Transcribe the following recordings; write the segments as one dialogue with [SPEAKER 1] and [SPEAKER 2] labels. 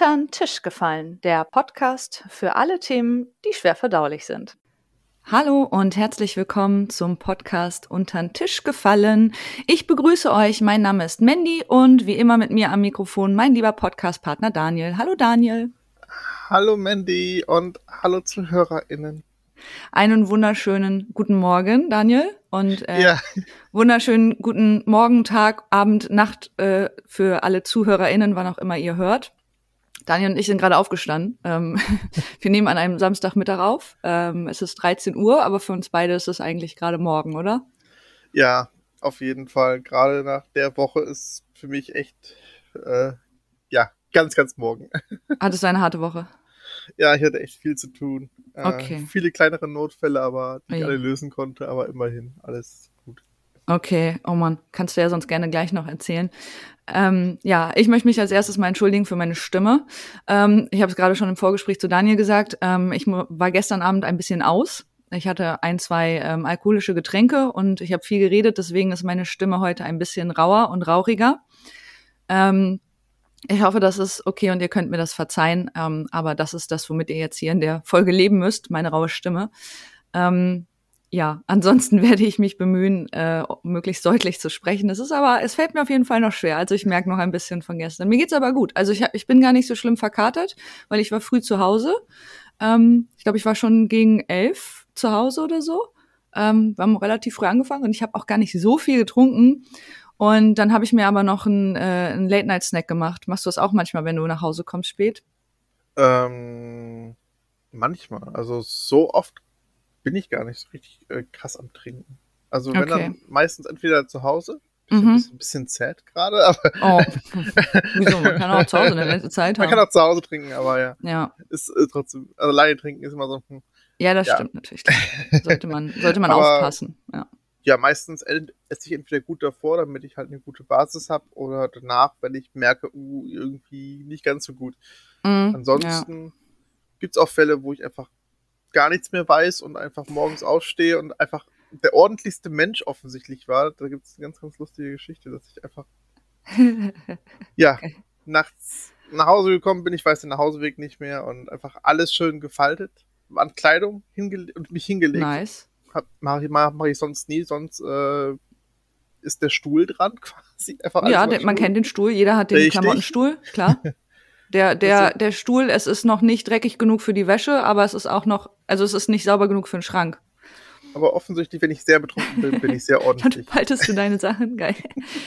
[SPEAKER 1] Untern Tisch gefallen, der Podcast für alle Themen, die schwer verdaulich sind. Hallo und herzlich willkommen zum Podcast Untern Tisch gefallen. Ich begrüße euch. Mein Name ist Mandy und wie immer mit mir am Mikrofon mein lieber Podcastpartner Daniel. Hallo Daniel.
[SPEAKER 2] Hallo Mandy und hallo ZuhörerInnen.
[SPEAKER 1] Einen wunderschönen guten Morgen, Daniel. Und äh, ja. wunderschönen guten Morgen, Tag, Abend, Nacht äh, für alle ZuhörerInnen, wann auch immer ihr hört. Daniel und ich sind gerade aufgestanden. Ähm, wir nehmen an einem Samstagmittag auf. Ähm, es ist 13 Uhr, aber für uns beide ist es eigentlich gerade morgen, oder?
[SPEAKER 2] Ja, auf jeden Fall. Gerade nach der Woche ist für mich echt, äh, ja, ganz, ganz morgen.
[SPEAKER 1] Hattest du eine harte Woche?
[SPEAKER 2] Ja, ich hatte echt viel zu tun.
[SPEAKER 1] Äh, okay.
[SPEAKER 2] Viele kleinere Notfälle, aber die ich alle lösen konnte, aber immerhin alles.
[SPEAKER 1] Okay, oh Mann, kannst du ja sonst gerne gleich noch erzählen. Ähm, ja, ich möchte mich als erstes mal entschuldigen für meine Stimme. Ähm, ich habe es gerade schon im Vorgespräch zu Daniel gesagt. Ähm, ich war gestern Abend ein bisschen aus. Ich hatte ein, zwei ähm, alkoholische Getränke und ich habe viel geredet, deswegen ist meine Stimme heute ein bisschen rauer und rauchiger. Ähm, ich hoffe, das ist okay und ihr könnt mir das verzeihen. Ähm, aber das ist das, womit ihr jetzt hier in der Folge leben müsst, meine raue Stimme. Ähm, ja, ansonsten werde ich mich bemühen, äh, möglichst deutlich zu sprechen. Es ist aber, es fällt mir auf jeden Fall noch schwer. Also ich merke noch ein bisschen von gestern. Mir geht's aber gut. Also ich, ich bin gar nicht so schlimm verkatert, weil ich war früh zu Hause. Ähm, ich glaube, ich war schon gegen elf zu Hause oder so. Ähm, wir haben relativ früh angefangen und ich habe auch gar nicht so viel getrunken. Und dann habe ich mir aber noch einen, äh, einen Late-Night-Snack gemacht. Machst du das auch manchmal, wenn du nach Hause kommst spät?
[SPEAKER 2] Ähm, manchmal. Also so oft bin ich gar nicht so richtig äh, krass am Trinken. Also wenn okay. dann meistens entweder zu Hause, mhm. ein bisschen zäh gerade, aber.
[SPEAKER 1] Oh. Wieso? Man kann auch zu Hause eine Zeit
[SPEAKER 2] haben. Man kann auch zu Hause trinken, aber ja.
[SPEAKER 1] Ja.
[SPEAKER 2] Ist äh, trotzdem, also alleine trinken ist immer so. Hm.
[SPEAKER 1] Ja, das ja. stimmt natürlich. Sollte man, sollte man aber, aufpassen. Ja
[SPEAKER 2] ja, meistens esse ich entweder gut davor, damit ich halt eine gute Basis habe, oder danach, wenn ich merke, uh, irgendwie nicht ganz so gut. Mhm, Ansonsten ja. gibt es auch Fälle, wo ich einfach gar nichts mehr weiß und einfach morgens aufstehe und einfach der ordentlichste Mensch offensichtlich war. Da gibt es eine ganz, ganz lustige Geschichte, dass ich einfach ja, okay. nachts nach Hause gekommen bin, ich weiß den Nachhauseweg nicht mehr und einfach alles schön gefaltet an Kleidung und mich hingelegt.
[SPEAKER 1] Nice
[SPEAKER 2] mache ich, mach, ich sonst nie, sonst äh, ist der Stuhl dran quasi.
[SPEAKER 1] Einfach ja, man kennt den Stuhl, jeder hat den Richtig. Klamottenstuhl, klar. Der, der, der Stuhl, es ist noch nicht dreckig genug für die Wäsche, aber es ist auch noch, also es ist nicht sauber genug für den Schrank.
[SPEAKER 2] Aber offensichtlich, wenn ich sehr betrunken bin, bin ich sehr ordentlich.
[SPEAKER 1] Dann haltest du deine Sachen, geil.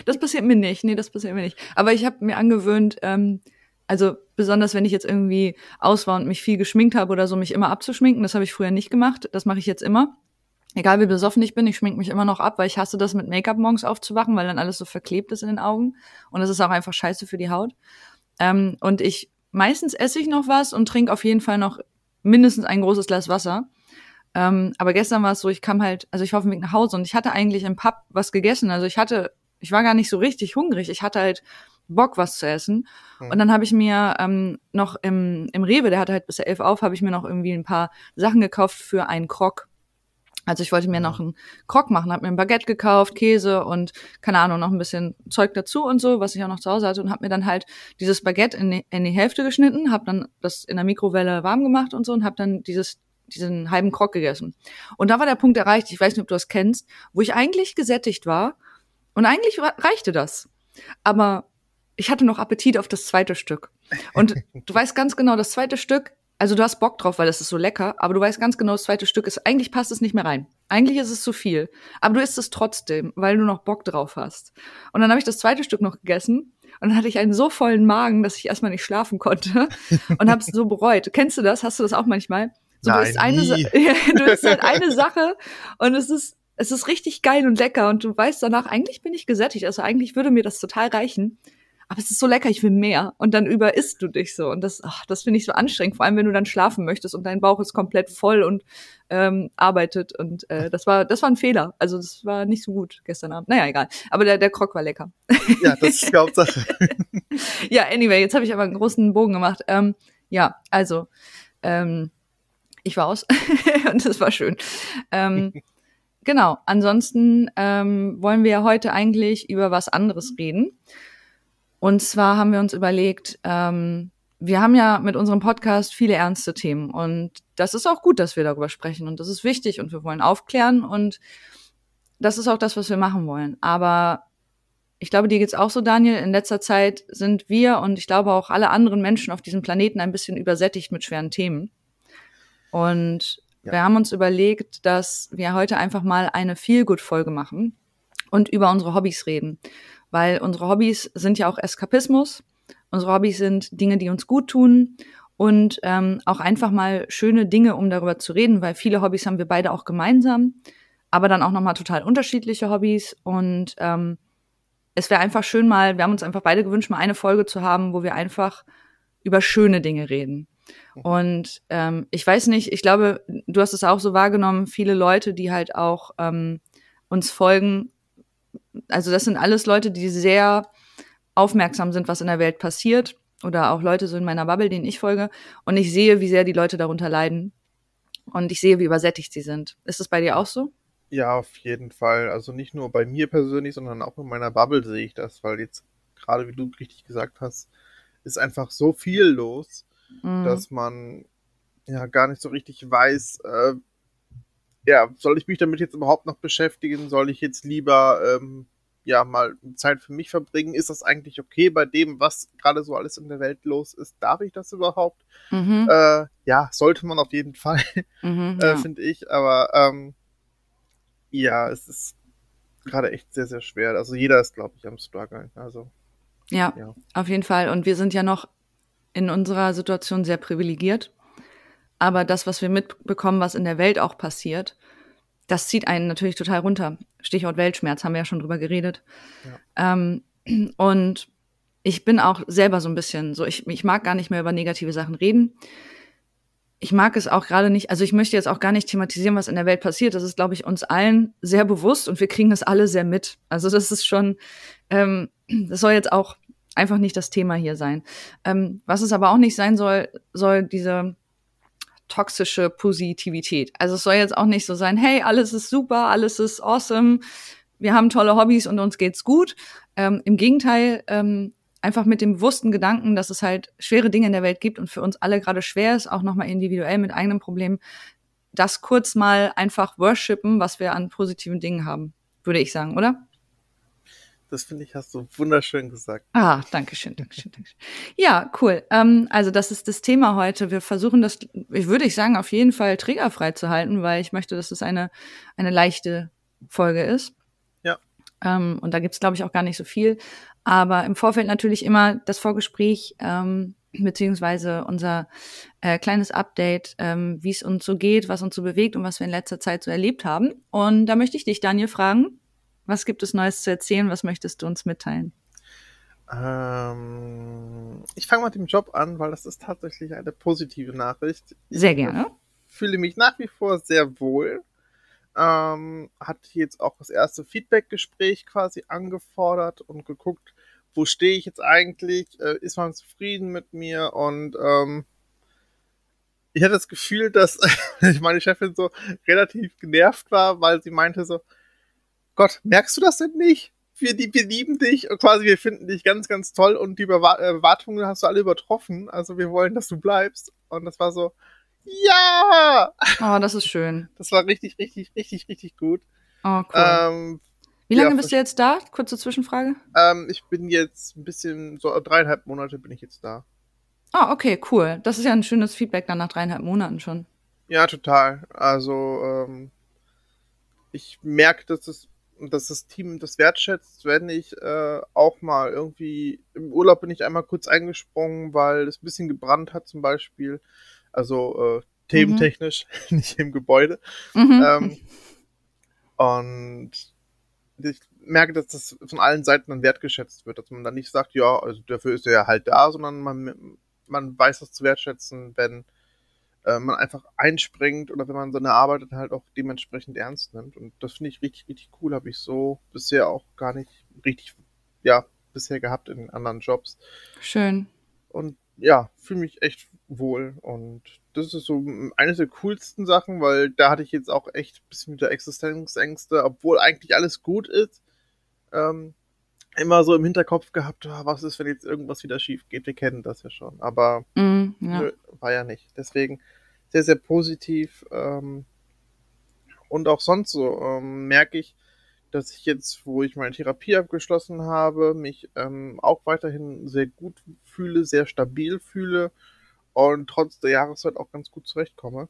[SPEAKER 1] Das passiert mir nicht, nee, das passiert mir nicht. Aber ich habe mir angewöhnt, ähm, also besonders wenn ich jetzt irgendwie aus war und mich viel geschminkt habe oder so, mich immer abzuschminken. Das habe ich früher nicht gemacht. Das mache ich jetzt immer egal wie besoffen ich bin, ich schmink mich immer noch ab, weil ich hasse das mit Make-up morgens aufzuwachen, weil dann alles so verklebt ist in den Augen. Und es ist auch einfach scheiße für die Haut. Ähm, und ich, meistens esse ich noch was und trinke auf jeden Fall noch mindestens ein großes Glas Wasser. Ähm, aber gestern war es so, ich kam halt, also ich war auf dem Weg nach Hause und ich hatte eigentlich im Pub was gegessen. Also ich hatte, ich war gar nicht so richtig hungrig. Ich hatte halt Bock, was zu essen. Mhm. Und dann habe ich mir ähm, noch im, im Rewe, der hatte halt bis elf auf, habe ich mir noch irgendwie ein paar Sachen gekauft für einen Krog. Also ich wollte mir noch einen Krog machen, habe mir ein Baguette gekauft, Käse und keine Ahnung, noch ein bisschen Zeug dazu und so, was ich auch noch zu Hause hatte und habe mir dann halt dieses Baguette in die, in die Hälfte geschnitten, habe dann das in der Mikrowelle warm gemacht und so und habe dann dieses diesen halben Krog gegessen. Und da war der Punkt erreicht, ich weiß nicht, ob du das kennst, wo ich eigentlich gesättigt war und eigentlich reichte das. Aber ich hatte noch Appetit auf das zweite Stück. Und du weißt ganz genau, das zweite Stück also du hast Bock drauf, weil es ist so lecker, aber du weißt ganz genau, das zweite Stück ist, eigentlich passt es nicht mehr rein. Eigentlich ist es zu viel. Aber du isst es trotzdem, weil du noch Bock drauf hast. Und dann habe ich das zweite Stück noch gegessen und dann hatte ich einen so vollen Magen, dass ich erstmal nicht schlafen konnte und habe es so bereut. Kennst du das? Hast du das auch manchmal? So,
[SPEAKER 2] Nein,
[SPEAKER 1] du isst eine,
[SPEAKER 2] nie.
[SPEAKER 1] du isst halt eine Sache und es ist es ist richtig geil und lecker und du weißt danach, eigentlich bin ich gesättigt, also eigentlich würde mir das total reichen aber es ist so lecker, ich will mehr. Und dann überisst du dich so. Und das, ach, das finde ich so anstrengend, vor allem wenn du dann schlafen möchtest und dein Bauch ist komplett voll und ähm, arbeitet. Und äh, das war, das war ein Fehler. Also das war nicht so gut gestern Abend. Naja, egal. Aber der, der Krog war lecker.
[SPEAKER 2] Ja, das ist die Hauptsache.
[SPEAKER 1] ja, anyway, jetzt habe ich aber einen großen Bogen gemacht. Ähm, ja, also, ähm, ich war aus und das war schön. Ähm, genau, ansonsten ähm, wollen wir heute eigentlich über was anderes reden. Und zwar haben wir uns überlegt, ähm, wir haben ja mit unserem Podcast viele ernste Themen und das ist auch gut, dass wir darüber sprechen und das ist wichtig und wir wollen aufklären und das ist auch das, was wir machen wollen. Aber ich glaube, dir geht's auch so, Daniel. In letzter Zeit sind wir und ich glaube auch alle anderen Menschen auf diesem Planeten ein bisschen übersättigt mit schweren Themen. Und ja. wir haben uns überlegt, dass wir heute einfach mal eine Feel-Good-Folge machen und über unsere Hobbys reden. Weil unsere Hobbys sind ja auch Eskapismus. Unsere Hobbys sind Dinge, die uns gut tun. Und ähm, auch einfach mal schöne Dinge, um darüber zu reden, weil viele Hobbys haben wir beide auch gemeinsam, aber dann auch nochmal total unterschiedliche Hobbys. Und ähm, es wäre einfach schön mal, wir haben uns einfach beide gewünscht, mal eine Folge zu haben, wo wir einfach über schöne Dinge reden. Und ähm, ich weiß nicht, ich glaube, du hast es auch so wahrgenommen, viele Leute, die halt auch ähm, uns folgen, also das sind alles Leute, die sehr aufmerksam sind, was in der Welt passiert oder auch Leute so in meiner Bubble, denen ich folge und ich sehe, wie sehr die Leute darunter leiden und ich sehe, wie übersättigt sie sind. Ist es bei dir auch so?
[SPEAKER 2] Ja, auf jeden Fall. Also nicht nur bei mir persönlich, sondern auch in meiner Bubble sehe ich das, weil jetzt gerade wie du richtig gesagt hast, ist einfach so viel los, mhm. dass man ja gar nicht so richtig weiß, äh, ja, soll ich mich damit jetzt überhaupt noch beschäftigen? Soll ich jetzt lieber ähm, ja mal Zeit für mich verbringen. Ist das eigentlich okay bei dem, was gerade so alles in der Welt los ist? Darf ich das überhaupt? Mhm. Äh, ja, sollte man auf jeden Fall, mhm, äh, ja. finde ich. Aber ähm, ja, es ist gerade echt sehr, sehr schwer. Also jeder ist, glaube ich, am Struggle. Also
[SPEAKER 1] ja, ja, auf jeden Fall. Und wir sind ja noch in unserer Situation sehr privilegiert. Aber das, was wir mitbekommen, was in der Welt auch passiert, das zieht einen natürlich total runter. Stichwort Weltschmerz, haben wir ja schon drüber geredet. Ja. Ähm, und ich bin auch selber so ein bisschen so, ich, ich mag gar nicht mehr über negative Sachen reden. Ich mag es auch gerade nicht, also ich möchte jetzt auch gar nicht thematisieren, was in der Welt passiert. Das ist, glaube ich, uns allen sehr bewusst und wir kriegen es alle sehr mit. Also das ist schon, ähm, das soll jetzt auch einfach nicht das Thema hier sein. Ähm, was es aber auch nicht sein soll, soll diese toxische Positivität. Also es soll jetzt auch nicht so sein, hey, alles ist super, alles ist awesome, wir haben tolle Hobbys und uns geht's gut. Ähm, Im Gegenteil, ähm, einfach mit dem bewussten Gedanken, dass es halt schwere Dinge in der Welt gibt und für uns alle gerade schwer ist, auch nochmal individuell mit eigenen Problemen, das kurz mal einfach worshipen, was wir an positiven Dingen haben, würde ich sagen, oder?
[SPEAKER 2] Das finde ich, hast du wunderschön gesagt.
[SPEAKER 1] Ah, danke schön, danke schön, danke schön. Ja, cool. Ähm, also das ist das Thema heute. Wir versuchen das, ich würde ich sagen, auf jeden Fall triggerfrei zu halten, weil ich möchte, dass es eine, eine leichte Folge ist.
[SPEAKER 2] Ja.
[SPEAKER 1] Ähm, und da gibt's glaube ich, auch gar nicht so viel. Aber im Vorfeld natürlich immer das Vorgespräch, ähm, beziehungsweise unser äh, kleines Update, ähm, wie es uns so geht, was uns so bewegt und was wir in letzter Zeit so erlebt haben. Und da möchte ich dich, Daniel, fragen, was gibt es Neues zu erzählen? Was möchtest du uns mitteilen?
[SPEAKER 2] Ähm, ich fange mit dem Job an, weil das ist tatsächlich eine positive Nachricht.
[SPEAKER 1] Sehr gerne.
[SPEAKER 2] Ich fühle mich nach wie vor sehr wohl. Ähm, hatte jetzt auch das erste Feedback-Gespräch quasi angefordert und geguckt, wo stehe ich jetzt eigentlich? Äh, ist man zufrieden mit mir? Und ähm, ich hatte das Gefühl, dass meine Chefin so relativ genervt war, weil sie meinte so, Gott, merkst du das denn nicht? Wir, die, wir lieben dich und quasi wir finden dich ganz, ganz toll und die Erwartungen hast du alle übertroffen. Also wir wollen, dass du bleibst. Und das war so, ja!
[SPEAKER 1] Oh, das ist schön.
[SPEAKER 2] Das war richtig, richtig, richtig, richtig gut.
[SPEAKER 1] Oh, cool. Ähm, Wie lange ja, bist du jetzt da? Kurze Zwischenfrage.
[SPEAKER 2] Ähm, ich bin jetzt ein bisschen, so dreieinhalb Monate bin ich jetzt da.
[SPEAKER 1] Ah, oh, okay, cool. Das ist ja ein schönes Feedback dann nach dreieinhalb Monaten schon.
[SPEAKER 2] Ja, total. Also, ähm, ich merke, dass es dass das Team das wertschätzt, wenn ich äh, auch mal irgendwie im Urlaub bin ich einmal kurz eingesprungen, weil es ein bisschen gebrannt hat zum Beispiel. Also äh, thementechnisch, mhm. nicht im Gebäude. Mhm. Ähm, und ich merke, dass das von allen Seiten dann wertgeschätzt wird, dass man dann nicht sagt, ja, also dafür ist er ja halt da, sondern man, man weiß das zu wertschätzen, wenn äh, man einfach einspringt oder wenn man seine Arbeit dann halt auch dementsprechend ernst nimmt. Und das finde ich richtig, richtig cool. Habe ich so bisher auch gar nicht richtig, ja, bisher gehabt in anderen Jobs.
[SPEAKER 1] Schön.
[SPEAKER 2] Und ja, fühle mich echt wohl. Und das ist so eines der coolsten Sachen, weil da hatte ich jetzt auch echt ein bisschen wieder Existenzängste, obwohl eigentlich alles gut ist. Ähm, immer so im Hinterkopf gehabt, oh, was ist, wenn jetzt irgendwas wieder schief geht. Wir kennen das ja schon. Aber mm, ja. Nö, war ja nicht. Deswegen sehr, sehr positiv. Ähm, und auch sonst so ähm, merke ich, dass ich jetzt, wo ich meine Therapie abgeschlossen habe, mich ähm, auch weiterhin sehr gut fühle, sehr stabil fühle und trotz der Jahreszeit auch ganz gut zurechtkomme.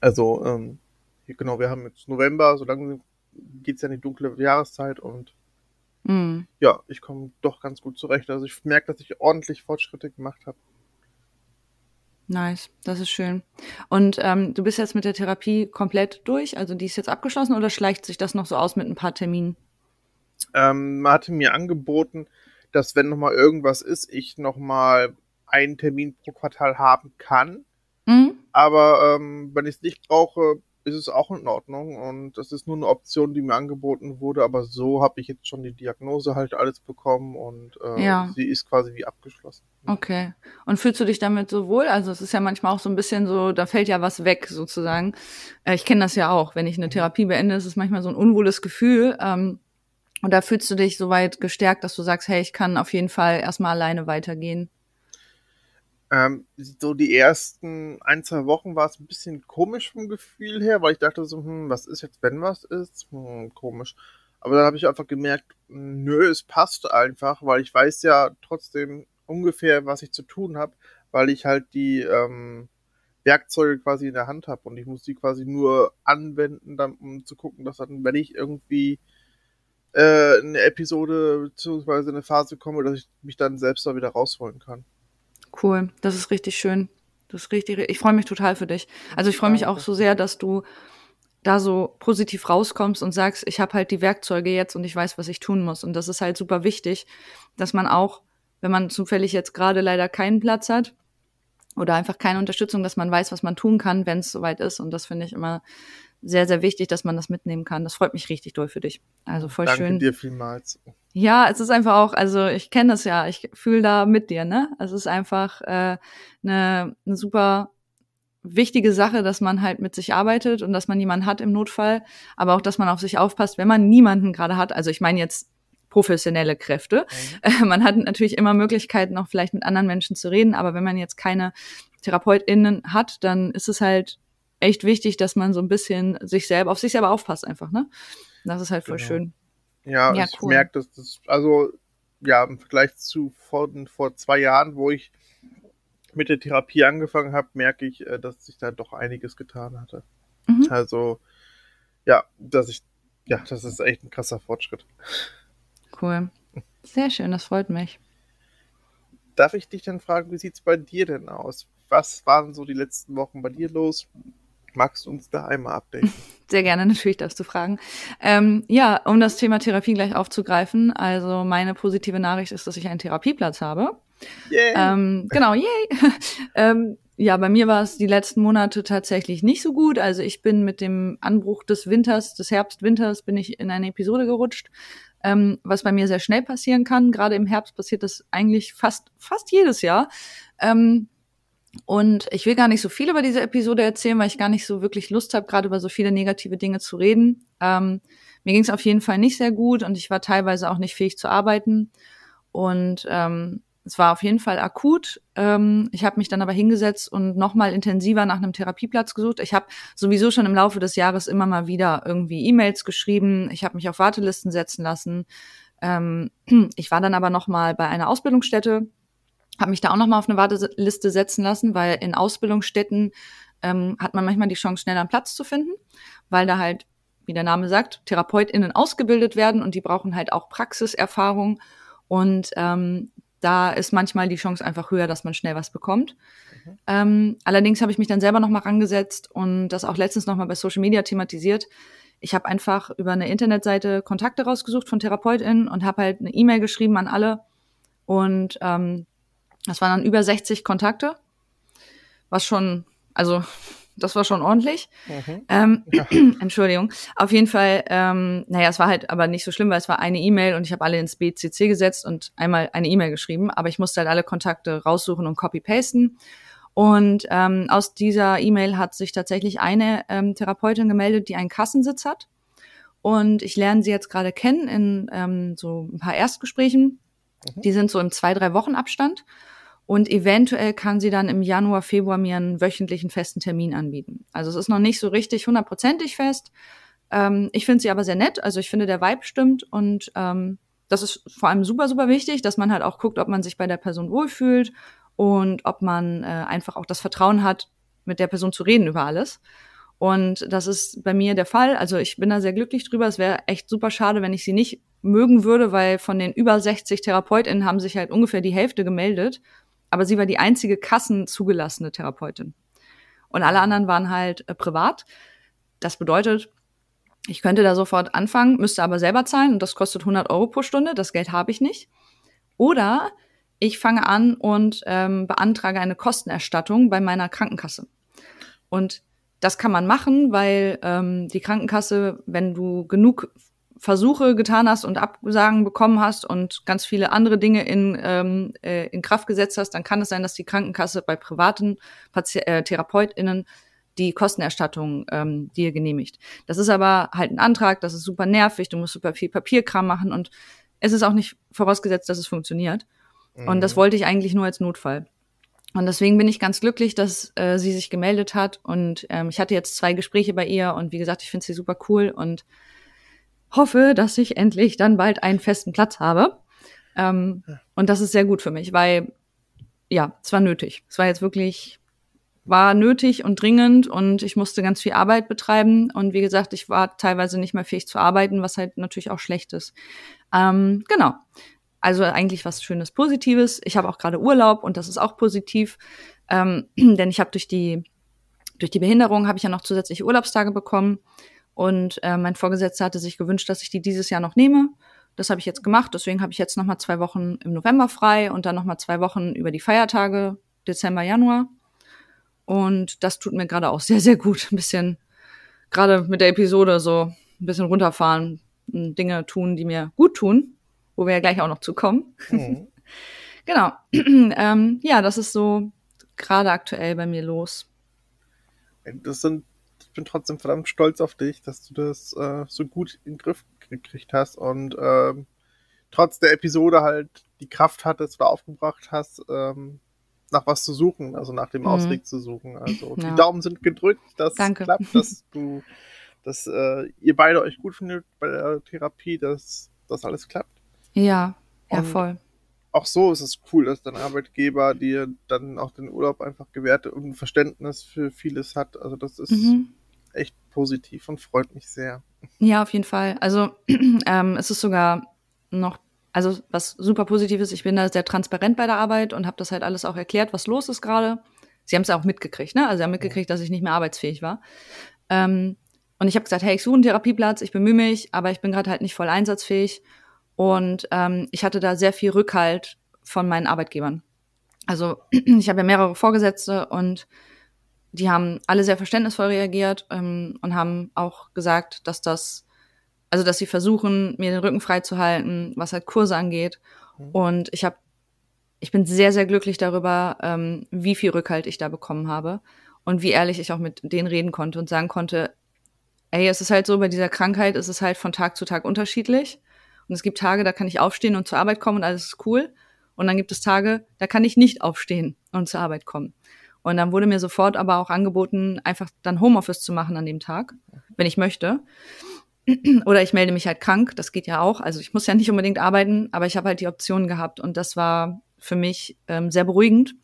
[SPEAKER 2] Also, ähm, genau, wir haben jetzt November, so lange geht es ja in die dunkle Jahreszeit und mm. ja, ich komme doch ganz gut zurecht. Also ich merke, dass ich ordentlich Fortschritte gemacht habe.
[SPEAKER 1] Nice, das ist schön. Und ähm, du bist jetzt mit der Therapie komplett durch, also die ist jetzt abgeschlossen oder schleicht sich das noch so aus mit ein paar Terminen?
[SPEAKER 2] Ähm, man hatte mir angeboten, dass wenn nochmal irgendwas ist, ich nochmal einen Termin pro Quartal haben kann. Mhm. Aber ähm, wenn ich es nicht brauche, ist es auch in Ordnung und das ist nur eine Option, die mir angeboten wurde, aber so habe ich jetzt schon die Diagnose halt alles bekommen und äh, ja. sie ist quasi wie abgeschlossen.
[SPEAKER 1] Okay. Und fühlst du dich damit so wohl? Also es ist ja manchmal auch so ein bisschen so, da fällt ja was weg sozusagen. Äh, ich kenne das ja auch, wenn ich eine. Therapie beende, ist es manchmal so ein unwohles Gefühl. Ähm, und da fühlst du dich soweit gestärkt, dass du sagst, hey, ich kann auf jeden Fall erstmal alleine weitergehen.
[SPEAKER 2] Ähm, so die ersten ein, zwei Wochen war es ein bisschen komisch vom Gefühl her, weil ich dachte so, hm, was ist jetzt, wenn was ist? Hm, komisch. Aber dann habe ich einfach gemerkt, nö, es passt einfach, weil ich weiß ja trotzdem ungefähr, was ich zu tun habe, weil ich halt die ähm, Werkzeuge quasi in der Hand habe und ich muss die quasi nur anwenden, dann, um zu gucken, dass dann, wenn ich irgendwie äh, eine Episode bzw. eine Phase komme, dass ich mich dann selbst da wieder rausholen kann.
[SPEAKER 1] Cool, das ist richtig schön. Das ist richtig, ich freue mich total für dich. Also ich freue mich auch so sehr, dass du da so positiv rauskommst und sagst, ich habe halt die Werkzeuge jetzt und ich weiß, was ich tun muss. Und das ist halt super wichtig, dass man auch, wenn man zufällig jetzt gerade leider keinen Platz hat oder einfach keine Unterstützung, dass man weiß, was man tun kann, wenn es soweit ist. Und das finde ich immer sehr, sehr wichtig, dass man das mitnehmen kann. Das freut mich richtig doll für dich. Also voll
[SPEAKER 2] Danke
[SPEAKER 1] schön.
[SPEAKER 2] Danke dir vielmals.
[SPEAKER 1] Ja, es ist einfach auch, also ich kenne das ja, ich fühle da mit dir, ne? Es ist einfach äh, eine, eine super wichtige Sache, dass man halt mit sich arbeitet und dass man jemanden hat im Notfall, aber auch, dass man auf sich aufpasst, wenn man niemanden gerade hat. Also ich meine jetzt professionelle Kräfte. Mhm. man hat natürlich immer Möglichkeiten, auch vielleicht mit anderen Menschen zu reden, aber wenn man jetzt keine TherapeutInnen hat, dann ist es halt echt wichtig, dass man so ein bisschen sich selber, auf sich selber aufpasst einfach, ne? Das ist halt voll genau. schön.
[SPEAKER 2] Ja, ja ich cool. merke, dass das, also ja, im Vergleich zu vor, vor zwei Jahren, wo ich mit der Therapie angefangen habe, merke ich, äh, dass sich da doch einiges getan hatte. Mhm. Also, ja, dass ich, ja, das ist echt ein krasser Fortschritt.
[SPEAKER 1] Cool. Sehr schön, das freut mich.
[SPEAKER 2] Darf ich dich dann fragen, wie sieht es bei dir denn aus? Was waren so die letzten Wochen bei dir los? Magst du uns da einmal updaten?
[SPEAKER 1] Sehr gerne, natürlich darfst du fragen. Ähm, ja, um das Thema Therapie gleich aufzugreifen. Also meine positive Nachricht ist, dass ich einen Therapieplatz habe. Yay. Ähm, genau, yay. ähm, ja, bei mir war es die letzten Monate tatsächlich nicht so gut. Also ich bin mit dem Anbruch des Winters, des Herbst-Winters, bin ich in eine Episode gerutscht, ähm, was bei mir sehr schnell passieren kann. Gerade im Herbst passiert das eigentlich fast, fast jedes Jahr. Ähm, und ich will gar nicht so viel über diese Episode erzählen, weil ich gar nicht so wirklich Lust habe, gerade über so viele negative Dinge zu reden. Ähm, mir ging es auf jeden Fall nicht sehr gut und ich war teilweise auch nicht fähig zu arbeiten. Und ähm, es war auf jeden Fall akut. Ähm, ich habe mich dann aber hingesetzt und nochmal intensiver nach einem Therapieplatz gesucht. Ich habe sowieso schon im Laufe des Jahres immer mal wieder irgendwie E-Mails geschrieben. Ich habe mich auf Wartelisten setzen lassen. Ähm, ich war dann aber nochmal bei einer Ausbildungsstätte habe mich da auch nochmal auf eine Warteliste setzen lassen, weil in Ausbildungsstätten ähm, hat man manchmal die Chance, schneller einen Platz zu finden, weil da halt, wie der Name sagt, TherapeutInnen ausgebildet werden und die brauchen halt auch Praxiserfahrung. Und ähm, da ist manchmal die Chance einfach höher, dass man schnell was bekommt. Mhm. Ähm, allerdings habe ich mich dann selber nochmal rangesetzt und das auch letztens nochmal bei Social Media thematisiert. Ich habe einfach über eine Internetseite Kontakte rausgesucht von TherapeutInnen und habe halt eine E-Mail geschrieben an alle und ähm, das waren dann über 60 Kontakte, was schon, also das war schon ordentlich. Mhm. Ähm, ja. Entschuldigung. Auf jeden Fall, ähm, naja, es war halt aber nicht so schlimm, weil es war eine E-Mail und ich habe alle ins BCC gesetzt und einmal eine E-Mail geschrieben, aber ich musste halt alle Kontakte raussuchen und copy-pasten. Und ähm, aus dieser E-Mail hat sich tatsächlich eine ähm, Therapeutin gemeldet, die einen Kassensitz hat Und ich lerne sie jetzt gerade kennen in ähm, so ein paar Erstgesprächen. Mhm. Die sind so im zwei, drei Wochen Abstand. Und eventuell kann sie dann im Januar, Februar mir einen wöchentlichen festen Termin anbieten. Also es ist noch nicht so richtig hundertprozentig fest. Ähm, ich finde sie aber sehr nett. Also ich finde, der Vibe stimmt. Und ähm, das ist vor allem super, super wichtig, dass man halt auch guckt, ob man sich bei der Person wohlfühlt und ob man äh, einfach auch das Vertrauen hat, mit der Person zu reden über alles. Und das ist bei mir der Fall. Also ich bin da sehr glücklich drüber. Es wäre echt super schade, wenn ich sie nicht mögen würde, weil von den über 60 TherapeutInnen haben sich halt ungefähr die Hälfte gemeldet. Aber sie war die einzige kassenzugelassene Therapeutin. Und alle anderen waren halt äh, privat. Das bedeutet, ich könnte da sofort anfangen, müsste aber selber zahlen und das kostet 100 Euro pro Stunde. Das Geld habe ich nicht. Oder ich fange an und ähm, beantrage eine Kostenerstattung bei meiner Krankenkasse. Und das kann man machen, weil ähm, die Krankenkasse, wenn du genug Versuche getan hast und Absagen bekommen hast und ganz viele andere Dinge in, ähm, äh, in Kraft gesetzt hast, dann kann es sein, dass die Krankenkasse bei privaten Pati äh, TherapeutInnen die Kostenerstattung ähm, dir genehmigt. Das ist aber halt ein Antrag, das ist super nervig, du musst super viel Papierkram machen und es ist auch nicht vorausgesetzt, dass es funktioniert. Mhm. Und das mhm. wollte ich eigentlich nur als Notfall. Und deswegen bin ich ganz glücklich, dass äh, sie sich gemeldet hat. Und ähm, ich hatte jetzt zwei Gespräche bei ihr und wie gesagt, ich finde sie super cool und hoffe, dass ich endlich dann bald einen festen Platz habe. Ähm, und das ist sehr gut für mich, weil ja, es war nötig. Es war jetzt wirklich, war nötig und dringend und ich musste ganz viel Arbeit betreiben. Und wie gesagt, ich war teilweise nicht mehr fähig zu arbeiten, was halt natürlich auch schlecht ist. Ähm, genau. Also eigentlich was Schönes, Positives. Ich habe auch gerade Urlaub und das ist auch positiv, ähm, denn ich habe durch die durch die Behinderung habe ich ja noch zusätzliche Urlaubstage bekommen und äh, mein Vorgesetzter hatte sich gewünscht, dass ich die dieses Jahr noch nehme. Das habe ich jetzt gemacht. Deswegen habe ich jetzt noch mal zwei Wochen im November frei und dann noch mal zwei Wochen über die Feiertage Dezember, Januar. Und das tut mir gerade auch sehr, sehr gut. Ein bisschen gerade mit der Episode so ein bisschen runterfahren, Dinge tun, die mir gut tun wo wir ja gleich auch noch zu kommen. Mhm. genau. ähm, ja, das ist so gerade aktuell bei mir los.
[SPEAKER 2] Das sind, bin trotzdem verdammt stolz auf dich, dass du das äh, so gut in den Griff gekriegt hast und ähm, trotz der Episode halt die Kraft hattest oder aufgebracht hast, ähm, nach was zu suchen, also nach dem mhm. Ausweg zu suchen. Also ja. die Daumen sind gedrückt, dass
[SPEAKER 1] Danke.
[SPEAKER 2] klappt, dass du, dass äh, ihr beide euch gut findet bei der Therapie, dass das alles klappt.
[SPEAKER 1] Ja, ja, voll.
[SPEAKER 2] Auch so ist es cool, dass dein Arbeitgeber dir dann auch den Urlaub einfach gewährt und Verständnis für vieles hat. Also das ist mhm. Echt positiv und freut mich sehr.
[SPEAKER 1] Ja, auf jeden Fall. Also ähm, es ist sogar noch, also was super positiv ist, ich bin da sehr transparent bei der Arbeit und habe das halt alles auch erklärt, was los ist gerade. Sie haben es ja auch mitgekriegt, ne? Also sie haben mitgekriegt, dass ich nicht mehr arbeitsfähig war. Ähm, und ich habe gesagt, hey, ich suche einen Therapieplatz, ich bemühe mich, aber ich bin gerade halt nicht voll einsatzfähig. Und ähm, ich hatte da sehr viel Rückhalt von meinen Arbeitgebern. Also ich habe ja mehrere Vorgesetzte und die haben alle sehr verständnisvoll reagiert ähm, und haben auch gesagt, dass das, also dass sie versuchen, mir den Rücken frei zu halten, was halt Kurse angeht. Mhm. Und ich habe, ich bin sehr, sehr glücklich darüber, ähm, wie viel Rückhalt ich da bekommen habe und wie ehrlich ich auch mit denen reden konnte und sagen konnte, ey, es ist halt so, bei dieser Krankheit ist es halt von Tag zu Tag unterschiedlich. Und es gibt Tage, da kann ich aufstehen und zur Arbeit kommen und alles ist cool. Und dann gibt es Tage, da kann ich nicht aufstehen und zur Arbeit kommen. Und dann wurde mir sofort aber auch angeboten, einfach dann Homeoffice zu machen an dem Tag, wenn ich möchte. Oder ich melde mich halt krank, das geht ja auch. Also ich muss ja nicht unbedingt arbeiten, aber ich habe halt die Option gehabt und das war für mich ähm, sehr beruhigend.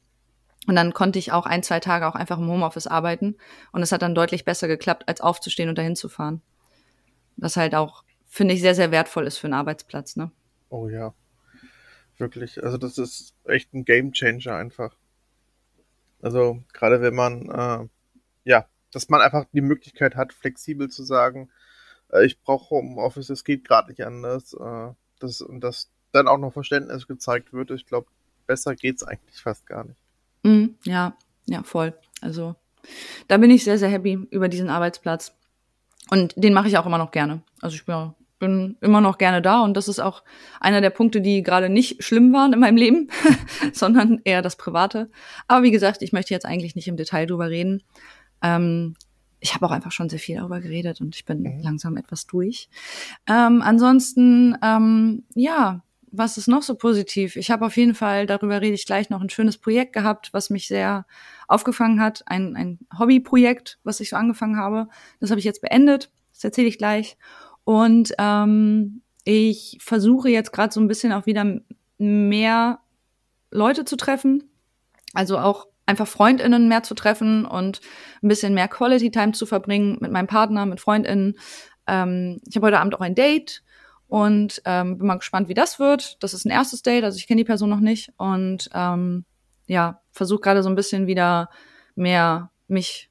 [SPEAKER 1] Und dann konnte ich auch ein, zwei Tage auch einfach im Homeoffice arbeiten und es hat dann deutlich besser geklappt, als aufzustehen und dahin zu fahren. Was halt auch finde ich, sehr, sehr wertvoll ist für einen Arbeitsplatz, ne?
[SPEAKER 2] Oh ja. Wirklich. Also das ist echt ein Game Changer einfach. Also gerade wenn man, äh, ja, dass man einfach die Möglichkeit hat, flexibel zu sagen, äh, ich brauche Homeoffice, es geht gerade nicht anders. Äh, das, und dass dann auch noch Verständnis gezeigt wird. Ich glaube, besser geht's eigentlich fast gar nicht.
[SPEAKER 1] Mm, ja, ja, voll. Also da bin ich sehr, sehr happy über diesen Arbeitsplatz. Und den mache ich auch immer noch gerne. Also ich bin bin immer noch gerne da und das ist auch einer der Punkte, die gerade nicht schlimm waren in meinem Leben, sondern eher das Private. Aber wie gesagt, ich möchte jetzt eigentlich nicht im Detail drüber reden. Ähm, ich habe auch einfach schon sehr viel darüber geredet und ich bin mhm. langsam etwas durch. Ähm, ansonsten, ähm, ja, was ist noch so positiv? Ich habe auf jeden Fall, darüber rede ich gleich noch, ein schönes Projekt gehabt, was mich sehr aufgefangen hat. Ein, ein Hobbyprojekt, was ich so angefangen habe. Das habe ich jetzt beendet. Das erzähle ich gleich. Und ähm, ich versuche jetzt gerade so ein bisschen auch wieder mehr Leute zu treffen. Also auch einfach Freundinnen mehr zu treffen und ein bisschen mehr Quality Time zu verbringen mit meinem Partner, mit Freundinnen. Ähm, ich habe heute Abend auch ein Date und ähm, bin mal gespannt, wie das wird. Das ist ein erstes Date, also ich kenne die Person noch nicht und ähm, ja, versuche gerade so ein bisschen wieder mehr mich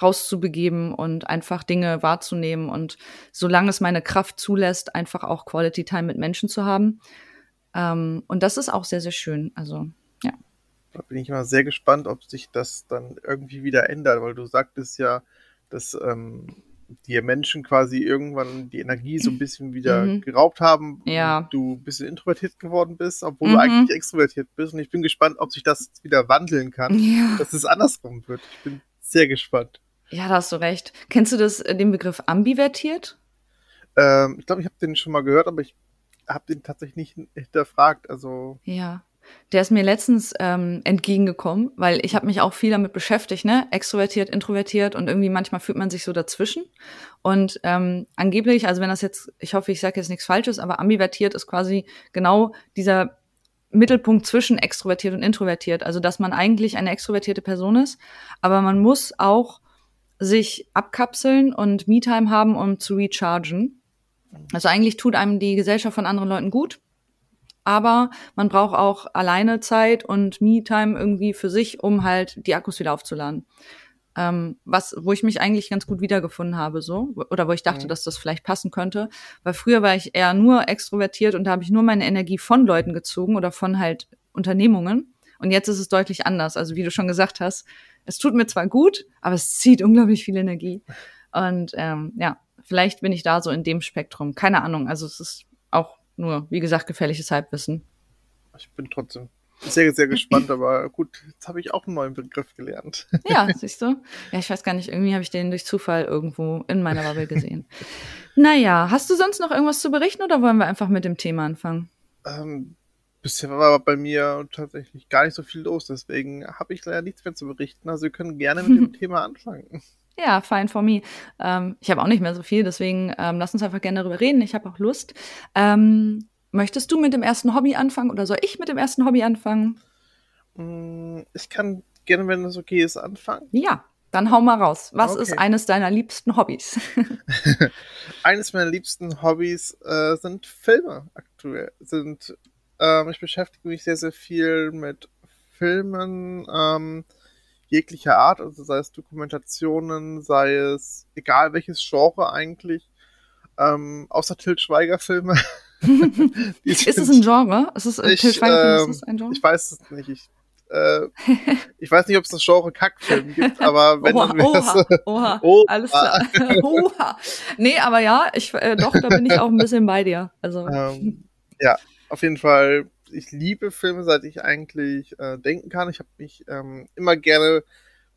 [SPEAKER 1] rauszubegeben und einfach Dinge wahrzunehmen und solange es meine Kraft zulässt, einfach auch Quality Time mit Menschen zu haben. Ähm, und das ist auch sehr, sehr schön. Also, ja.
[SPEAKER 2] Da bin ich mal sehr gespannt, ob sich das dann irgendwie wieder ändert, weil du sagtest ja, dass ähm, die Menschen quasi irgendwann die Energie so ein bisschen wieder mhm. geraubt haben
[SPEAKER 1] ja.
[SPEAKER 2] und du ein bisschen introvertiert geworden bist, obwohl mhm. du eigentlich extrovertiert bist. Und ich bin gespannt, ob sich das wieder wandeln kann, ja. dass es andersrum wird. Ich bin sehr gespannt.
[SPEAKER 1] Ja, da hast du recht. Kennst du das, äh, den Begriff ambivertiert?
[SPEAKER 2] Ähm, ich glaube, ich habe den schon mal gehört, aber ich habe den tatsächlich nicht hinterfragt. Also
[SPEAKER 1] ja. Der ist mir letztens ähm, entgegengekommen, weil ich habe mich auch viel damit beschäftigt, ne? Extrovertiert, introvertiert und irgendwie manchmal fühlt man sich so dazwischen. Und ähm, angeblich, also wenn das jetzt, ich hoffe, ich sage jetzt nichts Falsches, aber ambivertiert ist quasi genau dieser Mittelpunkt zwischen extrovertiert und introvertiert. Also dass man eigentlich eine extrovertierte Person ist, aber man muss auch sich abkapseln und Me-Time haben, um zu rechargen. Also eigentlich tut einem die Gesellschaft von anderen Leuten gut aber man braucht auch alleine Zeit und Me-Time irgendwie für sich, um halt die Akkus wieder aufzuladen. Ähm, was, wo ich mich eigentlich ganz gut wiedergefunden habe, so, oder wo ich dachte, mhm. dass das vielleicht passen könnte. Weil früher war ich eher nur extrovertiert und da habe ich nur meine Energie von Leuten gezogen oder von halt Unternehmungen. Und jetzt ist es deutlich anders. Also wie du schon gesagt hast, es tut mir zwar gut, aber es zieht unglaublich viel Energie. Und ähm, ja, vielleicht bin ich da so in dem Spektrum. Keine Ahnung. Also es ist auch nur, wie gesagt, gefährliches Halbwissen.
[SPEAKER 2] Ich bin trotzdem sehr, sehr gespannt, aber gut, jetzt habe ich auch einen neuen Begriff gelernt.
[SPEAKER 1] Ja, siehst du? Ja, ich weiß gar nicht, irgendwie habe ich den durch Zufall irgendwo in meiner Bubble gesehen. naja, hast du sonst noch irgendwas zu berichten oder wollen wir einfach mit dem Thema anfangen?
[SPEAKER 2] Ähm, bisher war bei mir tatsächlich gar nicht so viel los, deswegen habe ich leider nichts mehr zu berichten. Also wir können gerne mit dem Thema anfangen.
[SPEAKER 1] Ja, fine for me. Ähm, ich habe auch nicht mehr so viel, deswegen ähm, lass uns einfach gerne darüber reden. Ich habe auch Lust. Ähm, möchtest du mit dem ersten Hobby anfangen oder soll ich mit dem ersten Hobby anfangen?
[SPEAKER 2] Mm, ich kann gerne, wenn es okay ist, anfangen.
[SPEAKER 1] Ja, dann hau mal raus. Was okay. ist eines deiner liebsten Hobbys?
[SPEAKER 2] eines meiner liebsten Hobbys äh, sind Filme aktuell. Sind, ähm, ich beschäftige mich sehr, sehr viel mit Filmen. Ähm, jeglicher Art, also sei es Dokumentationen, sei es egal welches Genre eigentlich, ähm, außer Til Schweiger Filme.
[SPEAKER 1] ist es ein Genre? Ist es,
[SPEAKER 2] ich, Til Schweiger ähm, ist ein Genre? Ich weiß es nicht. Ich, äh, ich weiß nicht, ob es das Genre Kackfilm gibt, aber wenn oha, dann
[SPEAKER 1] oha, oha, oha, alles klar. oha. Nee, aber ja, ich, äh, doch, da bin ich auch ein bisschen bei dir. Also.
[SPEAKER 2] Ähm, ja, auf jeden Fall ich liebe Filme, seit ich eigentlich äh, denken kann. Ich habe mich ähm, immer gerne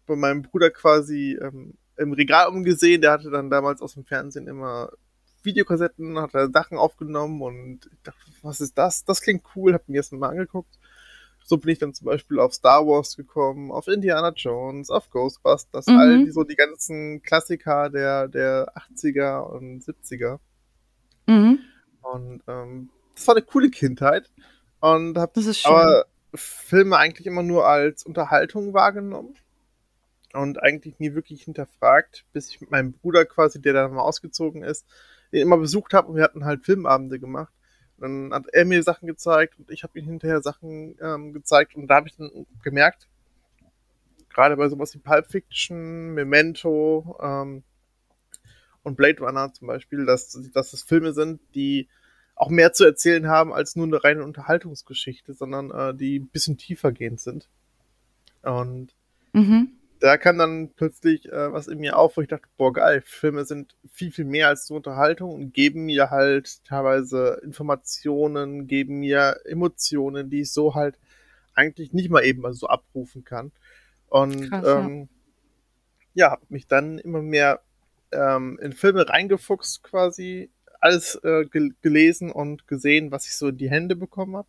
[SPEAKER 2] bei meinem Bruder quasi ähm, im Regal umgesehen. Der hatte dann damals aus dem Fernsehen immer Videokassetten, hat da Sachen aufgenommen und ich dachte, was ist das? Das klingt cool, hab mir erst mal angeguckt. So bin ich dann zum Beispiel auf Star Wars gekommen, auf Indiana Jones, auf Ghostbusters, mhm. all die, so die ganzen Klassiker der, der 80er und 70er. Mhm. Und ähm, das war eine coole Kindheit. Und habe aber Filme eigentlich immer nur als Unterhaltung wahrgenommen und eigentlich nie wirklich hinterfragt, bis ich mit meinem Bruder quasi, der dann mal ausgezogen ist, den immer besucht habe und wir hatten halt Filmabende gemacht. dann hat er mir Sachen gezeigt und ich habe ihm hinterher Sachen ähm, gezeigt und da habe ich dann gemerkt, gerade bei sowas wie Pulp Fiction, Memento ähm, und Blade Runner zum Beispiel, dass, dass das Filme sind, die auch mehr zu erzählen haben als nur eine reine Unterhaltungsgeschichte, sondern äh, die ein bisschen tiefer gehend sind. Und mhm. da kam dann plötzlich äh, was in mir auf, wo ich dachte, boah, geil, Filme sind viel, viel mehr als nur Unterhaltung und geben mir halt teilweise Informationen, geben mir Emotionen, die ich so halt eigentlich nicht mal eben so abrufen kann. Und Krass, ähm, ja, habe mich dann immer mehr ähm, in Filme reingefuchst quasi, alles äh, gel gelesen und gesehen, was ich so in die Hände bekommen habe.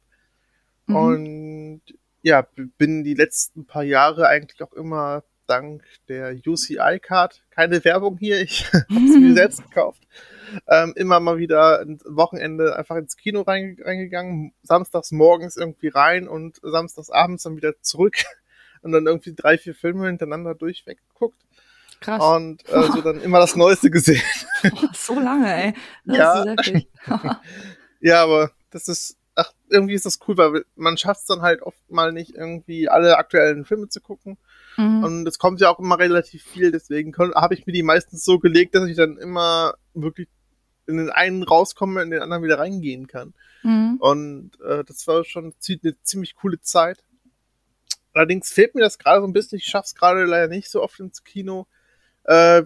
[SPEAKER 2] Mhm. Und ja, bin die letzten paar Jahre eigentlich auch immer dank der UCI-Card, keine Werbung hier, ich habe sie mir selbst gekauft, ähm, immer mal wieder ein Wochenende einfach ins Kino reingegangen, samstags morgens irgendwie rein und samstags abends dann wieder zurück und dann irgendwie drei, vier Filme hintereinander durchweg geguckt. Krass. Und äh, so dann immer das Neueste gesehen.
[SPEAKER 1] so lange, ey. Das
[SPEAKER 2] ja. ja, aber das ist, ach, irgendwie ist das cool, weil man schafft es dann halt oft mal nicht irgendwie alle aktuellen Filme zu gucken. Mhm. Und es kommt ja auch immer relativ viel, deswegen habe ich mir die meistens so gelegt, dass ich dann immer wirklich in den einen rauskomme, in den anderen wieder reingehen kann. Mhm. Und äh, das war schon eine ziemlich coole Zeit. Allerdings fehlt mir das gerade so ein bisschen. Ich schaff's gerade leider nicht so oft ins Kino äh,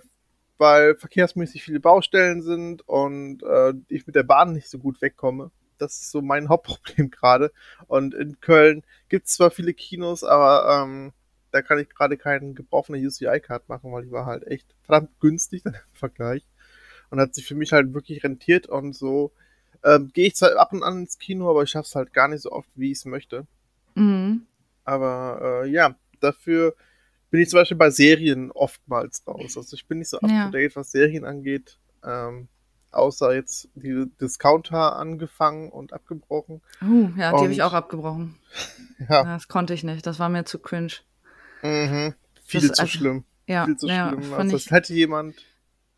[SPEAKER 2] weil verkehrsmäßig viele Baustellen sind und äh, ich mit der Bahn nicht so gut wegkomme. Das ist so mein Hauptproblem gerade. Und in Köln gibt es zwar viele Kinos, aber ähm, da kann ich gerade keinen gebrauchenen UCI-Card machen, weil die war halt echt verdammt günstig dann im Vergleich. Und hat sich für mich halt wirklich rentiert und so ähm, gehe ich zwar ab und an ins Kino, aber ich schaffe es halt gar nicht so oft, wie ich es möchte. Mhm. Aber äh, ja, dafür bin ich zum Beispiel bei Serien oftmals raus. Also ich bin nicht so up to date, was Serien angeht. Ähm, außer jetzt die Discounter angefangen und abgebrochen.
[SPEAKER 1] Uh, ja, die habe ich auch abgebrochen. Ja. Das konnte ich nicht. Das war mir zu cringe.
[SPEAKER 2] Mhm. Viel das, zu also, schlimm. Ja, Viel zu ja, schlimm. Also das hätte jemand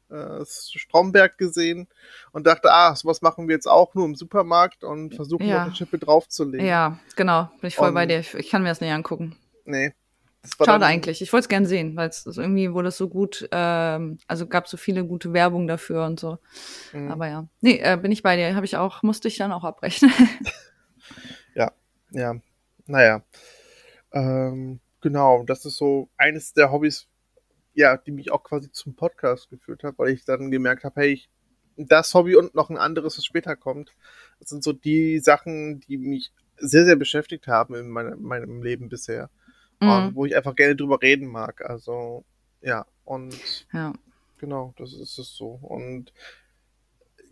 [SPEAKER 2] äh, Stromberg gesehen und dachte, ah, sowas machen wir jetzt auch nur im Supermarkt und versuchen ja. noch eine Schippe draufzulegen.
[SPEAKER 1] Ja, genau. Bin ich voll und, bei dir. Ich, ich kann mir das nicht angucken.
[SPEAKER 2] Nee,
[SPEAKER 1] Schade eigentlich. Ich wollte es gern sehen, weil es irgendwie wurde es so gut, ähm, also gab so viele gute Werbung dafür und so. Mhm. Aber ja. Nee, äh, bin ich bei dir. Habe ich auch, musste ich dann auch abbrechen.
[SPEAKER 2] ja, ja. Naja. Ähm, genau, das ist so eines der Hobbys, ja, die mich auch quasi zum Podcast geführt hat, weil ich dann gemerkt habe, hey, ich, das Hobby und noch ein anderes, was später kommt, das sind so die Sachen, die mich sehr, sehr beschäftigt haben in meinem, meinem Leben bisher mhm. und wo ich einfach gerne drüber reden mag. Also, ja, und
[SPEAKER 1] ja.
[SPEAKER 2] genau, das ist es so. Und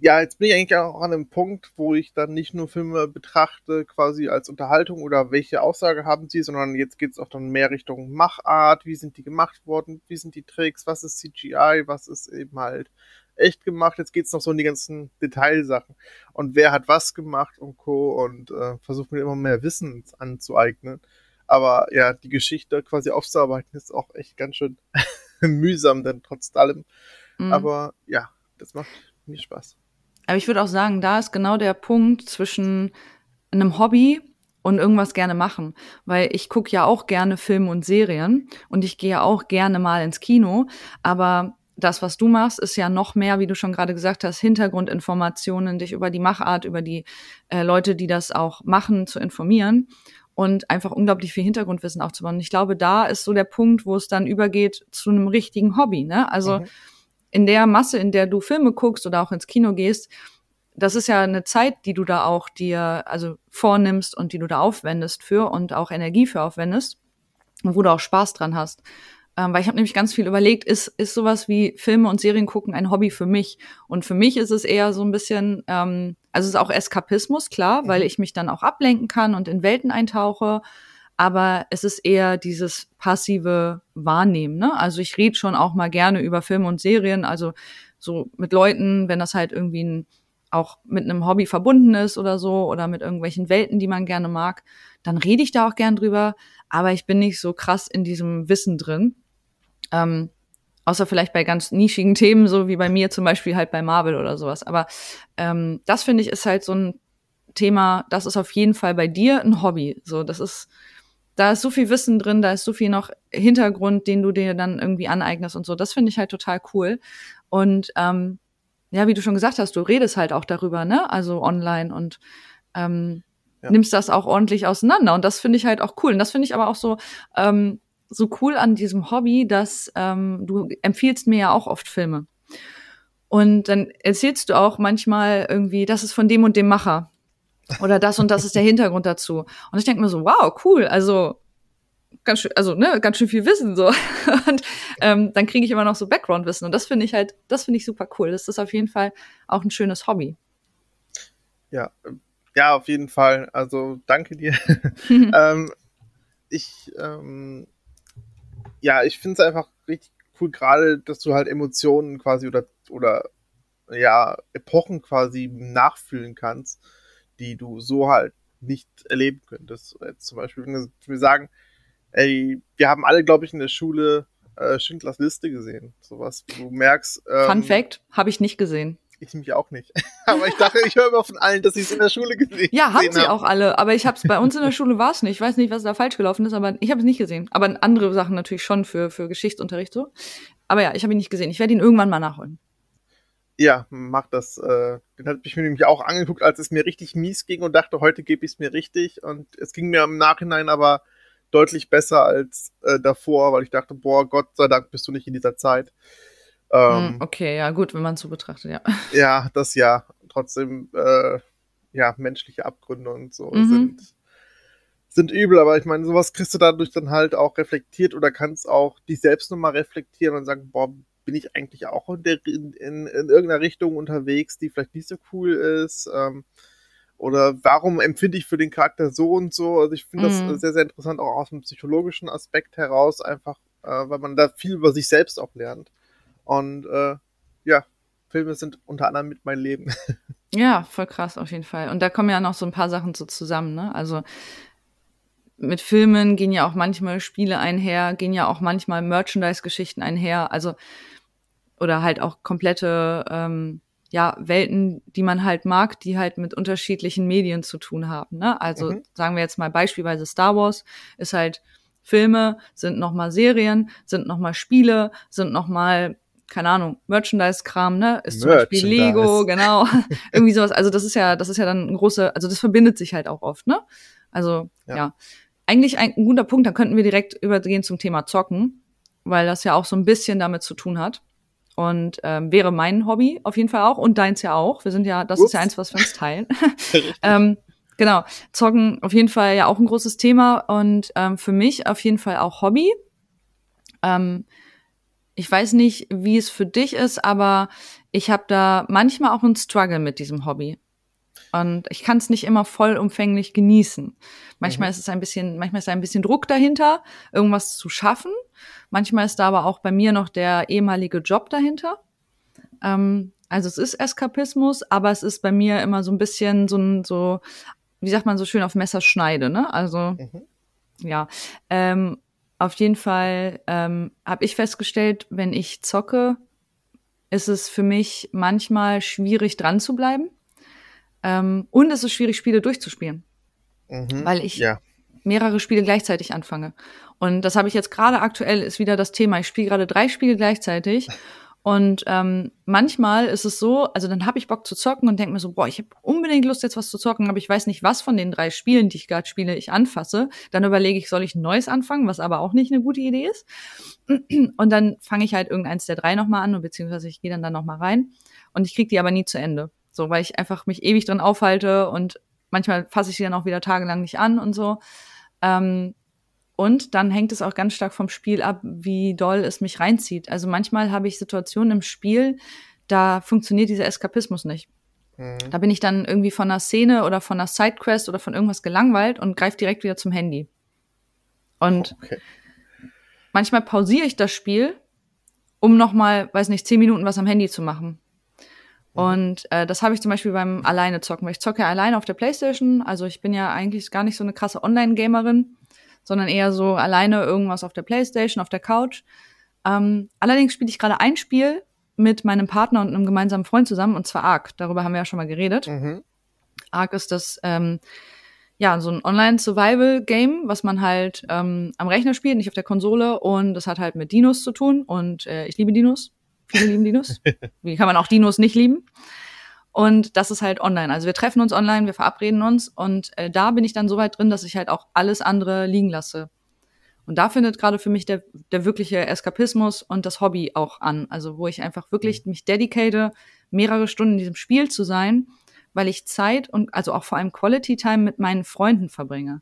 [SPEAKER 2] ja, jetzt bin ich eigentlich auch an einem Punkt, wo ich dann nicht nur Filme betrachte, quasi als Unterhaltung oder welche Aussage haben sie, sondern jetzt geht es auch dann mehr Richtung Machart, wie sind die gemacht worden, wie sind die Tricks, was ist CGI, was ist eben halt echt gemacht. Jetzt geht es noch so in die ganzen Detailsachen. Und wer hat was gemacht und Co. und äh, versucht mir immer mehr Wissen anzueignen. Aber ja, die Geschichte quasi aufzuarbeiten ist auch echt ganz schön mühsam, denn trotz allem. Mhm. Aber ja, das macht mir Spaß.
[SPEAKER 1] Aber ich würde auch sagen, da ist genau der Punkt zwischen einem Hobby und irgendwas gerne machen. Weil ich gucke ja auch gerne Filme und Serien und ich gehe auch gerne mal ins Kino. Aber das, was du machst, ist ja noch mehr, wie du schon gerade gesagt hast, Hintergrundinformationen, dich über die Machart, über die äh, Leute, die das auch machen, zu informieren und einfach unglaublich viel Hintergrundwissen aufzubauen. Und ich glaube, da ist so der Punkt, wo es dann übergeht zu einem richtigen Hobby. Ne? Also mhm. in der Masse, in der du Filme guckst oder auch ins Kino gehst, das ist ja eine Zeit, die du da auch dir also vornimmst und die du da aufwendest für und auch Energie für aufwendest und wo du auch Spaß dran hast. Ähm, weil ich habe nämlich ganz viel überlegt, ist, ist sowas wie Filme und Serien gucken ein Hobby für mich? Und für mich ist es eher so ein bisschen, ähm, also es ist auch Eskapismus, klar, mhm. weil ich mich dann auch ablenken kann und in Welten eintauche. Aber es ist eher dieses passive Wahrnehmen. Ne? Also ich rede schon auch mal gerne über Filme und Serien, also so mit Leuten, wenn das halt irgendwie ein, auch mit einem Hobby verbunden ist oder so oder mit irgendwelchen Welten, die man gerne mag, dann rede ich da auch gern drüber. Aber ich bin nicht so krass in diesem Wissen drin. Ähm, außer vielleicht bei ganz nischigen Themen, so wie bei mir zum Beispiel halt bei Marvel oder sowas. Aber ähm, das finde ich ist halt so ein Thema, das ist auf jeden Fall bei dir ein Hobby. So, das ist, da ist so viel Wissen drin, da ist so viel noch Hintergrund, den du dir dann irgendwie aneignest und so. Das finde ich halt total cool. Und ähm, ja, wie du schon gesagt hast, du redest halt auch darüber, ne? Also online und ähm, ja. nimmst das auch ordentlich auseinander. Und das finde ich halt auch cool. Und das finde ich aber auch so, ähm, so cool an diesem Hobby, dass ähm, du empfiehlst mir ja auch oft Filme. Und dann erzählst du auch manchmal irgendwie, das ist von dem und dem Macher. Oder das und das ist der Hintergrund dazu. Und ich denke mir so, wow, cool. Also ganz schön, also ne, ganz schön viel Wissen so. Und ähm, dann kriege ich immer noch so Background-Wissen. Und das finde ich halt, das finde ich super cool. Das ist auf jeden Fall auch ein schönes Hobby.
[SPEAKER 2] Ja, ja, auf jeden Fall. Also danke dir. ähm, ich, ähm, ja, ich finde es einfach richtig cool, gerade, dass du halt Emotionen quasi oder, oder ja, Epochen quasi nachfühlen kannst, die du so halt nicht erleben könntest. Jetzt zum Beispiel, wenn wir sagen, ey, wir haben alle, glaube ich, in der Schule äh, Schindlers Liste gesehen. Sowas, du merkst.
[SPEAKER 1] Ähm, Fun Fact, habe ich nicht gesehen.
[SPEAKER 2] Ich nämlich auch nicht. aber ich dachte, ich höre immer von allen, dass sie es in der Schule gesehen haben.
[SPEAKER 1] Ja, haben sie auch alle. Aber ich habe es bei uns in der Schule war es nicht. Ich weiß nicht, was da falsch gelaufen ist, aber ich habe es nicht gesehen. Aber andere Sachen natürlich schon für, für Geschichtsunterricht so. Aber ja, ich habe ihn nicht gesehen. Ich werde ihn irgendwann mal nachholen.
[SPEAKER 2] Ja, mach das. Äh, den hatte ich mir nämlich auch angeguckt, als es mir richtig mies ging und dachte, heute gebe ich es mir richtig. Und es ging mir im Nachhinein aber deutlich besser als äh, davor, weil ich dachte, boah, Gott sei Dank bist du nicht in dieser Zeit.
[SPEAKER 1] Ähm, hm, okay, ja, gut, wenn man es so betrachtet, ja.
[SPEAKER 2] Ja, das ja. Trotzdem, äh, ja, menschliche Abgründe und so mhm. sind, sind übel, aber ich meine, sowas kriegst du dadurch dann halt auch reflektiert oder kannst auch dich selbst nochmal reflektieren und sagen, boah, bin ich eigentlich auch in, der, in, in, in irgendeiner Richtung unterwegs, die vielleicht nicht so cool ist? Ähm, oder warum empfinde ich für den Charakter so und so? Also ich finde mhm. das sehr, sehr interessant, auch aus einem psychologischen Aspekt heraus, einfach, äh, weil man da viel über sich selbst auch lernt. Und äh, ja, Filme sind unter anderem mit meinem Leben.
[SPEAKER 1] Ja, voll krass auf jeden Fall. Und da kommen ja noch so ein paar Sachen so zusammen, ne? Also mit Filmen gehen ja auch manchmal Spiele einher, gehen ja auch manchmal Merchandise-Geschichten einher, also oder halt auch komplette ähm, ja, Welten, die man halt mag, die halt mit unterschiedlichen Medien zu tun haben. Ne? Also mhm. sagen wir jetzt mal beispielsweise Star Wars ist halt Filme, sind nochmal Serien, sind nochmal Spiele, sind nochmal keine Ahnung, Merchandise-Kram, ne? Ist zum Beispiel Lego, genau. Irgendwie sowas. Also das ist ja, das ist ja dann ein große, also das verbindet sich halt auch oft, ne? Also, ja. ja. Eigentlich ein, ein guter Punkt, da könnten wir direkt übergehen zum Thema Zocken, weil das ja auch so ein bisschen damit zu tun hat. Und ähm, wäre mein Hobby auf jeden Fall auch und deins ja auch. Wir sind ja, das Ups. ist ja eins, was wir uns teilen. ähm, genau, Zocken auf jeden Fall ja auch ein großes Thema und ähm, für mich auf jeden Fall auch Hobby. Ähm, ich weiß nicht, wie es für dich ist, aber ich habe da manchmal auch einen Struggle mit diesem Hobby. Und ich kann es nicht immer vollumfänglich genießen. Manchmal mhm. ist es ein bisschen, manchmal ist ein bisschen Druck dahinter, irgendwas zu schaffen. Manchmal ist da aber auch bei mir noch der ehemalige Job dahinter. Ähm, also es ist Eskapismus, aber es ist bei mir immer so ein bisschen so ein, so, wie sagt man so schön auf Messerschneide, ne? Also, mhm. ja. Ähm, auf jeden Fall ähm, habe ich festgestellt, wenn ich zocke, ist es für mich manchmal schwierig dran zu bleiben. Ähm, und es ist schwierig, Spiele durchzuspielen. Mhm, weil ich ja. mehrere Spiele gleichzeitig anfange. Und das habe ich jetzt gerade aktuell, ist wieder das Thema. Ich spiele gerade drei Spiele gleichzeitig. Und ähm, manchmal ist es so, also dann habe ich Bock zu zocken und denke mir so, boah, ich habe unbedingt Lust jetzt was zu zocken, aber ich weiß nicht, was von den drei Spielen, die ich gerade spiele, ich anfasse. Dann überlege ich, soll ich ein neues anfangen, was aber auch nicht eine gute Idee ist. Und dann fange ich halt irgendeins der drei nochmal an, beziehungsweise ich gehe dann da nochmal rein. Und ich kriege die aber nie zu Ende. So, weil ich einfach mich ewig drin aufhalte und manchmal fasse ich sie dann auch wieder tagelang nicht an und so. Ähm, und dann hängt es auch ganz stark vom Spiel ab, wie doll es mich reinzieht. Also manchmal habe ich Situationen im Spiel, da funktioniert dieser Eskapismus nicht. Mhm. Da bin ich dann irgendwie von einer Szene oder von einer Sidequest oder von irgendwas gelangweilt und greife direkt wieder zum Handy. Und okay. manchmal pausiere ich das Spiel, um nochmal, weiß nicht, zehn Minuten was am Handy zu machen. Mhm. Und äh, das habe ich zum Beispiel beim Alleine zocken, weil ich zocke ja alleine auf der Playstation. Also ich bin ja eigentlich gar nicht so eine krasse Online-Gamerin, sondern eher so alleine irgendwas auf der Playstation, auf der Couch. Ähm, allerdings spiele ich gerade ein Spiel mit meinem Partner und einem gemeinsamen Freund zusammen, und zwar Ark. Darüber haben wir ja schon mal geredet. Mhm. Ark ist das ähm, ja, so ein Online-Survival-Game, was man halt ähm, am Rechner spielt, nicht auf der Konsole. Und das hat halt mit Dinos zu tun. Und äh, ich liebe Dinos. Viele lieben Dinos. Wie kann man auch Dinos nicht lieben? Und das ist halt online. Also wir treffen uns online, wir verabreden uns und äh, da bin ich dann so weit drin, dass ich halt auch alles andere liegen lasse. Und da findet gerade für mich der, der wirkliche Eskapismus und das Hobby auch an. Also wo ich einfach wirklich mhm. mich dedicate, mehrere Stunden in diesem Spiel zu sein, weil ich Zeit und also auch vor allem Quality Time mit meinen Freunden verbringe.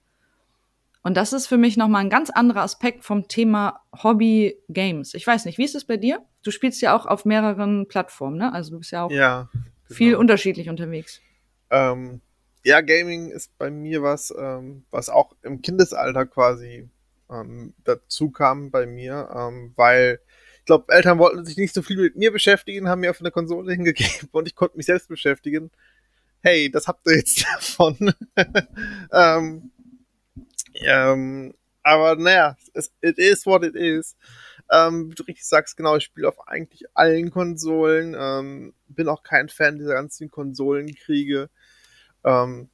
[SPEAKER 1] Und das ist für mich nochmal ein ganz anderer Aspekt vom Thema Hobby Games. Ich weiß nicht, wie ist es bei dir? Du spielst ja auch auf mehreren Plattformen, ne? Also du bist ja auch
[SPEAKER 2] ja.
[SPEAKER 1] Viel unterschiedlich unterwegs.
[SPEAKER 2] Ähm, ja, Gaming ist bei mir was, ähm, was auch im Kindesalter quasi ähm, dazu kam bei mir, ähm, weil ich glaube, Eltern wollten sich nicht so viel mit mir beschäftigen, haben mir auf eine Konsole hingegeben und ich konnte mich selbst beschäftigen. Hey, das habt ihr jetzt davon. ähm, ähm, aber naja, it is what it is. Ähm, wie du richtig sagst, genau, ich spiele auf eigentlich allen Konsolen. Ähm, bin auch kein Fan dieser ganzen Konsolenkriege. Ähm,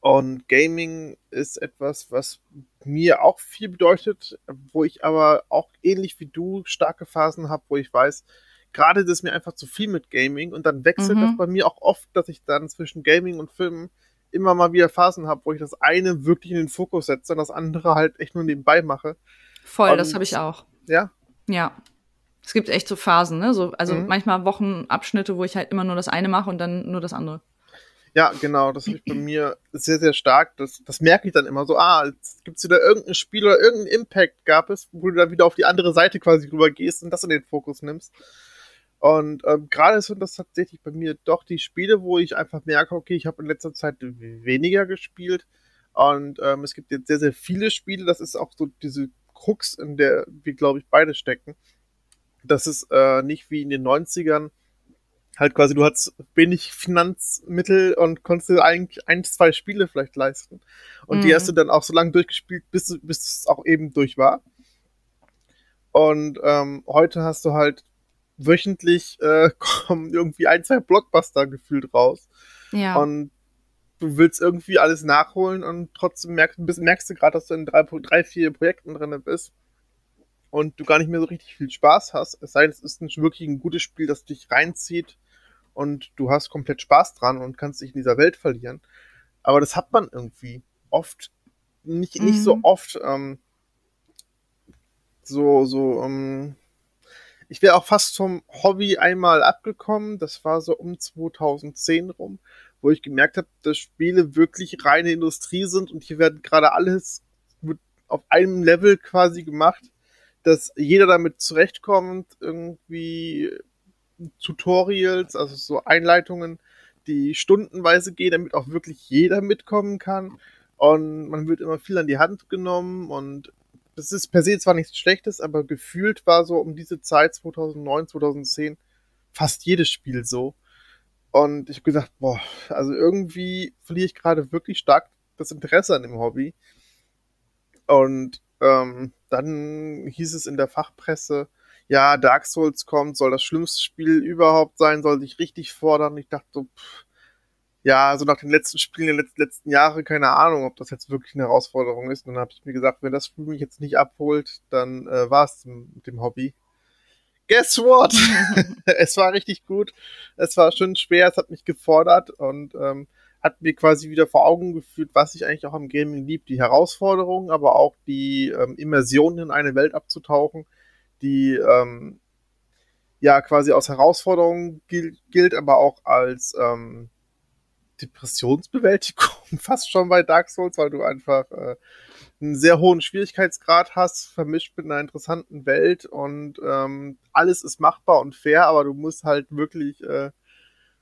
[SPEAKER 2] und Gaming ist etwas, was mir auch viel bedeutet, wo ich aber auch ähnlich wie du starke Phasen habe, wo ich weiß, gerade das ist mir einfach zu viel mit Gaming und dann wechselt mhm. das bei mir auch oft, dass ich dann zwischen Gaming und Filmen immer mal wieder Phasen habe, wo ich das eine wirklich in den Fokus setze und das andere halt echt nur nebenbei mache.
[SPEAKER 1] Voll, und, das habe ich auch.
[SPEAKER 2] Ja?
[SPEAKER 1] Ja. Es gibt echt so Phasen, ne? So, also mhm. manchmal Wochenabschnitte, wo ich halt immer nur das eine mache und dann nur das andere.
[SPEAKER 2] Ja, genau, das ist bei mir sehr, sehr stark. Das, das merke ich dann immer so, ah, gibt es wieder irgendein Spiel oder irgendein Impact gab es, wo du dann wieder auf die andere Seite quasi rüber gehst und das in den Fokus nimmst. Und ähm, gerade sind das tatsächlich bei mir doch die Spiele, wo ich einfach merke, okay, ich habe in letzter Zeit weniger gespielt. Und ähm, es gibt jetzt sehr, sehr viele Spiele. Das ist auch so diese Krux, in der wir, glaube ich, beide stecken. Das ist äh, nicht wie in den 90ern. Halt quasi, du hattest wenig Finanzmittel und konntest dir eigentlich ein, zwei Spiele vielleicht leisten. Und mhm. die hast du dann auch so lange durchgespielt, bis, bis es auch eben durch war. Und ähm, heute hast du halt wöchentlich äh, kommen irgendwie ein, zwei Blockbuster gefühlt raus.
[SPEAKER 1] Ja.
[SPEAKER 2] Und du willst irgendwie alles nachholen und trotzdem merkst, merkst du gerade, dass du in drei, drei, vier Projekten drin bist und du gar nicht mehr so richtig viel Spaß hast. Es sei denn, es ist ein, wirklich ein gutes Spiel, das dich reinzieht und du hast komplett Spaß dran und kannst dich in dieser Welt verlieren. Aber das hat man irgendwie oft, nicht, mhm. nicht so mhm. oft, ähm, so, so, ähm, ich wäre auch fast vom Hobby einmal abgekommen. Das war so um 2010 rum, wo ich gemerkt habe, dass Spiele wirklich reine Industrie sind und hier werden gerade alles auf einem Level quasi gemacht, dass jeder damit zurechtkommt, irgendwie Tutorials, also so Einleitungen, die stundenweise gehen, damit auch wirklich jeder mitkommen kann. Und man wird immer viel an die Hand genommen und das ist per se zwar nichts Schlechtes, aber gefühlt war so um diese Zeit, 2009, 2010, fast jedes Spiel so. Und ich habe gesagt, boah, also irgendwie verliere ich gerade wirklich stark das Interesse an dem Hobby. Und ähm, dann hieß es in der Fachpresse, ja, Dark Souls kommt, soll das schlimmste Spiel überhaupt sein, soll sich richtig fordern. Ich dachte so, pff, ja, also nach den letzten Spielen der letzten, letzten Jahre, keine Ahnung, ob das jetzt wirklich eine Herausforderung ist. Und dann habe ich mir gesagt, wenn das Spiel mich jetzt nicht abholt, dann äh, war es mit dem Hobby. Guess what? es war richtig gut. Es war schon schwer, es hat mich gefordert und ähm, hat mir quasi wieder vor Augen geführt, was ich eigentlich auch am Gaming lieb. Die Herausforderung, aber auch die ähm, Immersion in eine Welt abzutauchen, die ähm, ja quasi aus Herausforderungen gilt, gilt aber auch als ähm, Depressionsbewältigung fast schon bei Dark Souls, weil du einfach äh, einen sehr hohen Schwierigkeitsgrad hast, vermischt mit einer interessanten Welt und ähm, alles ist machbar und fair, aber du musst halt wirklich äh,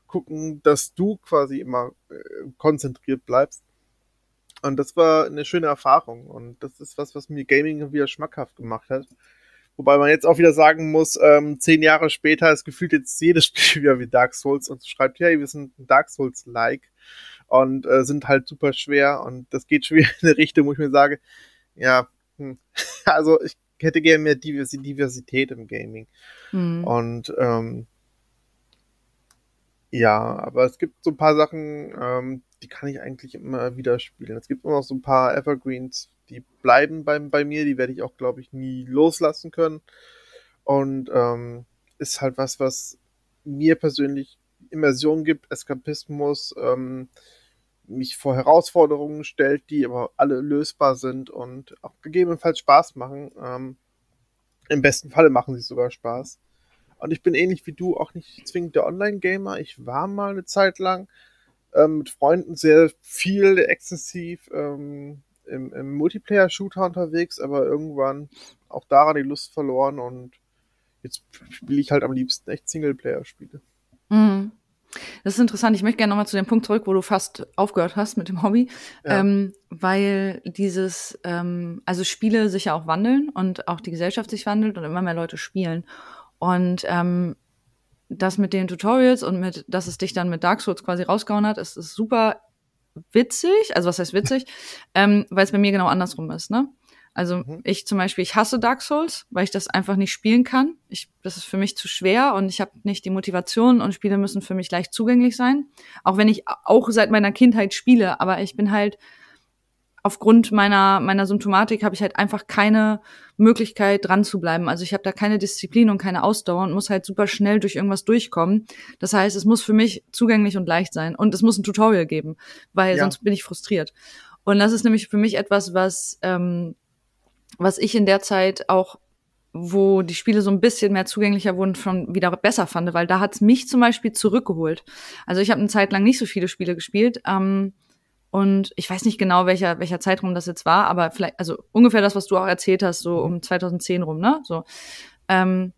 [SPEAKER 2] gucken, dass du quasi immer äh, konzentriert bleibst. Und das war eine schöne Erfahrung und das ist was, was mir Gaming wieder schmackhaft gemacht hat. Wobei man jetzt auch wieder sagen muss, ähm, zehn Jahre später ist gefühlt jetzt jedes Spiel wieder wie Dark Souls und schreibt, hey, wir sind Dark Souls-like und äh, sind halt super schwer und das geht schon wieder in eine Richtung, wo ich mir sage, ja, hm, also ich hätte gerne mehr Diversität im Gaming. Mhm. Und ähm, ja, aber es gibt so ein paar Sachen, ähm, die kann ich eigentlich immer wieder spielen. Es gibt immer noch so ein paar Evergreens, die bleiben bei, bei mir, die werde ich auch, glaube ich, nie loslassen können. Und ähm, ist halt was, was mir persönlich Immersion gibt, Eskapismus, ähm, mich vor Herausforderungen stellt, die aber alle lösbar sind und auch gegebenenfalls Spaß machen. Ähm, Im besten Falle machen sie sogar Spaß. Und ich bin ähnlich wie du auch nicht zwingend der Online-Gamer. Ich war mal eine Zeit lang ähm, mit Freunden sehr viel exzessiv ähm, im, im Multiplayer-Shooter unterwegs, aber irgendwann auch daran die Lust verloren und jetzt spiele ich halt am liebsten echt Singleplayer-Spiele.
[SPEAKER 1] Mhm. Das ist interessant. Ich möchte gerne nochmal zu dem Punkt zurück, wo du fast aufgehört hast mit dem Hobby, ja. ähm, weil dieses, ähm, also Spiele sich ja auch wandeln und auch die Gesellschaft sich wandelt und immer mehr Leute spielen. Und ähm, das mit den Tutorials und mit, dass es dich dann mit Dark Souls quasi rausgehauen hat, ist, ist super witzig. Also was heißt witzig? ähm, weil es bei mir genau andersrum ist, ne? Also mhm. ich zum Beispiel, ich hasse Dark Souls, weil ich das einfach nicht spielen kann. Ich, das ist für mich zu schwer und ich habe nicht die Motivation und Spiele müssen für mich leicht zugänglich sein. Auch wenn ich auch seit meiner Kindheit spiele, aber ich bin halt aufgrund meiner meiner Symptomatik habe ich halt einfach keine Möglichkeit dran zu bleiben. Also ich habe da keine Disziplin und keine Ausdauer und muss halt super schnell durch irgendwas durchkommen. Das heißt, es muss für mich zugänglich und leicht sein und es muss ein Tutorial geben, weil ja. sonst bin ich frustriert. Und das ist nämlich für mich etwas, was ähm, was ich in der Zeit auch wo die Spiele so ein bisschen mehr zugänglicher wurden, schon wieder besser fand, weil da hat's mich zum Beispiel zurückgeholt. Also ich habe eine Zeit lang nicht so viele Spiele gespielt ähm, und ich weiß nicht genau, welcher, welcher Zeitraum das jetzt war, aber vielleicht, also ungefähr das, was du auch erzählt hast, so um 2010 rum, ne? So. Ähm,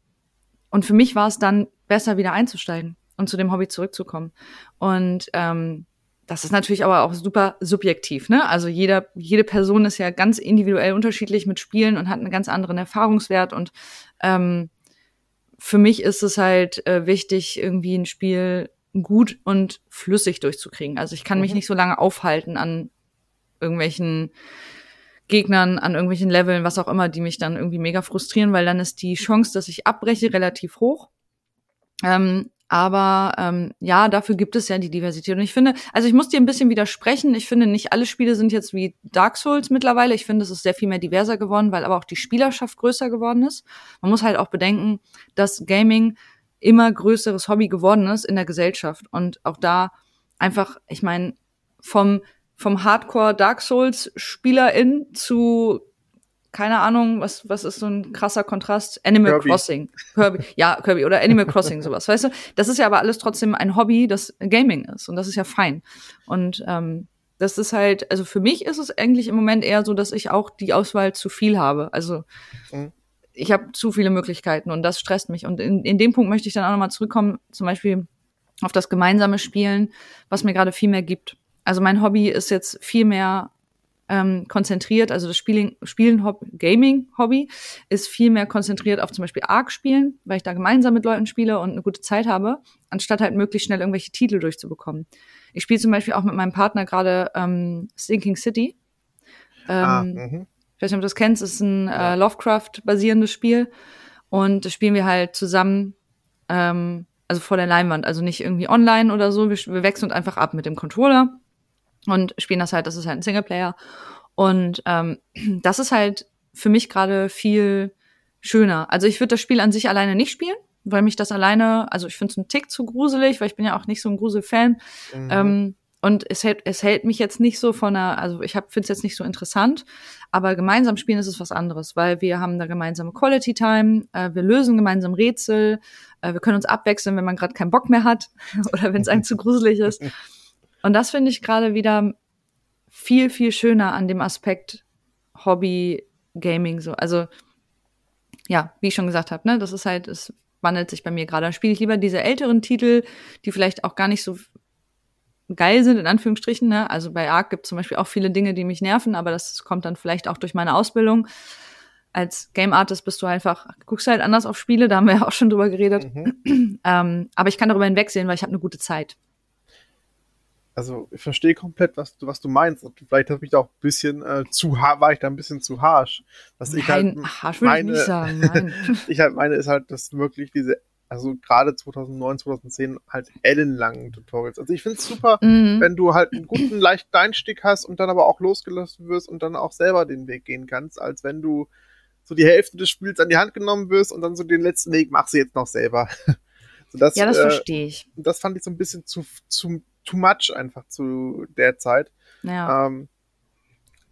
[SPEAKER 1] und für mich war es dann besser, wieder einzusteigen und zu dem Hobby zurückzukommen. Und ähm, das ist natürlich aber auch super subjektiv, ne? Also jeder, jede Person ist ja ganz individuell unterschiedlich mit Spielen und hat einen ganz anderen Erfahrungswert. Und ähm, für mich ist es halt äh, wichtig, irgendwie ein Spiel gut und flüssig durchzukriegen. Also ich kann mhm. mich nicht so lange aufhalten an irgendwelchen Gegnern, an irgendwelchen Leveln, was auch immer, die mich dann irgendwie mega frustrieren, weil dann ist die Chance, dass ich abbreche, relativ hoch. Ähm, aber ähm, ja, dafür gibt es ja die Diversität. Und ich finde, also ich muss dir ein bisschen widersprechen. Ich finde, nicht alle Spiele sind jetzt wie Dark Souls mittlerweile. Ich finde, es ist sehr viel mehr diverser geworden, weil aber auch die Spielerschaft größer geworden ist. Man muss halt auch bedenken, dass Gaming immer größeres Hobby geworden ist in der Gesellschaft. Und auch da einfach, ich meine, vom vom Hardcore Dark Souls Spielerin zu keine Ahnung, was, was ist so ein krasser Kontrast? Animal Kirby. Crossing. Kirby. Ja, Kirby oder Animal Crossing, sowas, weißt du? Das ist ja aber alles trotzdem ein Hobby, das Gaming ist. Und das ist ja fein. Und ähm, das ist halt, also für mich ist es eigentlich im Moment eher so, dass ich auch die Auswahl zu viel habe. Also mhm. Ich habe zu viele Möglichkeiten und das stresst mich. Und in, in dem Punkt möchte ich dann auch nochmal zurückkommen, zum Beispiel auf das gemeinsame Spielen, was mir gerade viel mehr gibt. Also mein Hobby ist jetzt viel mehr ähm, konzentriert, also das Spielen, Spielen Gaming-Hobby ist viel mehr konzentriert auf zum Beispiel Arc-Spielen, weil ich da gemeinsam mit Leuten spiele und eine gute Zeit habe, anstatt halt möglichst schnell irgendwelche Titel durchzubekommen. Ich spiele zum Beispiel auch mit meinem Partner gerade ähm, Sinking City. Ähm, ah. Ich weiß nicht, ob du das kennst, es ist ein äh, Lovecraft-basierendes Spiel. Und das spielen wir halt zusammen, ähm, also vor der Leinwand, also nicht irgendwie online oder so. Wir, wir wechseln uns einfach ab mit dem Controller und spielen das halt, das ist halt ein Singleplayer. Und ähm, das ist halt für mich gerade viel schöner. Also ich würde das Spiel an sich alleine nicht spielen, weil mich das alleine, also ich finde es einen Tick zu gruselig, weil ich bin ja auch nicht so ein Grusel-Fan. Mhm. Ähm, und es hält, es hält mich jetzt nicht so von einer, also ich finde es jetzt nicht so interessant, aber gemeinsam spielen ist es was anderes, weil wir haben da gemeinsame Quality Time, äh, wir lösen gemeinsam Rätsel, äh, wir können uns abwechseln, wenn man gerade keinen Bock mehr hat oder wenn es einem zu gruselig ist. Und das finde ich gerade wieder viel, viel schöner an dem Aspekt Hobby Gaming so. Also, ja, wie ich schon gesagt habe, ne, das ist halt, es wandelt sich bei mir gerade. Dann spiele ich lieber diese älteren Titel, die vielleicht auch gar nicht so geil sind, in Anführungsstrichen. Ne? Also bei Ark gibt es zum Beispiel auch viele Dinge, die mich nerven, aber das kommt dann vielleicht auch durch meine Ausbildung. Als Game Artist bist du einfach, guckst halt anders auf Spiele, da haben wir ja auch schon drüber geredet. Mhm. ähm, aber ich kann darüber hinwegsehen, weil ich habe eine gute Zeit
[SPEAKER 2] also ich verstehe komplett, was du, was du meinst. Und vielleicht habe ich da auch ein bisschen äh, zu war ich da ein bisschen zu harsh. Was
[SPEAKER 1] nein,
[SPEAKER 2] ich halt
[SPEAKER 1] harsh würde ich nicht sagen, nein.
[SPEAKER 2] ich halt meine, ist halt, dass wirklich diese, also gerade 2009, 2010 halt ellenlangen Tutorials. Also ich finde es super, mhm. wenn du halt einen guten, leichten Einstieg hast und dann aber auch losgelassen wirst und dann auch selber den Weg gehen kannst, als wenn du so die Hälfte des Spiels an die Hand genommen wirst und dann so den letzten Weg machst du jetzt noch selber.
[SPEAKER 1] so das, ja, das äh, verstehe ich.
[SPEAKER 2] Das fand ich so ein bisschen zu, zu too much einfach zu der Zeit. Ja. Ähm,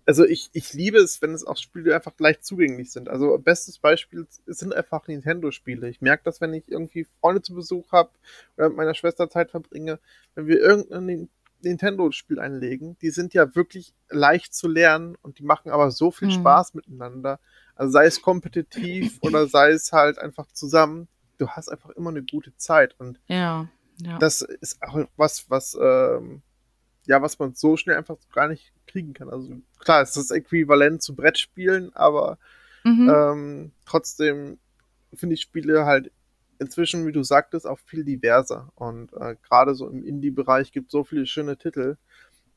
[SPEAKER 2] also ich, ich liebe es, wenn es auch Spiele einfach leicht zugänglich sind. Also bestes Beispiel sind einfach Nintendo-Spiele. Ich merke das, wenn ich irgendwie Freunde zu Besuch habe oder mit meiner Schwester Zeit verbringe, wenn wir irgendein Nintendo-Spiel einlegen, die sind ja wirklich leicht zu lernen und die machen aber so viel mhm. Spaß miteinander. Also sei es kompetitiv oder sei es halt einfach zusammen. Du hast einfach immer eine gute Zeit und
[SPEAKER 1] ja, ja.
[SPEAKER 2] das ist auch was, was ähm, ja, was man so schnell einfach gar nicht kriegen kann. Also klar, es ist äquivalent zu Brettspielen, aber mhm. ähm, trotzdem finde ich Spiele halt inzwischen, wie du sagtest, auch viel diverser. Und äh, gerade so im Indie-Bereich gibt es so viele schöne Titel,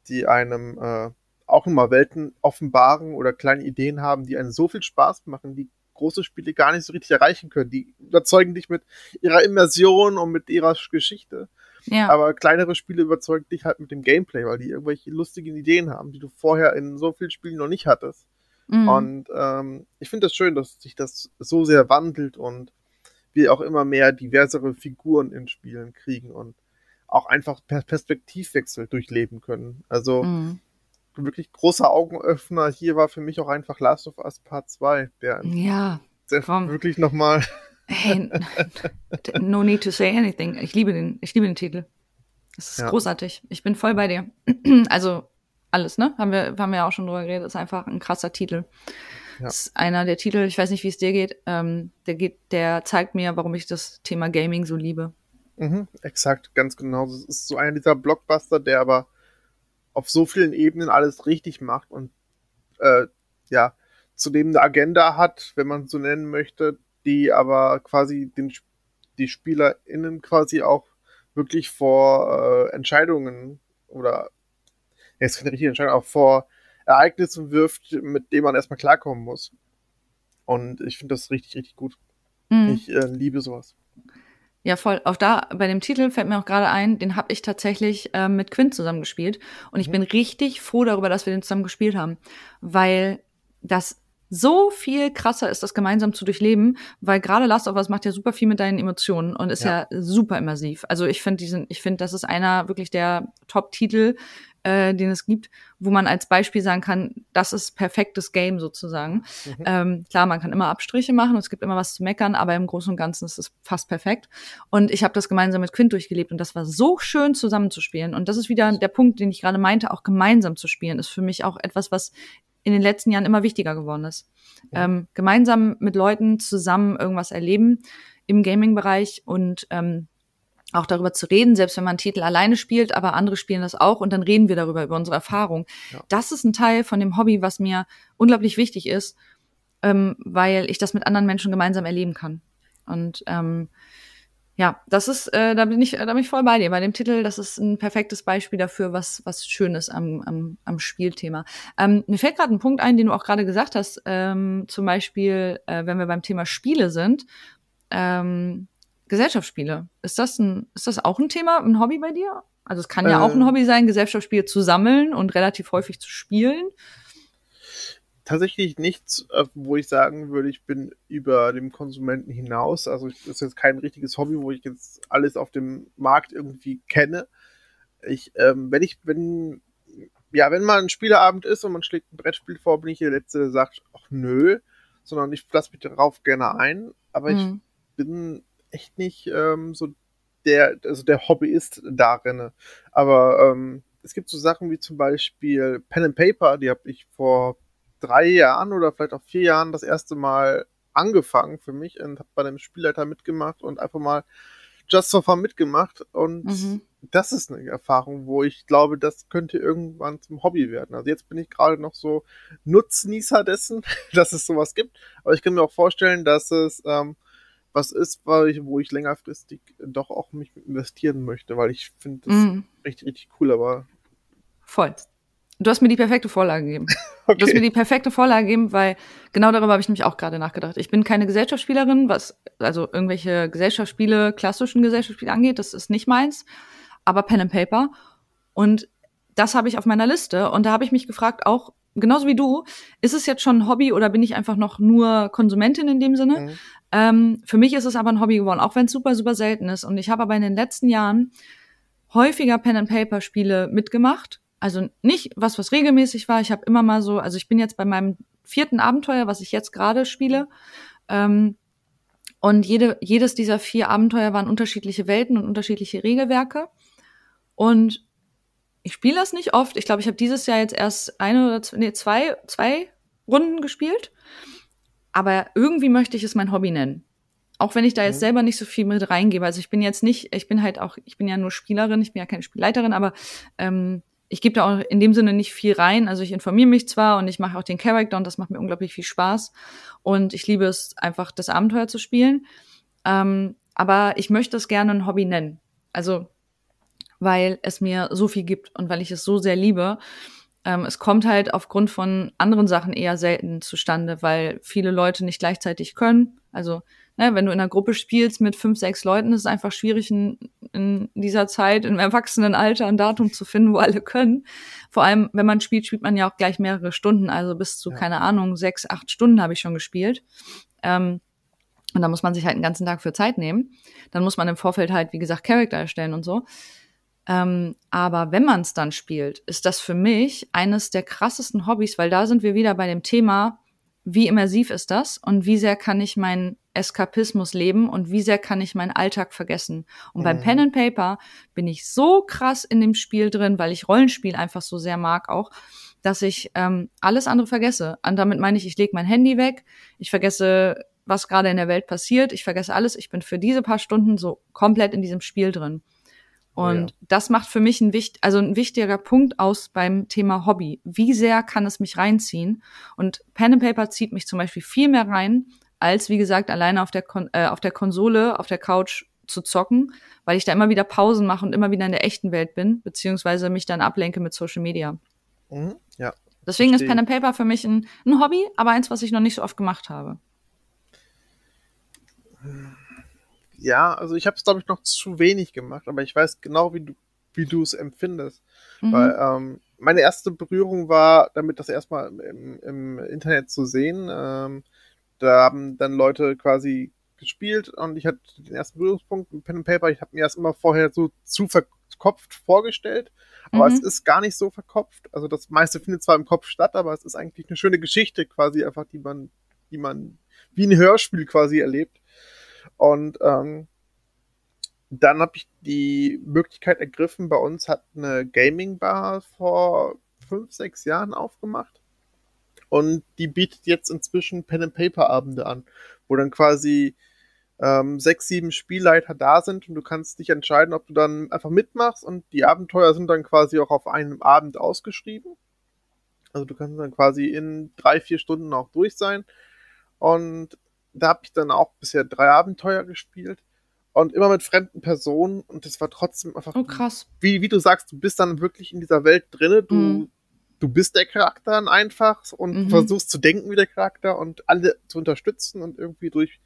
[SPEAKER 2] die einem äh, auch immer Welten offenbaren oder kleine Ideen haben, die einen so viel Spaß machen, die große Spiele gar nicht so richtig erreichen können. Die überzeugen dich mit ihrer Immersion und mit ihrer Geschichte. Ja. Aber kleinere Spiele überzeugen dich halt mit dem Gameplay, weil die irgendwelche lustigen Ideen haben, die du vorher in so vielen Spielen noch nicht hattest. Mhm. Und ähm, ich finde das schön, dass sich das so sehr wandelt und wir auch immer mehr diversere Figuren in Spielen kriegen und auch einfach Perspektivwechsel durchleben können. Also mhm. wirklich großer Augenöffner hier war für mich auch einfach Last of Us Part 2, der,
[SPEAKER 1] ja,
[SPEAKER 2] der wirklich nochmal.
[SPEAKER 1] Hey, no need to say anything. Ich liebe den, ich liebe den Titel. Es ist ja. großartig. Ich bin voll bei dir. Also alles, ne? Haben wir, haben wir auch schon drüber geredet. Ist einfach ein krasser Titel. Ja. ist einer der Titel, ich weiß nicht, wie es dir geht, ähm, der geht, der zeigt mir, warum ich das Thema Gaming so liebe.
[SPEAKER 2] Mhm, exakt, ganz genau. Das ist so einer dieser Blockbuster, der aber auf so vielen Ebenen alles richtig macht und äh, ja, zudem eine Agenda hat, wenn man so nennen möchte, die aber quasi den, die SpielerInnen quasi auch wirklich vor äh, Entscheidungen oder jetzt keine richtige Entscheidung, auch vor Ereignissen wirft, mit denen man erstmal klarkommen muss. Und ich finde das richtig, richtig gut. Mhm. Ich äh, liebe sowas.
[SPEAKER 1] Ja, voll. Auch da bei dem Titel fällt mir auch gerade ein, den habe ich tatsächlich äh, mit Quint zusammen gespielt. Und ich mhm. bin richtig froh darüber, dass wir den zusammen gespielt haben. Weil das so viel krasser ist, das gemeinsam zu durchleben, weil gerade Last of Us macht ja super viel mit deinen Emotionen und ist ja, ja super immersiv. Also ich finde diesen, ich finde, das ist einer wirklich der Top-Titel, äh, den es gibt, wo man als Beispiel sagen kann, das ist perfektes Game sozusagen. Mhm. Ähm, klar, man kann immer Abstriche machen und es gibt immer was zu meckern, aber im Großen und Ganzen ist es fast perfekt. Und ich habe das gemeinsam mit Quint durchgelebt und das war so schön zusammenzuspielen. Und das ist wieder der Punkt, den ich gerade meinte, auch gemeinsam zu spielen, ist für mich auch etwas, was in den letzten Jahren immer wichtiger geworden ist. Ja. Ähm, gemeinsam mit Leuten zusammen irgendwas erleben im Gaming-Bereich und ähm, auch darüber zu reden, selbst wenn man Titel alleine spielt, aber andere spielen das auch und dann reden wir darüber, über unsere Erfahrung. Ja. Das ist ein Teil von dem Hobby, was mir unglaublich wichtig ist, ähm, weil ich das mit anderen Menschen gemeinsam erleben kann. Und ähm, ja, das ist, äh, da bin ich, da bin ich voll bei dir. Bei dem Titel, das ist ein perfektes Beispiel dafür, was, was schön ist am, am, am Spielthema. Ähm, mir fällt gerade ein Punkt ein, den du auch gerade gesagt hast, ähm, zum Beispiel, äh, wenn wir beim Thema Spiele sind, ähm, Gesellschaftsspiele. Ist das ein, ist das auch ein Thema, ein Hobby bei dir? Also es kann ja äh, auch ein Hobby sein, Gesellschaftsspiele zu sammeln und relativ häufig zu spielen
[SPEAKER 2] tatsächlich nichts, äh, wo ich sagen würde, ich bin über dem Konsumenten hinaus. Also das ist jetzt kein richtiges Hobby, wo ich jetzt alles auf dem Markt irgendwie kenne. Ich, ähm, wenn ich, wenn, ja, wenn mal ein Spieleabend ist und man schlägt ein Brettspiel vor, bin ich der Letzte, der sagt, ach nö, sondern ich lasse mich darauf gerne ein. Aber mhm. ich bin echt nicht ähm, so der, also der Hobbyist darin. Aber ähm, es gibt so Sachen wie zum Beispiel Pen and Paper, die habe ich vor drei Jahren oder vielleicht auch vier Jahren das erste Mal angefangen für mich und habe bei dem Spielleiter mitgemacht und einfach mal Just so far mitgemacht und mhm. das ist eine Erfahrung, wo ich glaube, das könnte irgendwann zum Hobby werden. Also jetzt bin ich gerade noch so Nutznießer dessen, dass es sowas gibt, aber ich kann mir auch vorstellen, dass es ähm, was ist, ich, wo ich längerfristig doch auch mich investieren möchte, weil ich finde das mhm. richtig, richtig cool, aber
[SPEAKER 1] voll. Du hast mir die perfekte Vorlage gegeben. Okay. Du hast mir die perfekte Vorlage gegeben, weil genau darüber habe ich nämlich auch gerade nachgedacht. Ich bin keine Gesellschaftsspielerin, was also irgendwelche Gesellschaftsspiele, klassischen Gesellschaftsspiele angeht, das ist nicht meins, aber Pen and Paper. Und das habe ich auf meiner Liste. Und da habe ich mich gefragt, auch genauso wie du, ist es jetzt schon ein Hobby oder bin ich einfach noch nur Konsumentin in dem Sinne? Mhm. Ähm, für mich ist es aber ein Hobby geworden, auch wenn es super, super selten ist. Und ich habe aber in den letzten Jahren häufiger Pen and Paper Spiele mitgemacht also nicht was, was regelmäßig war. Ich habe immer mal so, also ich bin jetzt bei meinem vierten Abenteuer, was ich jetzt gerade spiele. Ähm, und jede, jedes dieser vier Abenteuer waren unterschiedliche Welten und unterschiedliche Regelwerke. Und ich spiele das nicht oft. Ich glaube, ich habe dieses Jahr jetzt erst eine oder zwei, nee, zwei, zwei Runden gespielt. Aber irgendwie möchte ich es mein Hobby nennen. Auch wenn ich da jetzt mhm. selber nicht so viel mit reingebe. Also ich bin jetzt nicht, ich bin halt auch, ich bin ja nur Spielerin, ich bin ja keine Spielleiterin, aber ähm, ich gebe da auch in dem Sinne nicht viel rein. Also ich informiere mich zwar und ich mache auch den Charakter und das macht mir unglaublich viel Spaß. Und ich liebe es einfach, das Abenteuer zu spielen. Ähm, aber ich möchte es gerne ein Hobby nennen. Also, weil es mir so viel gibt und weil ich es so sehr liebe. Ähm, es kommt halt aufgrund von anderen Sachen eher selten zustande, weil viele Leute nicht gleichzeitig können. Also ne, wenn du in einer Gruppe spielst mit fünf, sechs Leuten, ist es einfach schwierig, in, in dieser Zeit, im Erwachsenenalter, ein Datum zu finden, wo alle können. Vor allem, wenn man spielt, spielt man ja auch gleich mehrere Stunden, also bis zu, ja. keine Ahnung, sechs, acht Stunden habe ich schon gespielt. Ähm, und da muss man sich halt einen ganzen Tag für Zeit nehmen. Dann muss man im Vorfeld halt, wie gesagt, Charakter erstellen und so. Ähm, aber wenn man es dann spielt, ist das für mich eines der krassesten Hobbys, weil da sind wir wieder bei dem Thema, wie immersiv ist das und wie sehr kann ich meinen Eskapismus leben und wie sehr kann ich meinen Alltag vergessen. Und mhm. beim Pen and Paper bin ich so krass in dem Spiel drin, weil ich Rollenspiel einfach so sehr mag auch, dass ich ähm, alles andere vergesse. Und damit meine ich, ich lege mein Handy weg, ich vergesse, was gerade in der Welt passiert, ich vergesse alles, ich bin für diese paar Stunden so komplett in diesem Spiel drin. Oh und ja. das macht für mich ein, also ein wichtiger Punkt aus beim Thema Hobby. Wie sehr kann es mich reinziehen? Und Pen and Paper zieht mich zum Beispiel viel mehr rein, als wie gesagt alleine auf der, Kon äh, auf der Konsole, auf der Couch zu zocken, weil ich da immer wieder Pausen mache und immer wieder in der echten Welt bin, beziehungsweise mich dann ablenke mit Social Media.
[SPEAKER 2] Mhm, ja.
[SPEAKER 1] Deswegen verstehe. ist Pen and Paper für mich ein, ein Hobby, aber eins, was ich noch nicht so oft gemacht habe.
[SPEAKER 2] Ja, also ich habe es, glaube ich, noch zu wenig gemacht, aber ich weiß genau, wie du wie du es empfindest. Mhm. Weil ähm, meine erste Berührung war damit, das erstmal im, im Internet zu sehen. Ähm, da haben dann Leute quasi gespielt und ich hatte den ersten Berührungspunkt mit Pen and Paper. Ich habe mir das immer vorher so zu verkopft vorgestellt, aber mhm. es ist gar nicht so verkopft. Also das meiste findet zwar im Kopf statt, aber es ist eigentlich eine schöne Geschichte quasi einfach, die man, die man wie ein Hörspiel quasi erlebt. Und ähm, dann habe ich die Möglichkeit ergriffen, bei uns hat eine Gaming-Bar vor fünf, sechs Jahren aufgemacht. Und die bietet jetzt inzwischen Pen-and-Paper-Abende an, wo dann quasi ähm, sechs, sieben Spielleiter da sind und du kannst dich entscheiden, ob du dann einfach mitmachst und die Abenteuer sind dann quasi auch auf einem Abend ausgeschrieben. Also du kannst dann quasi in drei, vier Stunden auch durch sein. Und da habe ich dann auch bisher drei Abenteuer gespielt und immer mit fremden Personen und das war trotzdem einfach.
[SPEAKER 1] Oh, krass.
[SPEAKER 2] Wie, wie du sagst, du bist dann wirklich in dieser Welt drinne, du, mhm. Du bist der Charakter dann einfach und mhm. versuchst zu denken wie der Charakter und alle zu unterstützen und irgendwie durch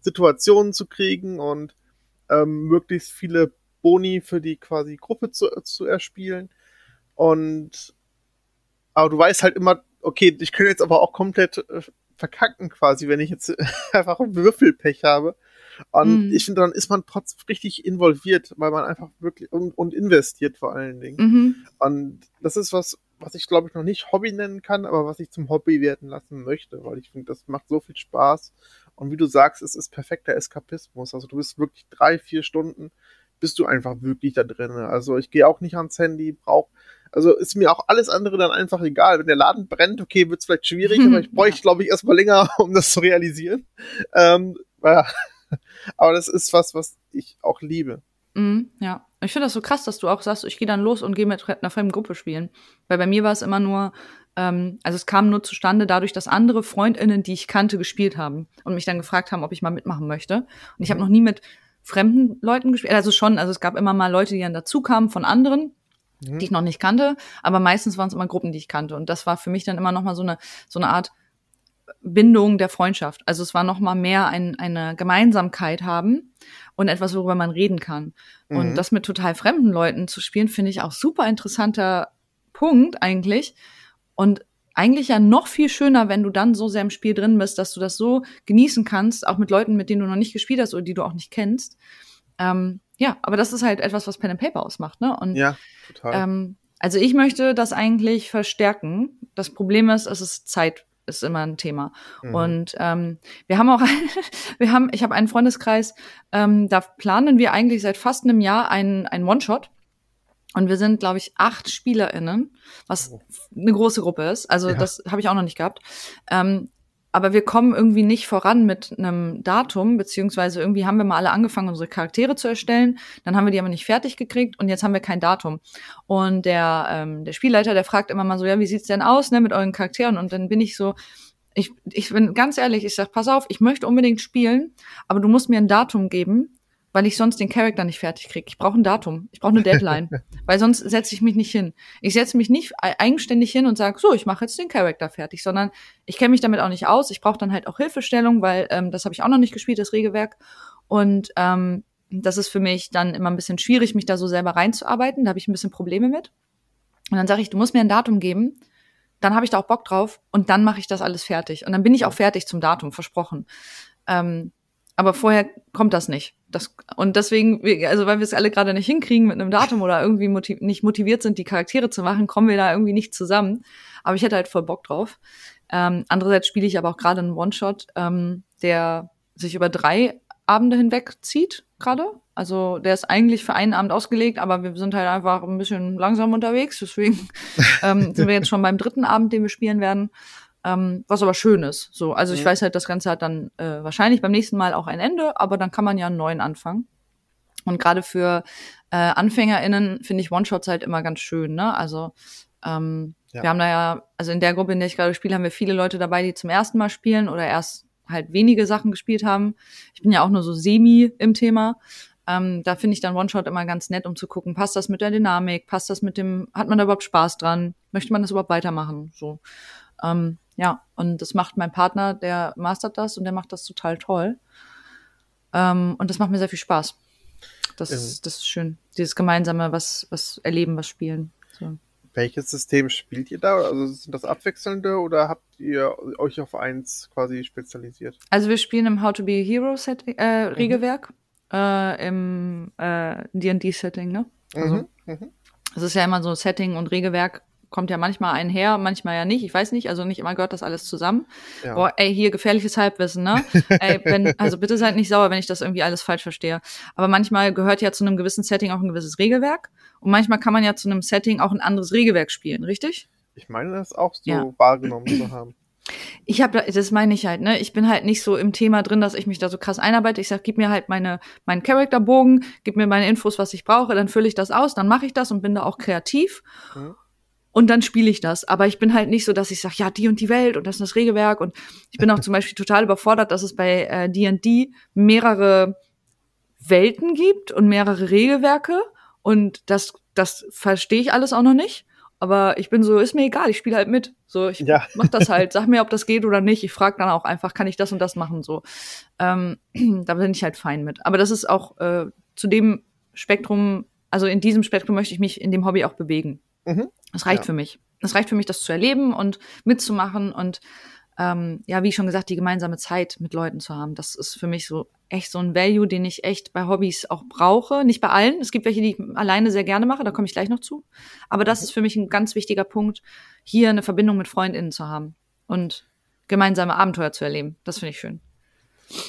[SPEAKER 2] Situationen zu kriegen und ähm, möglichst viele Boni für die quasi Gruppe zu, zu erspielen. Und aber du weißt halt immer, okay, ich könnte jetzt aber auch komplett äh, verkacken quasi, wenn ich jetzt einfach Würfelpech habe. Und mhm. ich finde, dann ist man trotzdem richtig involviert, weil man einfach wirklich und, und investiert vor allen Dingen. Mhm. Und das ist was, was ich glaube ich noch nicht Hobby nennen kann, aber was ich zum Hobby werden lassen möchte, weil ich finde, das macht so viel Spaß. Und wie du sagst, es ist perfekter Eskapismus. Also du bist wirklich drei, vier Stunden, bist du einfach wirklich da drin. Also ich gehe auch nicht ans Handy, brauche also ist mir auch alles andere dann einfach egal. Wenn der Laden brennt, okay, wird es vielleicht schwierig, aber ich bräuchte, glaube ich, erstmal länger, um das zu realisieren. Ähm, ja. Aber das ist was, was ich auch liebe.
[SPEAKER 1] Mm, ja. Ich finde das so krass, dass du auch sagst, ich gehe dann los und gehe mit einer fremden Gruppe spielen. Weil bei mir war es immer nur, ähm, also es kam nur zustande dadurch, dass andere FreundInnen, die ich kannte, gespielt haben und mich dann gefragt haben, ob ich mal mitmachen möchte. Und ich habe mhm. noch nie mit fremden Leuten gespielt. Also schon, also es gab immer mal Leute, die dann dazu kamen von anderen, mhm. die ich noch nicht kannte, aber meistens waren es immer Gruppen, die ich kannte. Und das war für mich dann immer noch mal so eine, so eine Art Bindung der Freundschaft. Also es war noch mal mehr ein, eine Gemeinsamkeit haben und etwas, worüber man reden kann. Mhm. Und das mit total fremden Leuten zu spielen, finde ich auch super interessanter Punkt eigentlich. Und eigentlich ja noch viel schöner, wenn du dann so sehr im Spiel drin bist, dass du das so genießen kannst, auch mit Leuten, mit denen du noch nicht gespielt hast oder die du auch nicht kennst. Ähm, ja, aber das ist halt etwas, was Pen and Paper ausmacht, ne? Und,
[SPEAKER 2] ja, total.
[SPEAKER 1] Ähm, also ich möchte das eigentlich verstärken. Das Problem ist, es ist Zeit ist immer ein Thema. Mhm. Und ähm, wir haben auch, wir haben, ich habe einen Freundeskreis, ähm, da planen wir eigentlich seit fast einem Jahr einen, einen One-Shot. Und wir sind, glaube ich, acht SpielerInnen, was oh. eine große Gruppe ist. Also ja. das habe ich auch noch nicht gehabt. Ähm, aber wir kommen irgendwie nicht voran mit einem Datum, beziehungsweise irgendwie haben wir mal alle angefangen, unsere Charaktere zu erstellen, dann haben wir die aber nicht fertig gekriegt und jetzt haben wir kein Datum. Und der, ähm, der Spielleiter, der fragt immer mal so, ja, wie sieht's denn aus, ne, mit euren Charakteren? Und dann bin ich so, ich, ich bin ganz ehrlich, ich sag, pass auf, ich möchte unbedingt spielen, aber du musst mir ein Datum geben, weil ich sonst den Charakter nicht fertig kriege. Ich brauche ein Datum, ich brauche eine Deadline, weil sonst setze ich mich nicht hin. Ich setze mich nicht eigenständig hin und sage, so, ich mache jetzt den Charakter fertig, sondern ich kenne mich damit auch nicht aus. Ich brauche dann halt auch Hilfestellung, weil ähm, das habe ich auch noch nicht gespielt, das Regelwerk. Und ähm, das ist für mich dann immer ein bisschen schwierig, mich da so selber reinzuarbeiten. Da habe ich ein bisschen Probleme mit. Und dann sage ich, du musst mir ein Datum geben, dann habe ich da auch Bock drauf und dann mache ich das alles fertig. Und dann bin ich auch fertig zum Datum, versprochen. Ähm, aber vorher kommt das nicht. Das, und deswegen, also weil wir es alle gerade nicht hinkriegen mit einem Datum oder irgendwie motiv nicht motiviert sind, die Charaktere zu machen, kommen wir da irgendwie nicht zusammen. Aber ich hätte halt voll Bock drauf. Ähm, andererseits spiele ich aber auch gerade einen One-Shot, ähm, der sich über drei Abende hinweg zieht gerade. Also der ist eigentlich für einen Abend ausgelegt, aber wir sind halt einfach ein bisschen langsam unterwegs. Deswegen ähm, sind wir jetzt schon beim dritten Abend, den wir spielen werden. Ähm, was aber schön ist. So, also ich mhm. weiß halt, das Ganze hat dann äh, wahrscheinlich beim nächsten Mal auch ein Ende, aber dann kann man ja einen neuen anfangen. Und gerade für äh, AnfängerInnen finde ich One-Shots halt immer ganz schön, ne? Also ähm, ja. wir haben da ja, also in der Gruppe, in der ich gerade spiele, haben wir viele Leute dabei, die zum ersten Mal spielen oder erst halt wenige Sachen gespielt haben. Ich bin ja auch nur so semi im Thema. Ähm, da finde ich dann One-Shot immer ganz nett, um zu gucken, passt das mit der Dynamik, passt das mit dem, hat man da überhaupt Spaß dran, möchte man das überhaupt weitermachen? So. Ähm, ja, und das macht mein Partner, der mastert das und der macht das total toll. Ähm, und das macht mir sehr viel Spaß. Das, ähm, das ist schön. Dieses gemeinsame, was, was erleben, was spielen. So.
[SPEAKER 2] Welches System spielt ihr da? Also sind das abwechselnde oder habt ihr euch auf eins quasi spezialisiert?
[SPEAKER 1] Also wir spielen im How to be a Hero Set, äh, Regelwerk mhm. äh, im D&D-Setting, äh, ne? Also, mhm. Mhm. Es ist ja immer so Setting und Regelwerk kommt ja manchmal einher, manchmal ja nicht. Ich weiß nicht, also nicht immer gehört das alles zusammen. Ja. Boah, ey, hier gefährliches Halbwissen, ne? ey, wenn, also bitte seid nicht sauer, wenn ich das irgendwie alles falsch verstehe. Aber manchmal gehört ja zu einem gewissen Setting auch ein gewisses Regelwerk. Und manchmal kann man ja zu einem Setting auch ein anderes Regelwerk spielen, richtig?
[SPEAKER 2] Ich meine, das auch so ja. wahrgenommen zu haben.
[SPEAKER 1] Ich habe, das meine ich halt, ne? Ich bin halt nicht so im Thema drin, dass ich mich da so krass einarbeite. Ich sag, gib mir halt meine meinen Charakterbogen, gib mir meine Infos, was ich brauche, dann fülle ich das aus, dann mache ich das und bin da auch kreativ. Mhm und dann spiele ich das. Aber ich bin halt nicht so, dass ich sage, ja, die und die Welt und das ist das Regelwerk. Und ich bin auch zum Beispiel total überfordert, dass es bei D&D äh, mehrere Welten gibt und mehrere Regelwerke. Und das, das verstehe ich alles auch noch nicht. Aber ich bin so, ist mir egal, ich spiele halt mit. So, ich ja. mach das halt. Sag mir, ob das geht oder nicht. Ich frage dann auch einfach, kann ich das und das machen? So, ähm, da bin ich halt fein mit. Aber das ist auch äh, zu dem Spektrum, also in diesem Spektrum möchte ich mich in dem Hobby auch bewegen. Mhm. Das reicht ja. für mich. Das reicht für mich, das zu erleben und mitzumachen und ähm, ja, wie schon gesagt, die gemeinsame Zeit mit Leuten zu haben. Das ist für mich so echt so ein Value, den ich echt bei Hobbys auch brauche. Nicht bei allen. Es gibt welche, die ich alleine sehr gerne mache, da komme ich gleich noch zu. Aber das mhm. ist für mich ein ganz wichtiger Punkt, hier eine Verbindung mit FreundInnen zu haben und gemeinsame Abenteuer zu erleben. Das finde ich schön.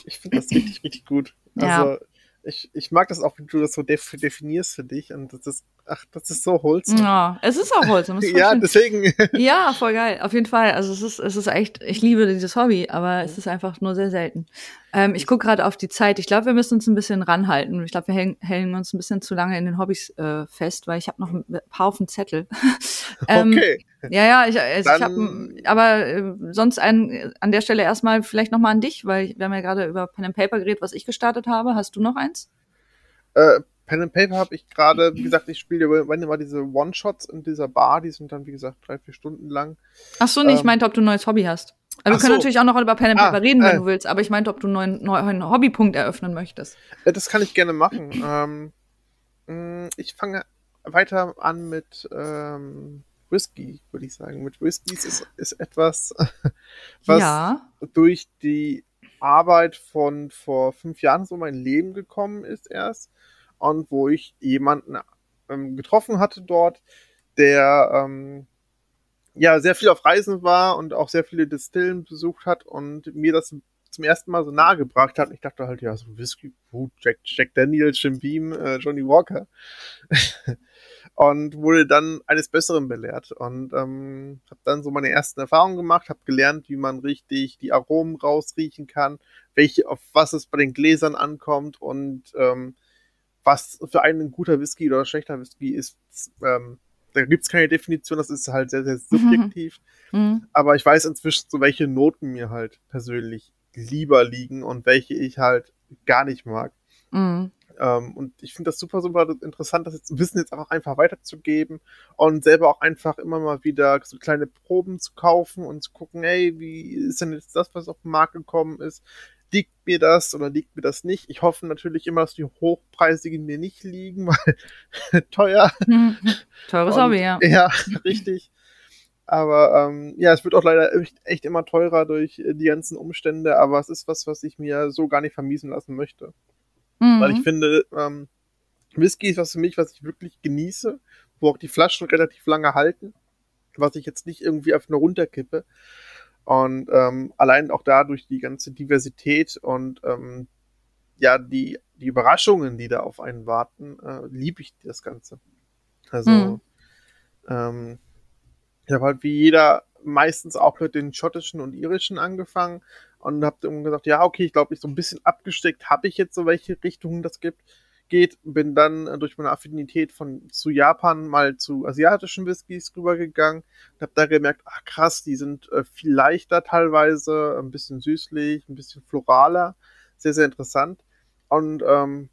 [SPEAKER 2] Ich finde das richtig, richtig gut. Also ja. ich, ich mag das auch, wie du das so definierst für dich. Und das ist Ach, das ist so Holz.
[SPEAKER 1] Ja, es ist auch Holz.
[SPEAKER 2] ja, deswegen.
[SPEAKER 1] ja, voll geil. Auf jeden Fall. Also es ist, es ist echt, ich liebe dieses Hobby, aber es ist einfach nur sehr selten. Ähm, ich gucke gerade auf die Zeit. Ich glaube, wir müssen uns ein bisschen ranhalten. Ich glaube, wir hängen, hängen uns ein bisschen zu lange in den Hobbys äh, fest, weil ich habe noch ein paar auf dem Zettel. ähm, okay. Ja, ja, ich, also ich habe, aber äh, sonst ein, an der Stelle erstmal vielleicht nochmal an dich, weil wir haben ja gerade über Pen and Paper geredet, was ich gestartet habe. Hast du noch eins?
[SPEAKER 2] Äh, Pen and Paper habe ich gerade, wie gesagt, ich spiele immer diese One-Shots in dieser Bar, die sind dann, wie gesagt, drei, vier Stunden lang.
[SPEAKER 1] Ach so, nee, ähm, ich meinte, ob du ein neues Hobby hast. Also wir können so. natürlich auch noch über Pen and Paper ah, reden, wenn äh, du willst, aber ich meinte, ob du einen neuen, neuen Hobbypunkt eröffnen möchtest.
[SPEAKER 2] Äh, das kann ich gerne machen. ähm, mm, ich fange weiter an mit ähm, Whisky, würde ich sagen. Mit Whiskys ist, ist etwas, was ja. durch die Arbeit von vor fünf Jahren so mein Leben gekommen ist erst und wo ich jemanden ähm, getroffen hatte dort, der ähm, ja sehr viel auf Reisen war und auch sehr viele Distillen besucht hat und mir das zum ersten Mal so nahe gebracht hat. Ich dachte halt, ja, so Whisky, Jack, Jack Daniels, Jim Beam, äh, Johnny Walker. und wurde dann eines Besseren belehrt und ähm, habe dann so meine ersten Erfahrungen gemacht, habe gelernt, wie man richtig die Aromen rausriechen kann, welche auf was es bei den Gläsern ankommt und ähm, was für einen ein guter Whisky oder schlechter Whisky ist. Ähm, da gibt's keine Definition, das ist halt sehr, sehr subjektiv. Mhm. Aber ich weiß inzwischen, so welche Noten mir halt persönlich lieber liegen und welche ich halt gar nicht mag. Mhm. Ähm, und ich finde das super, super interessant, das jetzt, Wissen jetzt auch einfach weiterzugeben und selber auch einfach immer mal wieder so kleine Proben zu kaufen und zu gucken, hey, wie ist denn jetzt das, was auf den Markt gekommen ist? Liegt mir das oder liegt mir das nicht? Ich hoffe natürlich immer, dass die hochpreisigen mir nicht liegen, weil teuer.
[SPEAKER 1] Mhm. Teures Hobby, ja.
[SPEAKER 2] Ja, richtig. Aber ähm, ja, es wird auch leider echt, echt immer teurer durch die ganzen Umstände, aber es ist was, was ich mir so gar nicht vermiesen lassen möchte. Mhm. Weil ich finde, ähm, Whisky ist was für mich, was ich wirklich genieße, wo auch die Flaschen relativ lange halten, was ich jetzt nicht irgendwie einfach nur runterkippe. Und ähm, allein auch dadurch die ganze Diversität und ähm, ja, die, die Überraschungen, die da auf einen warten, äh, liebe ich das Ganze. Also, mhm. ähm, ich habe halt wie jeder meistens auch mit den schottischen und irischen angefangen und habe dann gesagt, ja, okay, ich glaube, ich so ein bisschen abgesteckt habe ich jetzt so welche Richtungen das gibt geht, bin dann äh, durch meine Affinität von zu Japan mal zu asiatischen Whiskys rübergegangen und habe da gemerkt, ach krass, die sind äh, viel leichter teilweise, ein bisschen süßlich, ein bisschen floraler, sehr sehr interessant und ähm,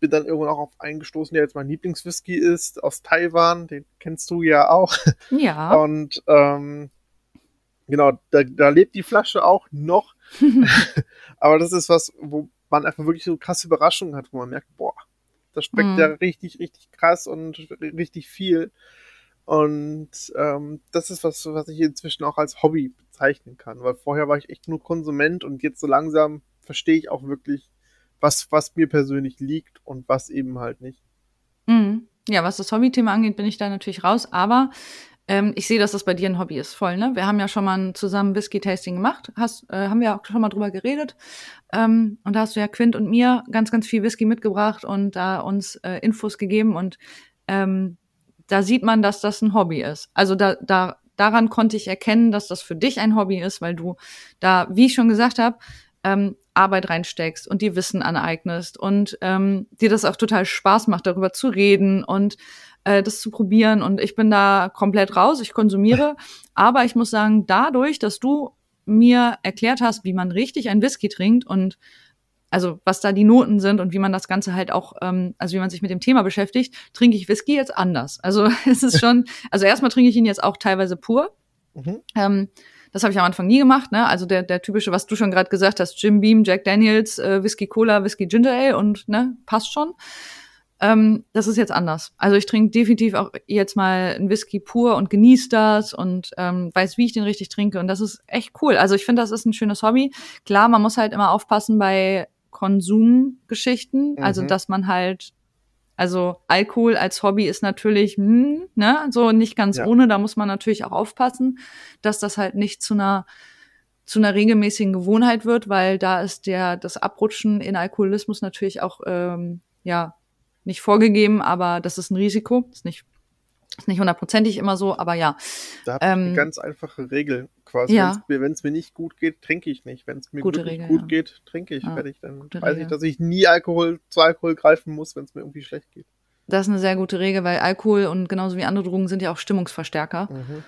[SPEAKER 2] bin dann irgendwann auch auf eingestoßen, der jetzt mein Lieblingswhisky ist aus Taiwan, den kennst du ja auch.
[SPEAKER 1] Ja.
[SPEAKER 2] Und ähm, Genau, da, da lebt die Flasche auch noch. Aber das ist was, wo man einfach wirklich so krasse Überraschungen hat, wo man merkt, boah, das schmeckt mhm. ja richtig, richtig krass und richtig viel. Und ähm, das ist was, was ich inzwischen auch als Hobby bezeichnen kann, weil vorher war ich echt nur Konsument und jetzt so langsam verstehe ich auch wirklich, was, was mir persönlich liegt und was eben halt nicht.
[SPEAKER 1] Mhm. Ja, was das Hobby-Thema angeht, bin ich da natürlich raus, aber ähm, ich sehe, dass das bei dir ein Hobby ist, voll, ne? Wir haben ja schon mal zusammen Whisky-Tasting gemacht, hast, äh, haben wir auch schon mal drüber geredet. Ähm, und da hast du ja Quint und mir ganz, ganz viel Whisky mitgebracht und da uns äh, Infos gegeben und ähm, da sieht man, dass das ein Hobby ist. Also da, da, daran konnte ich erkennen, dass das für dich ein Hobby ist, weil du da, wie ich schon gesagt habe, ähm, Arbeit reinsteckst und dir Wissen aneignest und ähm, dir das auch total Spaß macht, darüber zu reden und äh, das zu probieren. Und ich bin da komplett raus, ich konsumiere. Aber ich muss sagen, dadurch, dass du mir erklärt hast, wie man richtig ein Whisky trinkt und also was da die Noten sind und wie man das Ganze halt auch, ähm, also wie man sich mit dem Thema beschäftigt, trinke ich Whisky jetzt anders. Also es ist schon, also erstmal trinke ich ihn jetzt auch teilweise pur. Mhm. Ähm, das habe ich am Anfang nie gemacht, ne? Also der, der typische, was du schon gerade gesagt hast, Jim Beam, Jack Daniels, äh, Whisky Cola, Whisky Ginger Ale und ne, passt schon. Ähm, das ist jetzt anders. Also ich trinke definitiv auch jetzt mal ein Whisky pur und genieße das und ähm, weiß, wie ich den richtig trinke. Und das ist echt cool. Also ich finde, das ist ein schönes Hobby. Klar, man muss halt immer aufpassen bei Konsumgeschichten. Also mhm. Also dass man halt also Alkohol als Hobby ist natürlich, hm, ne, so nicht ganz ja. ohne. Da muss man natürlich auch aufpassen, dass das halt nicht zu einer zu einer regelmäßigen Gewohnheit wird, weil da ist der das Abrutschen in Alkoholismus natürlich auch ähm, ja nicht vorgegeben, aber das ist ein Risiko. Ist nicht, ist nicht hundertprozentig immer so, aber ja.
[SPEAKER 2] Da habe ich ähm, eine ganz einfache Regel quasi. Ja. Wenn es mir nicht gut geht, trinke ich nicht. Wenn es mir Gute Regel, gut ja. geht, trinke ich. Ja. Fertig. Dann Gute weiß Regel. ich, dass ich nie Alkohol zu Alkohol greifen muss, wenn es mir irgendwie schlecht geht.
[SPEAKER 1] Das ist eine sehr gute Regel, weil Alkohol und genauso wie andere Drogen sind ja auch Stimmungsverstärker. Mhm.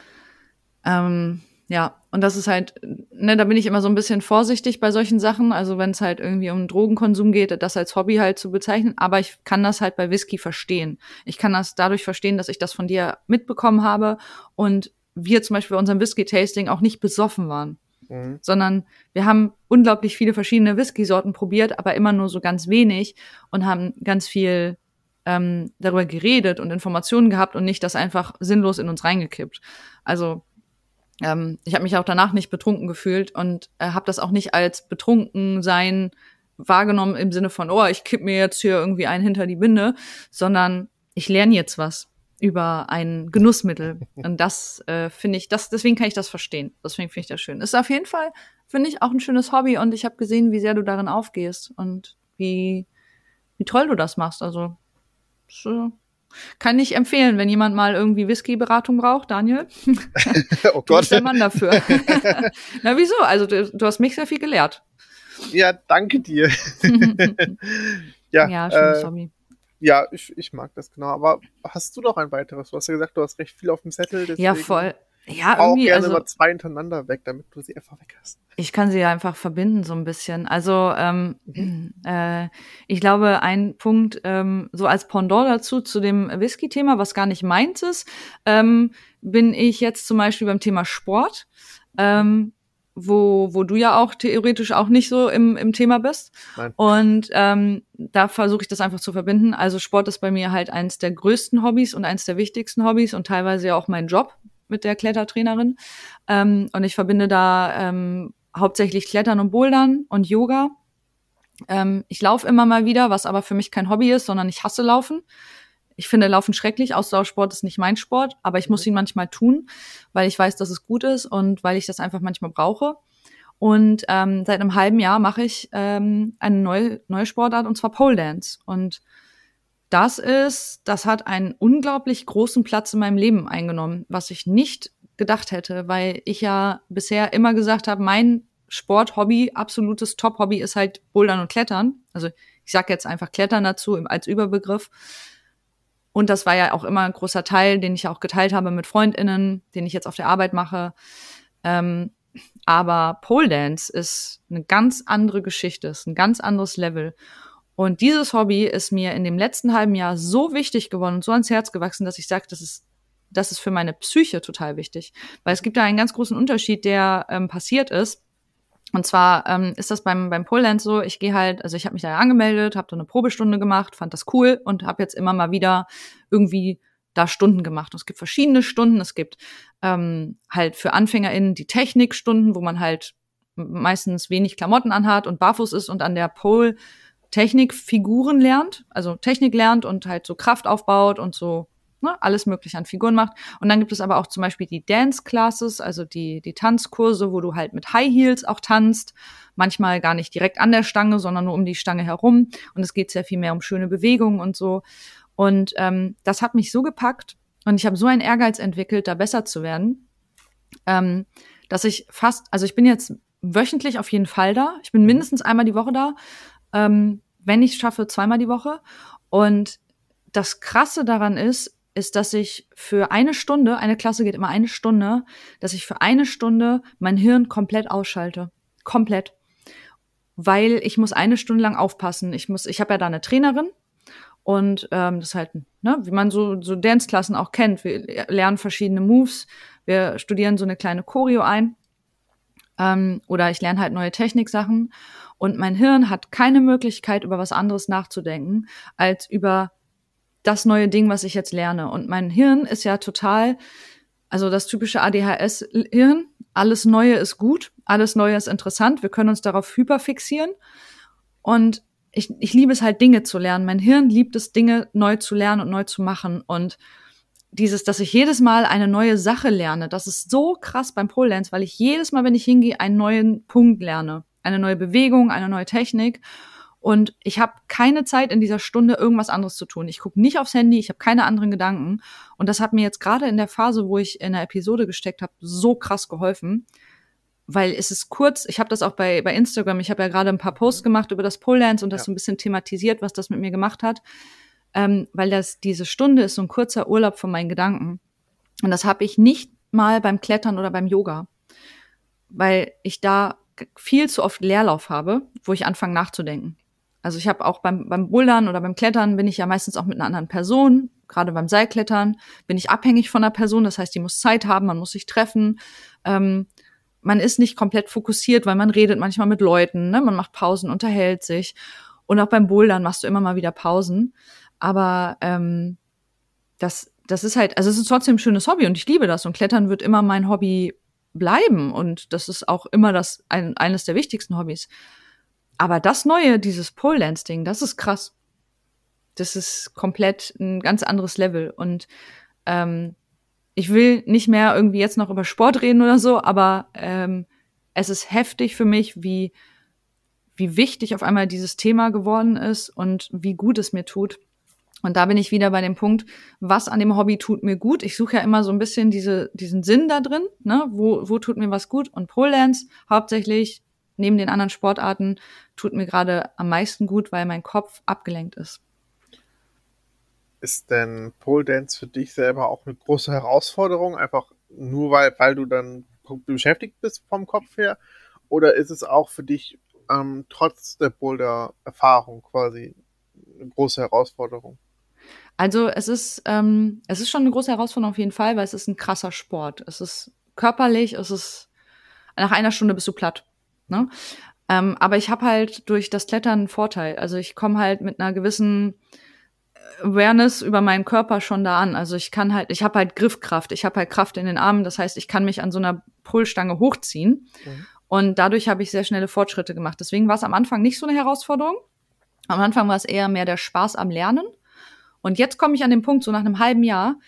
[SPEAKER 1] Ähm, ja, und das ist halt, ne, da bin ich immer so ein bisschen vorsichtig bei solchen Sachen. Also wenn es halt irgendwie um Drogenkonsum geht, das als Hobby halt zu bezeichnen. Aber ich kann das halt bei Whisky verstehen. Ich kann das dadurch verstehen, dass ich das von dir mitbekommen habe und wir zum Beispiel bei unserem Whisky-Tasting auch nicht besoffen waren. Mhm. Sondern wir haben unglaublich viele verschiedene Whisky-Sorten probiert, aber immer nur so ganz wenig und haben ganz viel ähm, darüber geredet und Informationen gehabt und nicht das einfach sinnlos in uns reingekippt. Also ähm, ich habe mich auch danach nicht betrunken gefühlt und äh, habe das auch nicht als betrunken sein wahrgenommen im Sinne von, oh, ich kipp mir jetzt hier irgendwie einen hinter die Binde, sondern ich lerne jetzt was über ein Genussmittel. Und das äh, finde ich, das, deswegen kann ich das verstehen. Deswegen finde ich das schön. Ist auf jeden Fall, finde ich, auch ein schönes Hobby und ich habe gesehen, wie sehr du darin aufgehst und wie, wie toll du das machst. Also, so, Kann ich empfehlen, wenn jemand mal irgendwie Whisky-Beratung braucht, Daniel.
[SPEAKER 2] oh Gott.
[SPEAKER 1] Du bist der Mann dafür. Na, wieso? Also du, du, hast mich sehr viel gelehrt.
[SPEAKER 2] Ja, danke dir. ja,
[SPEAKER 1] ja, schönes äh, Hobby.
[SPEAKER 2] Ja, ich, ich mag das genau. Aber hast du noch ein weiteres? Du hast ja gesagt, du hast recht viel auf dem Zettel.
[SPEAKER 1] Ja, voll. Ja,
[SPEAKER 2] auch
[SPEAKER 1] irgendwie.
[SPEAKER 2] gerne
[SPEAKER 1] also,
[SPEAKER 2] mal zwei hintereinander weg, damit du sie einfach weg hast.
[SPEAKER 1] Ich kann sie ja einfach verbinden so ein bisschen. Also ähm, äh, ich glaube, ein Punkt ähm, so als Pendant dazu zu dem Whisky-Thema, was gar nicht meins ist, ähm, bin ich jetzt zum Beispiel beim Thema Sport. Ähm, wo, wo du ja auch theoretisch auch nicht so im, im Thema bist. Nein. Und ähm, da versuche ich das einfach zu verbinden. Also Sport ist bei mir halt eins der größten Hobbys und eins der wichtigsten Hobbys und teilweise ja auch mein Job mit der Klettertrainerin. Ähm, und ich verbinde da ähm, hauptsächlich Klettern und Bouldern und Yoga. Ähm, ich laufe immer mal wieder, was aber für mich kein Hobby ist, sondern ich hasse Laufen. Ich finde Laufen schrecklich. Ausdauersport ist nicht mein Sport, aber ich muss mhm. ihn manchmal tun, weil ich weiß, dass es gut ist und weil ich das einfach manchmal brauche. Und ähm, seit einem halben Jahr mache ich ähm, eine neue, neue Sportart und zwar Pole Dance. Und das ist, das hat einen unglaublich großen Platz in meinem Leben eingenommen, was ich nicht gedacht hätte, weil ich ja bisher immer gesagt habe, mein Sport-Hobby, absolutes Top-Hobby ist halt Bouldern und Klettern. Also ich sage jetzt einfach Klettern dazu als Überbegriff. Und das war ja auch immer ein großer Teil, den ich auch geteilt habe mit FreundInnen, den ich jetzt auf der Arbeit mache. Ähm, aber Pole Dance ist eine ganz andere Geschichte, ist ein ganz anderes Level. Und dieses Hobby ist mir in dem letzten halben Jahr so wichtig geworden und so ans Herz gewachsen, dass ich sage, das ist, das ist für meine Psyche total wichtig. Weil es gibt da einen ganz großen Unterschied, der ähm, passiert ist. Und zwar ähm, ist das beim, beim Pole so, ich gehe halt, also ich habe mich da angemeldet, habe da eine Probestunde gemacht, fand das cool und habe jetzt immer mal wieder irgendwie da Stunden gemacht. Und es gibt verschiedene Stunden. Es gibt ähm, halt für AnfängerInnen die Technikstunden, wo man halt meistens wenig Klamotten anhat und barfuß ist und an der Pole Technikfiguren lernt, also Technik lernt und halt so Kraft aufbaut und so ne, alles mögliche an Figuren macht. Und dann gibt es aber auch zum Beispiel die Dance Classes, also die, die Tanzkurse, wo du halt mit High Heels auch tanzt. Manchmal gar nicht direkt an der Stange, sondern nur um die Stange herum. Und es geht sehr viel mehr um schöne Bewegungen und so. Und ähm, das hat mich so gepackt und ich habe so einen Ehrgeiz entwickelt, da besser zu werden, ähm, dass ich fast, also ich bin jetzt wöchentlich auf jeden Fall da. Ich bin mindestens einmal die Woche da. Ähm, wenn ich es schaffe, zweimal die Woche. Und das Krasse daran ist, ist, dass ich für eine Stunde, eine Klasse geht immer eine Stunde, dass ich für eine Stunde mein Hirn komplett ausschalte. Komplett. Weil ich muss eine Stunde lang aufpassen. Ich muss, ich habe ja da eine Trainerin und ähm, das halt, ne, wie man so, so Dance-Klassen auch kennt. Wir lernen verschiedene Moves, wir studieren so eine kleine Choreo ein. Ähm, oder ich lerne halt neue Techniksachen. Und mein Hirn hat keine Möglichkeit, über was anderes nachzudenken, als über das neue Ding, was ich jetzt lerne. Und mein Hirn ist ja total, also das typische ADHS-Hirn. Alles Neue ist gut, alles Neue ist interessant. Wir können uns darauf hyperfixieren. Und ich, ich liebe es halt, Dinge zu lernen. Mein Hirn liebt es, Dinge neu zu lernen und neu zu machen. Und dieses, dass ich jedes Mal eine neue Sache lerne, das ist so krass beim Pole Dance, weil ich jedes Mal, wenn ich hingehe, einen neuen Punkt lerne. Eine neue Bewegung, eine neue Technik. Und ich habe keine Zeit in dieser Stunde irgendwas anderes zu tun. Ich gucke nicht aufs Handy, ich habe keine anderen Gedanken. Und das hat mir jetzt gerade in der Phase, wo ich in der Episode gesteckt habe, so krass geholfen. Weil es ist kurz, ich habe das auch bei, bei Instagram, ich habe ja gerade ein paar Posts gemacht über das Pole Dance und das ja. so ein bisschen thematisiert, was das mit mir gemacht hat. Ähm, weil das diese Stunde ist so ein kurzer Urlaub von meinen Gedanken. Und das habe ich nicht mal beim Klettern oder beim Yoga. Weil ich da viel zu oft Leerlauf habe, wo ich anfange nachzudenken. Also ich habe auch beim, beim Bouldern oder beim Klettern bin ich ja meistens auch mit einer anderen Person. Gerade beim Seilklettern bin ich abhängig von einer Person. Das heißt, die muss Zeit haben, man muss sich treffen. Ähm, man ist nicht komplett fokussiert, weil man redet manchmal mit Leuten. Ne? Man macht Pausen, unterhält sich. Und auch beim Bouldern machst du immer mal wieder Pausen. Aber ähm, das, das ist halt, also es ist trotzdem ein schönes Hobby und ich liebe das. Und Klettern wird immer mein Hobby bleiben. Und das ist auch immer das ein, eines der wichtigsten Hobbys. Aber das Neue, dieses Pole Dance Ding, das ist krass. Das ist komplett ein ganz anderes Level. Und ähm, ich will nicht mehr irgendwie jetzt noch über Sport reden oder so, aber ähm, es ist heftig für mich, wie, wie wichtig auf einmal dieses Thema geworden ist und wie gut es mir tut. Und da bin ich wieder bei dem Punkt, was an dem Hobby tut mir gut. Ich suche ja immer so ein bisschen diese, diesen Sinn da drin, ne? Wo, wo tut mir was gut? Und Pole Dance hauptsächlich neben den anderen Sportarten tut mir gerade am meisten gut, weil mein Kopf abgelenkt ist.
[SPEAKER 2] Ist denn Pole Dance für dich selber auch eine große Herausforderung? Einfach nur weil, weil du dann beschäftigt bist vom Kopf her? Oder ist es auch für dich ähm, trotz der Boulder-Erfahrung quasi eine große Herausforderung?
[SPEAKER 1] Also es ist, ähm, es ist schon eine große Herausforderung auf jeden Fall, weil es ist ein krasser Sport. Es ist körperlich, es ist nach einer Stunde bist du platt. Ne? Ähm, aber ich habe halt durch das Klettern einen Vorteil. Also ich komme halt mit einer gewissen Awareness über meinen Körper schon da an. Also ich kann halt, ich habe halt Griffkraft, ich habe halt Kraft in den Armen. Das heißt, ich kann mich an so einer Pulsstange hochziehen. Mhm. Und dadurch habe ich sehr schnelle Fortschritte gemacht. Deswegen war es am Anfang nicht so eine Herausforderung. Am Anfang war es eher mehr der Spaß am Lernen. Und jetzt komme ich an den Punkt, so nach einem halben Jahr,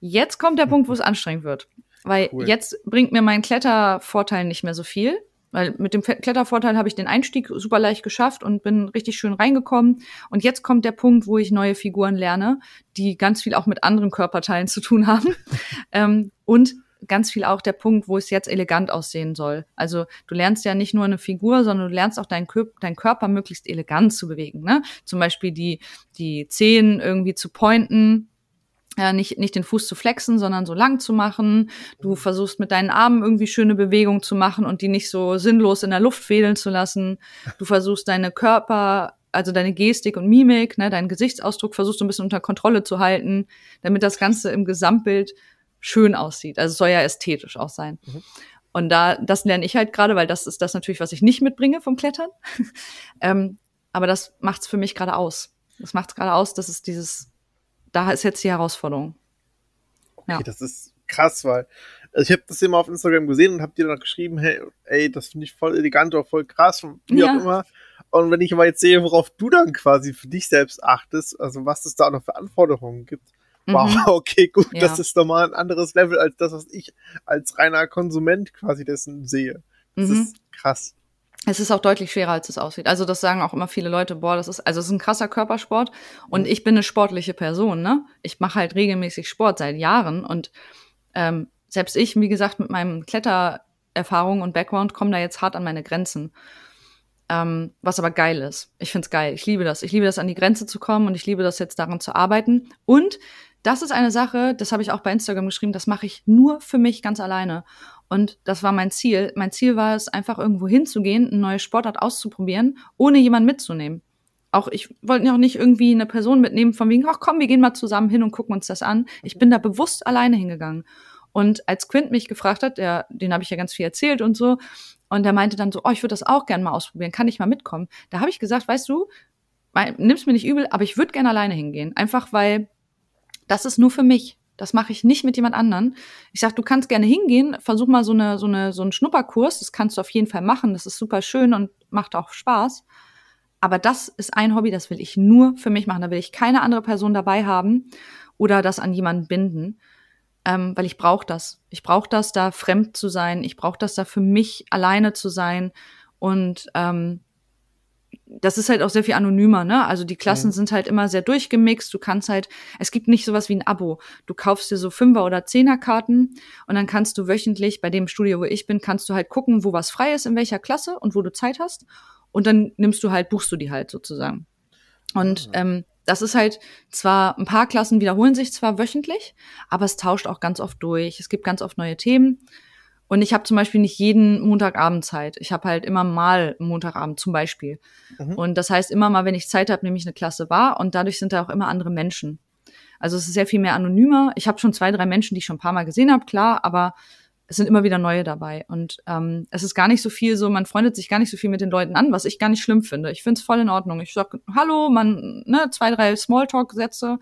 [SPEAKER 1] jetzt kommt der Punkt, wo es anstrengend wird. Weil cool. jetzt bringt mir mein Klettervorteil nicht mehr so viel. Weil mit dem Klettervorteil habe ich den Einstieg super leicht geschafft und bin richtig schön reingekommen. Und jetzt kommt der Punkt, wo ich neue Figuren lerne, die ganz viel auch mit anderen Körperteilen zu tun haben. ähm, und ganz viel auch der Punkt, wo es jetzt elegant aussehen soll. Also du lernst ja nicht nur eine Figur, sondern du lernst auch deinen, deinen Körper möglichst elegant zu bewegen. Ne? Zum Beispiel die, die Zehen irgendwie zu pointen, ja, nicht, nicht den Fuß zu flexen, sondern so lang zu machen. Du versuchst mit deinen Armen irgendwie schöne Bewegungen zu machen und die nicht so sinnlos in der Luft fehlen zu lassen. Du versuchst deine Körper, also deine Gestik und Mimik, ne, deinen Gesichtsausdruck versuchst du ein bisschen unter Kontrolle zu halten, damit das Ganze im Gesamtbild schön aussieht. Also es soll ja ästhetisch auch sein. Mhm. Und da, das lerne ich halt gerade, weil das ist das natürlich, was ich nicht mitbringe vom Klettern. ähm, aber das macht's für mich gerade aus. Das macht's gerade aus, dass es dieses, da ist jetzt die Herausforderung.
[SPEAKER 2] Okay, ja. das ist krass, weil also ich habe das immer auf Instagram gesehen und habe dir dann geschrieben, hey, ey, das finde ich voll elegant oder voll krass, wie ja. auch immer. Und wenn ich aber jetzt sehe, worauf du dann quasi für dich selbst achtest, also was es da noch für Anforderungen gibt, wow, mhm. okay, gut, ja. das ist nochmal ein anderes Level als das, was ich als reiner Konsument quasi dessen sehe. Das mhm. ist krass.
[SPEAKER 1] Es ist auch deutlich schwerer, als es aussieht. Also das sagen auch immer viele Leute, boah, das ist, also es ist ein krasser Körpersport und mhm. ich bin eine sportliche Person, ne? Ich mache halt regelmäßig Sport seit Jahren und ähm, selbst ich, wie gesagt, mit meinem Klettererfahrung und Background komme da jetzt hart an meine Grenzen. Ähm, was aber geil ist. Ich find's geil. Ich liebe das. Ich liebe das, an die Grenze zu kommen und ich liebe das jetzt daran zu arbeiten. Und das ist eine Sache, das habe ich auch bei Instagram geschrieben, das mache ich nur für mich ganz alleine. Und das war mein Ziel. Mein Ziel war es, einfach irgendwo hinzugehen, eine neue Sportart auszuprobieren, ohne jemanden mitzunehmen. Auch ich wollte auch nicht irgendwie eine Person mitnehmen, von wegen, ach komm, wir gehen mal zusammen hin und gucken uns das an. Ich bin da bewusst alleine hingegangen. Und als Quint mich gefragt hat, der, den habe ich ja ganz viel erzählt und so, und der meinte dann so, oh, ich würde das auch gerne mal ausprobieren, kann ich mal mitkommen? Da habe ich gesagt, weißt du, nimm's mir nicht übel, aber ich würde gerne alleine hingehen. Einfach weil das ist nur für mich. Das mache ich nicht mit jemand anderen. Ich sag, du kannst gerne hingehen, versuch mal so eine so eine so einen Schnupperkurs, das kannst du auf jeden Fall machen, das ist super schön und macht auch Spaß. Aber das ist ein Hobby, das will ich nur für mich machen. Da will ich keine andere Person dabei haben oder das an jemanden binden, ähm, weil ich brauche das. Ich brauche das, da fremd zu sein. Ich brauche das, da für mich alleine zu sein und ähm, das ist halt auch sehr viel anonymer, ne? Also die Klassen mhm. sind halt immer sehr durchgemixt. Du kannst halt, es gibt nicht sowas wie ein Abo. Du kaufst dir so Fünfer- oder Zehner-Karten und dann kannst du wöchentlich, bei dem Studio, wo ich bin, kannst du halt gucken, wo was frei ist, in welcher Klasse und wo du Zeit hast. Und dann nimmst du halt, buchst du die halt sozusagen. Und mhm. ähm, das ist halt zwar, ein paar Klassen wiederholen sich zwar wöchentlich, aber es tauscht auch ganz oft durch. Es gibt ganz oft neue Themen. Und ich habe zum Beispiel nicht jeden Montagabend Zeit. Ich habe halt immer mal Montagabend zum Beispiel. Mhm. Und das heißt, immer mal, wenn ich Zeit habe, nehme ich eine Klasse wahr und dadurch sind da auch immer andere Menschen. Also es ist sehr viel mehr anonymer. Ich habe schon zwei, drei Menschen, die ich schon ein paar Mal gesehen habe, klar, aber es sind immer wieder neue dabei. Und ähm, es ist gar nicht so viel so, man freundet sich gar nicht so viel mit den Leuten an, was ich gar nicht schlimm finde. Ich finde es voll in Ordnung. Ich sag Hallo, man, ne, zwei, drei Smalltalk-Sätze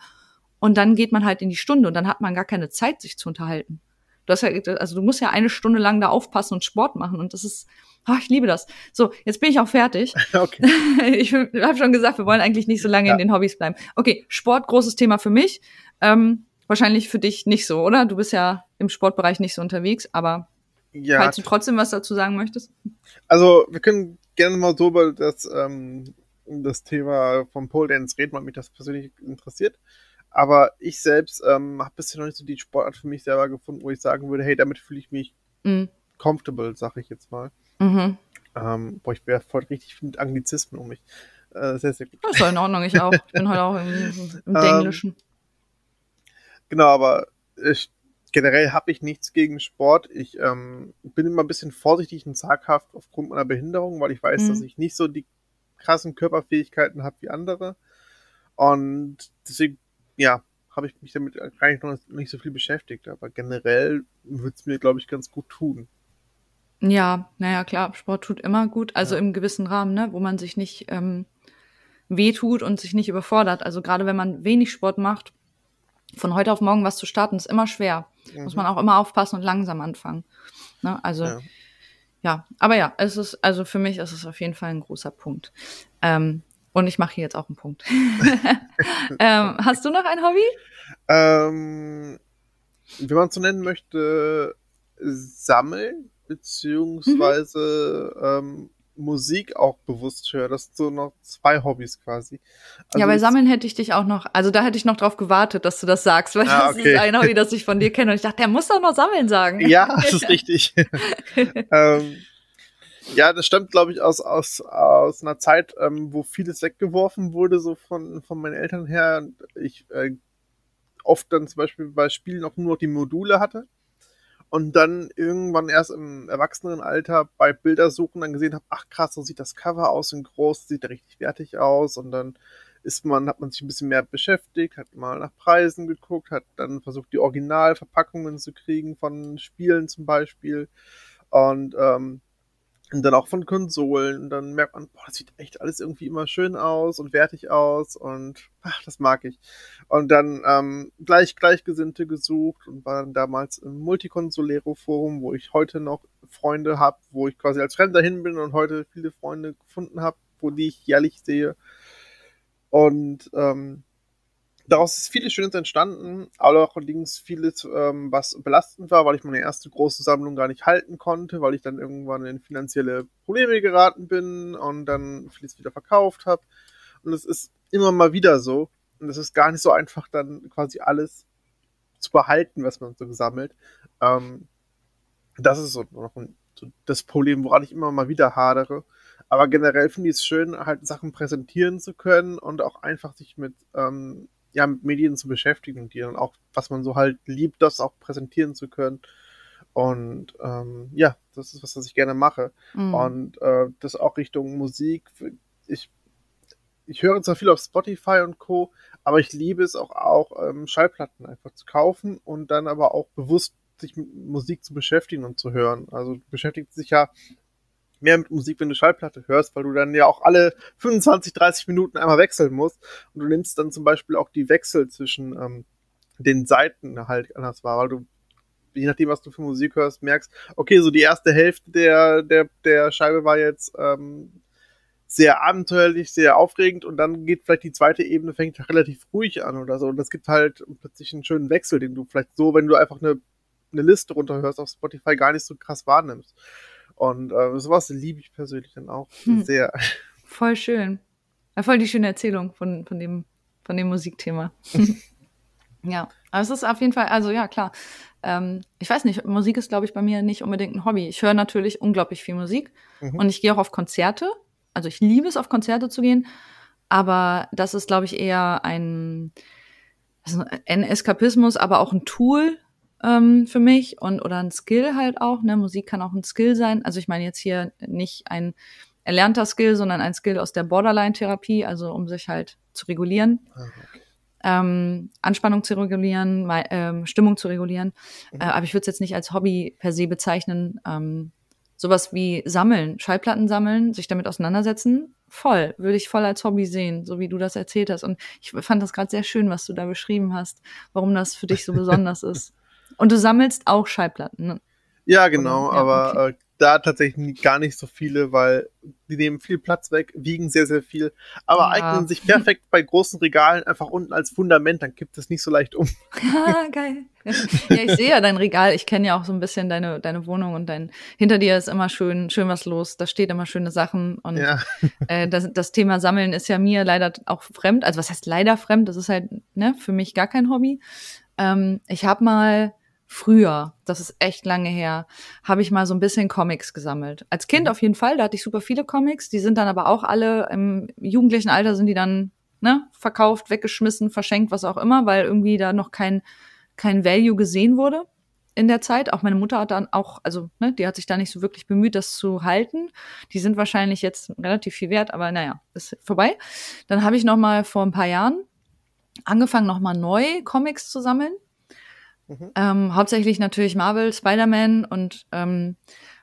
[SPEAKER 1] und dann geht man halt in die Stunde und dann hat man gar keine Zeit, sich zu unterhalten. Du hast ja, also du musst ja eine Stunde lang da aufpassen und Sport machen und das ist, ach, ich liebe das. So, jetzt bin ich auch fertig. Okay. ich habe schon gesagt, wir wollen eigentlich nicht so lange ja. in den Hobbys bleiben. Okay, Sport, großes Thema für mich. Ähm, wahrscheinlich für dich nicht so, oder? Du bist ja im Sportbereich nicht so unterwegs, aber ja, falls du trotzdem was dazu sagen möchtest.
[SPEAKER 2] Also, wir können gerne mal so über das ähm, das Thema vom Pole Dance reden, weil mich das persönlich interessiert. Aber ich selbst ähm, habe bisher noch nicht so die Sportart für mich selber gefunden, wo ich sagen würde, hey, damit fühle ich mich mhm. comfortable, sag ich jetzt mal. Mhm. Ähm, boah, ich wäre voll richtig mit Anglizismen um mich. Äh, sehr, sehr
[SPEAKER 1] gut. Das ist in Ordnung, ich auch. Ich bin heute auch im, im Englischen. Ähm,
[SPEAKER 2] genau, aber ich, generell habe ich nichts gegen Sport. Ich ähm, bin immer ein bisschen vorsichtig und zaghaft aufgrund meiner Behinderung, weil ich weiß, mhm. dass ich nicht so die krassen Körperfähigkeiten habe wie andere. Und deswegen, ja, habe ich mich damit eigentlich noch nicht so viel beschäftigt. Aber generell würde es mir, glaube ich, ganz gut tun.
[SPEAKER 1] Ja, naja, klar, Sport tut immer gut, also ja. im gewissen Rahmen, ne, wo man sich nicht ähm, wehtut und sich nicht überfordert. Also gerade wenn man wenig Sport macht, von heute auf morgen was zu starten, ist immer schwer. Mhm. Muss man auch immer aufpassen und langsam anfangen. Ne? Also ja. ja. aber ja, es ist, also für mich ist es auf jeden Fall ein großer Punkt. Ähm, und ich mache hier jetzt auch einen Punkt. ähm, hast du noch ein Hobby?
[SPEAKER 2] Ähm, wenn man es so nennen möchte, sammeln beziehungsweise mhm. ähm, Musik auch bewusst höre. Das sind so noch zwei Hobbys quasi.
[SPEAKER 1] Also ja, bei Sammeln hätte ich dich auch noch, also da hätte ich noch drauf gewartet, dass du das sagst, weil ah, das okay. ist ein Hobby, das ich von dir kenne. Und ich dachte, der muss doch noch Sammeln sagen.
[SPEAKER 2] Ja, das ist richtig. ähm, ja, das stammt, glaube ich, aus, aus, aus einer Zeit, ähm, wo vieles weggeworfen wurde, so von, von meinen Eltern her. Ich äh, oft dann zum Beispiel bei Spielen auch nur noch die Module hatte. Und dann irgendwann erst im Erwachsenenalter bei Bildersuchen dann gesehen habe, ach krass, so sieht das Cover aus in groß, sieht richtig wertig aus. Und dann ist man, hat man sich ein bisschen mehr beschäftigt, hat mal nach Preisen geguckt, hat dann versucht, die Originalverpackungen zu kriegen von Spielen zum Beispiel. Und ähm, und dann auch von Konsolen. Und dann merkt man, boah, das sieht echt alles irgendwie immer schön aus und wertig aus und ach, das mag ich. Und dann ähm, gleich Gleichgesinnte gesucht und war dann damals im Multiconsolero-Forum, wo ich heute noch Freunde habe, wo ich quasi als Fremder hin bin und heute viele Freunde gefunden habe, wo die ich jährlich sehe. Und ähm, daraus ist vieles Schönes entstanden, allerdings vieles, ähm, was belastend war, weil ich meine erste große Sammlung gar nicht halten konnte, weil ich dann irgendwann in finanzielle Probleme geraten bin und dann vieles wieder verkauft habe. Und es ist immer mal wieder so. Und es ist gar nicht so einfach, dann quasi alles zu behalten, was man so gesammelt. Ähm, das ist so noch so das Problem, woran ich immer mal wieder hadere. Aber generell finde ich es schön, halt Sachen präsentieren zu können und auch einfach sich mit ähm, ja, mit Medien zu beschäftigen und die dann auch, was man so halt liebt, das auch präsentieren zu können. Und ähm, ja, das ist was, was ich gerne mache. Mhm. Und äh, das auch Richtung Musik. Ich, ich höre zwar viel auf Spotify und Co., aber ich liebe es auch, auch ähm, Schallplatten einfach zu kaufen und dann aber auch bewusst sich mit Musik zu beschäftigen und zu hören. Also beschäftigt sich ja mehr mit Musik, wenn du Schallplatte hörst, weil du dann ja auch alle 25, 30 Minuten einmal wechseln musst. Und du nimmst dann zum Beispiel auch die Wechsel zwischen ähm, den Seiten halt anders wahr, weil du, je nachdem, was du für Musik hörst, merkst, okay, so die erste Hälfte der, der, der Scheibe war jetzt ähm, sehr abenteuerlich, sehr aufregend und dann geht vielleicht die zweite Ebene, fängt relativ ruhig an oder so. Und das gibt halt plötzlich einen schönen Wechsel, den du vielleicht so, wenn du einfach eine, eine Liste runterhörst auf Spotify, gar nicht so krass wahrnimmst. Und äh, sowas liebe ich persönlich dann auch hm. sehr.
[SPEAKER 1] Voll schön. Voll die schöne Erzählung von, von, dem, von dem Musikthema. ja, aber es ist auf jeden Fall, also ja, klar. Ähm, ich weiß nicht, Musik ist, glaube ich, bei mir nicht unbedingt ein Hobby. Ich höre natürlich unglaublich viel Musik mhm. und ich gehe auch auf Konzerte. Also ich liebe es, auf Konzerte zu gehen. Aber das ist, glaube ich, eher ein, also ein Eskapismus, aber auch ein Tool, ähm, für mich und oder ein Skill halt auch. Ne? Musik kann auch ein Skill sein. Also ich meine jetzt hier nicht ein erlernter Skill, sondern ein Skill aus der Borderline-Therapie, also um sich halt zu regulieren. Ah, okay. Ähm, Anspannung zu regulieren, ähm, Stimmung zu regulieren. Mhm. Äh, aber ich würde es jetzt nicht als Hobby per se bezeichnen. Ähm, sowas wie Sammeln, Schallplatten sammeln, sich damit auseinandersetzen, voll, würde ich voll als Hobby sehen, so wie du das erzählt hast. Und ich fand das gerade sehr schön, was du da beschrieben hast, warum das für dich so besonders ist. Und du sammelst auch Schallplatten, ne?
[SPEAKER 2] Ja, genau, ja, aber okay. äh, da tatsächlich gar nicht so viele, weil die nehmen viel Platz weg, wiegen sehr, sehr viel, aber ja. eignen sich perfekt bei großen Regalen einfach unten als Fundament, dann kippt es nicht so leicht um.
[SPEAKER 1] Ah, geil. Ja, ich sehe ja dein Regal, ich kenne ja auch so ein bisschen deine, deine Wohnung und dein, hinter dir ist immer schön, schön was los, da steht immer schöne Sachen und ja. äh, das, das Thema Sammeln ist ja mir leider auch fremd, also was heißt leider fremd, das ist halt ne, für mich gar kein Hobby. Ähm, ich habe mal früher, das ist echt lange her, habe ich mal so ein bisschen Comics gesammelt. Als Kind mhm. auf jeden Fall, da hatte ich super viele Comics, die sind dann aber auch alle im jugendlichen Alter sind die dann ne, verkauft, weggeschmissen, verschenkt, was auch immer, weil irgendwie da noch kein kein Value gesehen wurde in der Zeit. Auch meine Mutter hat dann auch, also ne, die hat sich da nicht so wirklich bemüht, das zu halten. Die sind wahrscheinlich jetzt relativ viel wert, aber naja, ist vorbei. Dann habe ich noch mal vor ein paar Jahren angefangen, noch mal neu Comics zu sammeln Mhm. Ähm, hauptsächlich natürlich Marvel, Spider-Man und ähm,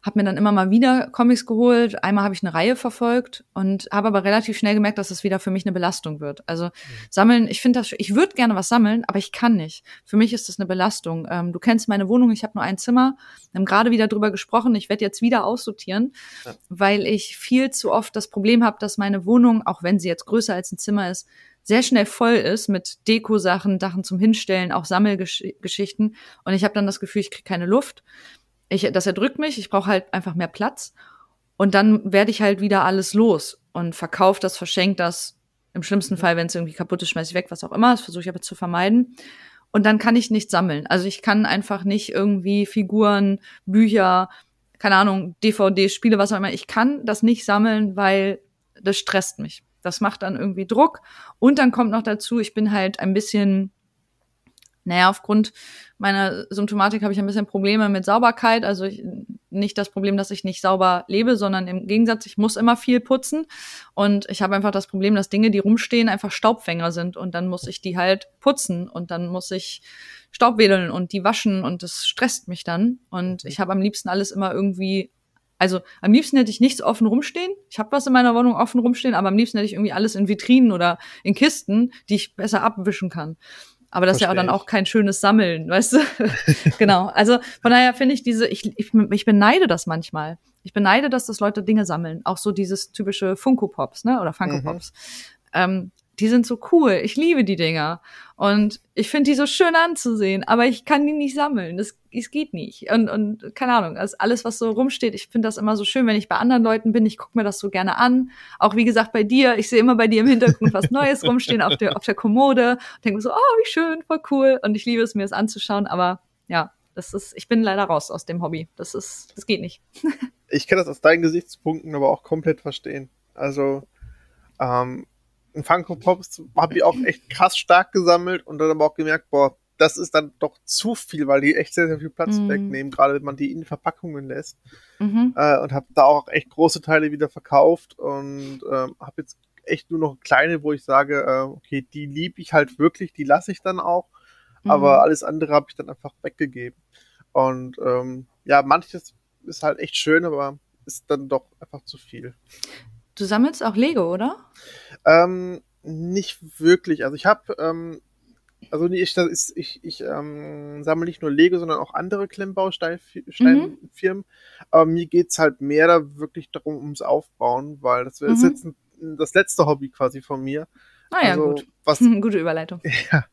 [SPEAKER 1] habe mir dann immer mal wieder Comics geholt. Einmal habe ich eine Reihe verfolgt und habe aber relativ schnell gemerkt, dass es wieder für mich eine Belastung wird. Also mhm. sammeln, ich finde das, ich würde gerne was sammeln, aber ich kann nicht. Für mich ist das eine Belastung. Ähm, du kennst meine Wohnung, ich habe nur ein Zimmer. Wir haben gerade wieder drüber gesprochen. Ich werde jetzt wieder aussortieren, ja. weil ich viel zu oft das Problem habe, dass meine Wohnung, auch wenn sie jetzt größer als ein Zimmer ist, sehr schnell voll ist mit Deko-Sachen, Sachen zum Hinstellen, auch Sammelgeschichten. Und ich habe dann das Gefühl, ich kriege keine Luft. Ich, das erdrückt mich, ich brauche halt einfach mehr Platz. Und dann werde ich halt wieder alles los und verkaufe das, verschenke das. Im schlimmsten Fall, wenn es irgendwie kaputt ist, schmeiße ich weg, was auch immer. Das versuche ich aber zu vermeiden. Und dann kann ich nicht sammeln. Also ich kann einfach nicht irgendwie Figuren, Bücher, keine Ahnung, DVD, Spiele, was auch immer. Ich kann das nicht sammeln, weil das stresst mich. Das macht dann irgendwie Druck. Und dann kommt noch dazu, ich bin halt ein bisschen, naja, aufgrund meiner Symptomatik habe ich ein bisschen Probleme mit Sauberkeit. Also ich, nicht das Problem, dass ich nicht sauber lebe, sondern im Gegensatz, ich muss immer viel putzen. Und ich habe einfach das Problem, dass Dinge, die rumstehen, einfach Staubfänger sind. Und dann muss ich die halt putzen und dann muss ich Staubwedeln und die waschen und das stresst mich dann. Und ich habe am liebsten alles immer irgendwie also am liebsten hätte ich nichts offen rumstehen. Ich habe was in meiner Wohnung offen rumstehen, aber am liebsten hätte ich irgendwie alles in Vitrinen oder in Kisten, die ich besser abwischen kann. Aber das Versteh ist ja auch dann auch kein schönes Sammeln, weißt du? genau. Also von daher finde ich diese, ich, ich, ich beneide das manchmal. Ich beneide, dass das Leute Dinge sammeln. Auch so dieses typische Funko Pops, ne? Oder Funko Pops. Mhm. Ähm, die sind so cool. Ich liebe die Dinger. Und ich finde die so schön anzusehen, aber ich kann die nicht sammeln. Das, das geht nicht. Und, und keine Ahnung, also alles, was so rumsteht, ich finde das immer so schön, wenn ich bei anderen Leuten bin. Ich gucke mir das so gerne an. Auch wie gesagt bei dir, ich sehe immer bei dir im Hintergrund was Neues rumstehen auf der, auf der Kommode. Und denke mir so, oh, wie schön, voll cool. Und ich liebe es, mir das anzuschauen. Aber ja, das ist, ich bin leider raus aus dem Hobby. Das ist, das geht nicht.
[SPEAKER 2] ich kann das aus deinen Gesichtspunkten aber auch komplett verstehen. Also, ähm, Funko Pops habe ich auch echt krass stark gesammelt und dann aber auch gemerkt, boah, das ist dann doch zu viel, weil die echt sehr, sehr viel Platz mhm. wegnehmen, gerade wenn man die in Verpackungen lässt. Mhm. Äh, und habe da auch echt große Teile wieder verkauft und äh, habe jetzt echt nur noch kleine, wo ich sage, äh, okay, die liebe ich halt wirklich, die lasse ich dann auch, mhm. aber alles andere habe ich dann einfach weggegeben. Und ähm, ja, manches ist halt echt schön, aber ist dann doch einfach zu viel.
[SPEAKER 1] Du sammelst auch Lego, oder?
[SPEAKER 2] Ähm, nicht wirklich. Also ich habe, ähm, also ich, das ist, ich, ich ähm, sammle nicht nur Lego, sondern auch andere Klemmbausteinfirmen. Mhm. Aber mir geht's halt mehr da wirklich darum, ums Aufbauen, weil das wäre mhm. jetzt ein, das letzte Hobby quasi von mir.
[SPEAKER 1] Ah ja, also, gut. Was, Gute Überleitung.
[SPEAKER 2] Ja,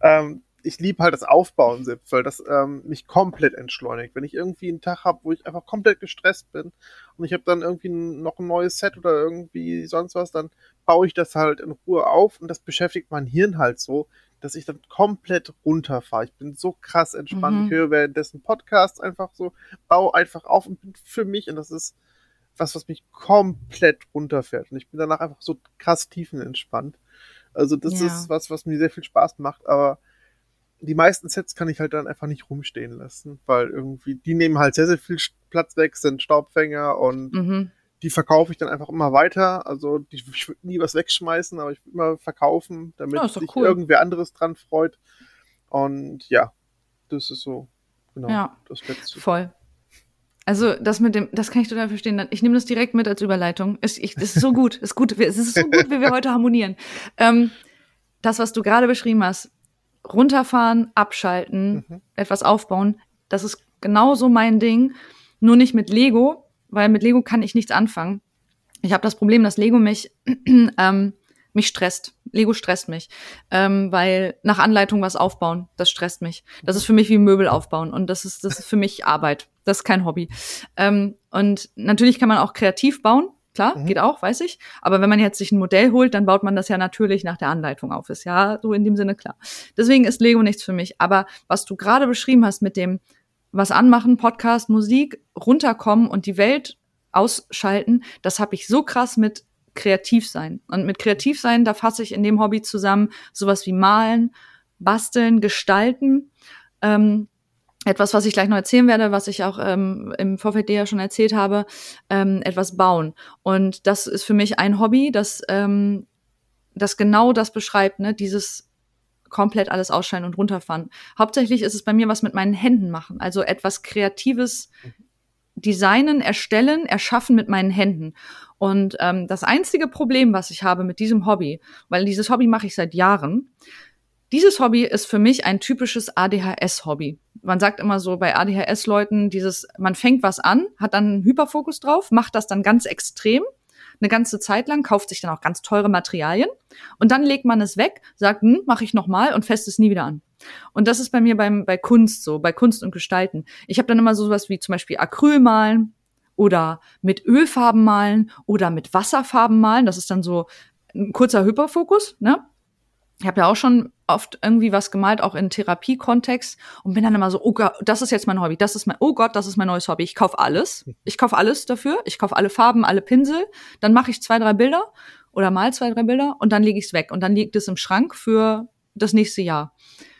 [SPEAKER 2] ähm, ich liebe halt das Aufbauen selbst, weil das ähm, mich komplett entschleunigt. Wenn ich irgendwie einen Tag habe, wo ich einfach komplett gestresst bin und ich habe dann irgendwie noch ein neues Set oder irgendwie sonst was, dann baue ich das halt in Ruhe auf und das beschäftigt mein Hirn halt so, dass ich dann komplett runterfahre. Ich bin so krass entspannt. Mhm. Ich höre währenddessen Podcasts einfach so, baue einfach auf und bin für mich und das ist was, was mich komplett runterfährt. Und ich bin danach einfach so krass tiefenentspannt. Also das ja. ist was, was mir sehr viel Spaß macht, aber die meisten Sets kann ich halt dann einfach nicht rumstehen lassen, weil irgendwie, die nehmen halt sehr, sehr viel Platz weg, sind Staubfänger und mhm. die verkaufe ich dann einfach immer weiter. Also die, ich würde nie was wegschmeißen, aber ich würde immer verkaufen, damit ja, sich cool. irgendwer anderes dran freut. Und ja, das ist so, genau,
[SPEAKER 1] ja, das Letzte. Voll. Also das mit dem, das kann ich total verstehen. Ich nehme das direkt mit als Überleitung. Es, ich, das ist so gut, ist gut. Es ist so gut, wie wir heute harmonieren. Ähm, das, was du gerade beschrieben hast, runterfahren, abschalten, mhm. etwas aufbauen. Das ist genauso mein Ding. Nur nicht mit Lego, weil mit Lego kann ich nichts anfangen. Ich habe das Problem, dass Lego mich ähm, mich stresst. Lego stresst mich, ähm, weil nach Anleitung was aufbauen, das stresst mich. Das ist für mich wie Möbel aufbauen und das ist das ist für mich Arbeit. Das ist kein Hobby. Ähm, und natürlich kann man auch kreativ bauen. Klar, mhm. geht auch, weiß ich. Aber wenn man jetzt sich ein Modell holt, dann baut man das ja natürlich nach der Anleitung auf. Ist ja so in dem Sinne klar. Deswegen ist Lego nichts für mich. Aber was du gerade beschrieben hast mit dem was anmachen, Podcast, Musik, runterkommen und die Welt ausschalten, das habe ich so krass mit kreativ sein. Und mit kreativ sein, da fasse ich in dem Hobby zusammen sowas wie malen, basteln, gestalten. Ähm, etwas, was ich gleich noch erzählen werde, was ich auch ähm, im Vorfeld dir ja schon erzählt habe, ähm, etwas bauen. Und das ist für mich ein Hobby, das, ähm, das genau das beschreibt, ne? dieses komplett alles ausschalten und runterfahren. Hauptsächlich ist es bei mir was mit meinen Händen machen, also etwas Kreatives designen, erstellen, erschaffen mit meinen Händen. Und ähm, das einzige Problem, was ich habe mit diesem Hobby, weil dieses Hobby mache ich seit Jahren, dieses Hobby ist für mich ein typisches ADHS-Hobby. Man sagt immer so bei ADHS-Leuten dieses, man fängt was an, hat dann einen Hyperfokus drauf, macht das dann ganz extrem, eine ganze Zeit lang, kauft sich dann auch ganz teure Materialien und dann legt man es weg, sagt, hm, mache ich noch mal und fässt es nie wieder an. Und das ist bei mir beim, bei Kunst so, bei Kunst und Gestalten. Ich habe dann immer so was wie zum Beispiel Acrylmalen, oder mit Ölfarben malen oder mit Wasserfarben malen. Das ist dann so ein kurzer Hyperfokus, ne? Ich habe ja auch schon oft irgendwie was gemalt, auch in Therapiekontext und bin dann immer so, oh Gott, das ist jetzt mein Hobby, das ist mein, oh Gott, das ist mein neues Hobby. Ich kauf alles, ich kauf alles dafür, ich kauf alle Farben, alle Pinsel, dann mache ich zwei, drei Bilder oder mal zwei, drei Bilder und dann lege ich es weg und dann liegt es im Schrank für das nächste Jahr.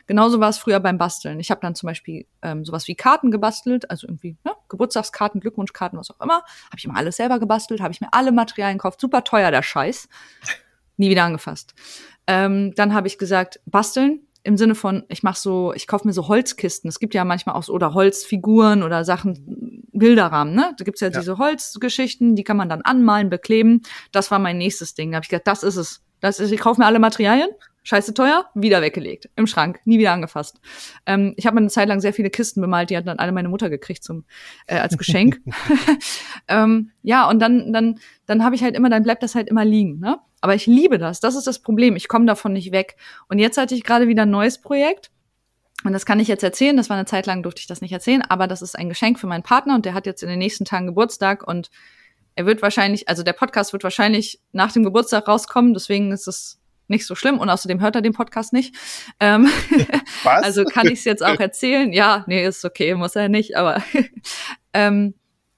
[SPEAKER 1] Genauso war es früher beim Basteln. Ich habe dann zum Beispiel ähm, sowas wie Karten gebastelt, also irgendwie ne, Geburtstagskarten, Glückwunschkarten, was auch immer. Habe ich immer alles selber gebastelt, habe ich mir alle Materialien gekauft. Super teuer der Scheiß. Nie wieder angefasst. Ähm, dann habe ich gesagt, basteln im Sinne von, ich mache so, ich kaufe mir so Holzkisten. Es gibt ja manchmal auch so, oder Holzfiguren oder Sachen, Bilderrahmen, ne? Da gibt's ja, ja, diese Holzgeschichten, die kann man dann anmalen, bekleben. Das war mein nächstes Ding. Da habe ich gesagt, das ist es. Das ist, ich kaufe mir alle Materialien, scheiße teuer, wieder weggelegt, im Schrank, nie wieder angefasst. Ähm, ich habe eine Zeit lang sehr viele Kisten bemalt, die hat dann alle meine Mutter gekriegt zum äh, als Geschenk. ähm, ja, und dann dann dann habe ich halt immer, dann bleibt das halt immer liegen. Ne? Aber ich liebe das, das ist das Problem. Ich komme davon nicht weg. Und jetzt hatte ich gerade wieder ein neues Projekt. Und das kann ich jetzt erzählen. Das war eine Zeit lang, durfte ich das nicht erzählen. Aber das ist ein Geschenk für meinen Partner und der hat jetzt in den nächsten Tagen Geburtstag und er wird wahrscheinlich, also der Podcast wird wahrscheinlich nach dem Geburtstag rauskommen. Deswegen ist es nicht so schlimm und außerdem hört er den Podcast nicht. Ähm, Was? Also kann ich es jetzt auch erzählen. Ja, nee, ist okay, muss er nicht, aber ähm,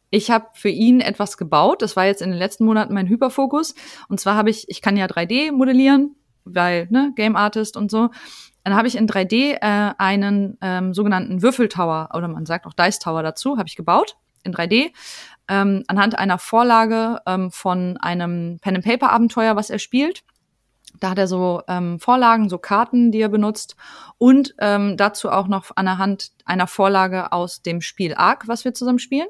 [SPEAKER 1] ich habe für ihn etwas gebaut. Das war jetzt in den letzten Monaten mein Hyperfokus. Und zwar habe ich, ich kann ja 3D modellieren, weil, ne, Game Artist und so. Dann habe ich in 3D äh, einen ähm, sogenannten Würfeltower, oder man sagt auch Dice Tower dazu, habe ich gebaut in 3D. Ähm, anhand einer Vorlage ähm, von einem Pen and Paper Abenteuer, was er spielt. Da hat er so ähm, Vorlagen, so Karten, die er benutzt und ähm, dazu auch noch an der Hand einer Vorlage aus dem Spiel Ark, was wir zusammen spielen.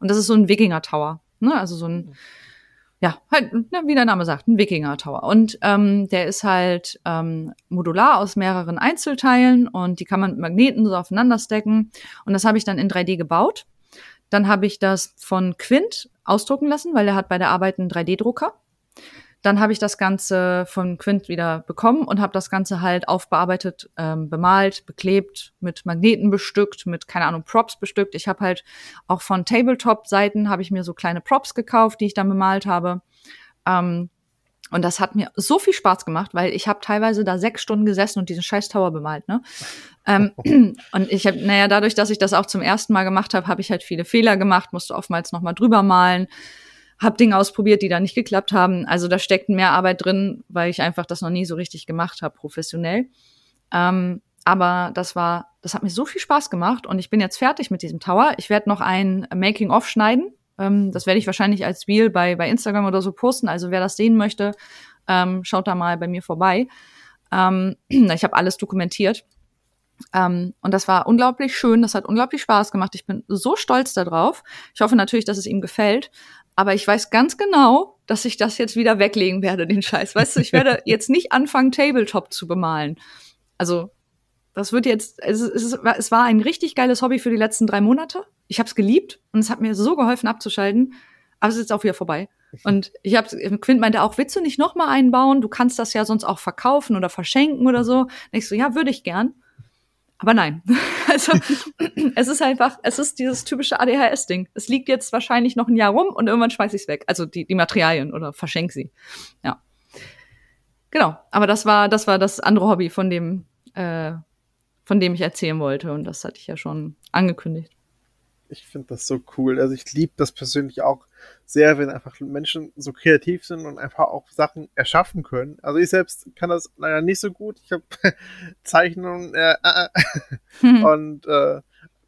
[SPEAKER 1] Und das ist so ein Wikinger-Tower, ne? also so ein, ja, halt, ne, wie der Name sagt, ein Wikinger-Tower. Und ähm, der ist halt ähm, modular aus mehreren Einzelteilen und die kann man mit Magneten so aufeinander stecken. Und das habe ich dann in 3D gebaut. Dann habe ich das von Quint ausdrucken lassen, weil er hat bei der Arbeit einen 3D-Drucker. Dann habe ich das Ganze von Quint wieder bekommen und habe das Ganze halt aufbearbeitet, ähm, bemalt, beklebt, mit Magneten bestückt, mit keine Ahnung Props bestückt. Ich habe halt auch von Tabletop-Seiten habe ich mir so kleine Props gekauft, die ich dann bemalt habe. Ähm, und das hat mir so viel Spaß gemacht, weil ich habe teilweise da sechs Stunden gesessen und diesen scheiß Tower bemalt. Ne? ähm, und ich habe, naja, dadurch, dass ich das auch zum ersten Mal gemacht habe, habe ich halt viele Fehler gemacht, musste oftmals noch mal drüber malen habe Dinge ausprobiert, die da nicht geklappt haben. Also da steckt mehr Arbeit drin, weil ich einfach das noch nie so richtig gemacht habe, professionell. Ähm, aber das war, das hat mir so viel Spaß gemacht und ich bin jetzt fertig mit diesem Tower. Ich werde noch ein Making-of schneiden. Ähm, das werde ich wahrscheinlich als Reel bei, bei Instagram oder so posten. Also wer das sehen möchte, ähm, schaut da mal bei mir vorbei. Ähm, ich habe alles dokumentiert. Ähm, und das war unglaublich schön, das hat unglaublich Spaß gemacht. Ich bin so stolz darauf. Ich hoffe natürlich, dass es ihm gefällt. Aber ich weiß ganz genau, dass ich das jetzt wieder weglegen werde, den Scheiß. Weißt du, ich werde jetzt nicht anfangen, Tabletop zu bemalen. Also, das wird jetzt, es, es, es war ein richtig geiles Hobby für die letzten drei Monate. Ich habe es geliebt und es hat mir so geholfen abzuschalten, aber es ist jetzt auch wieder vorbei. Und ich habe Quint meinte auch, willst du nicht noch mal einbauen? Du kannst das ja sonst auch verkaufen oder verschenken oder so. Und ich so, ja, würde ich gern. Aber nein. Also es ist einfach, es ist dieses typische ADHS-Ding. Es liegt jetzt wahrscheinlich noch ein Jahr rum und irgendwann schmeiß ich es weg. Also die, die Materialien oder verschenk sie. Ja. Genau. Aber das war, das war das andere Hobby, von dem, äh, von dem ich erzählen wollte. Und das hatte ich ja schon angekündigt.
[SPEAKER 2] Ich finde das so cool. Also ich liebe das persönlich auch sehr, wenn einfach Menschen so kreativ sind und einfach auch Sachen erschaffen können. Also ich selbst kann das leider nicht so gut. Ich habe Zeichnungen äh, äh, hm. und äh,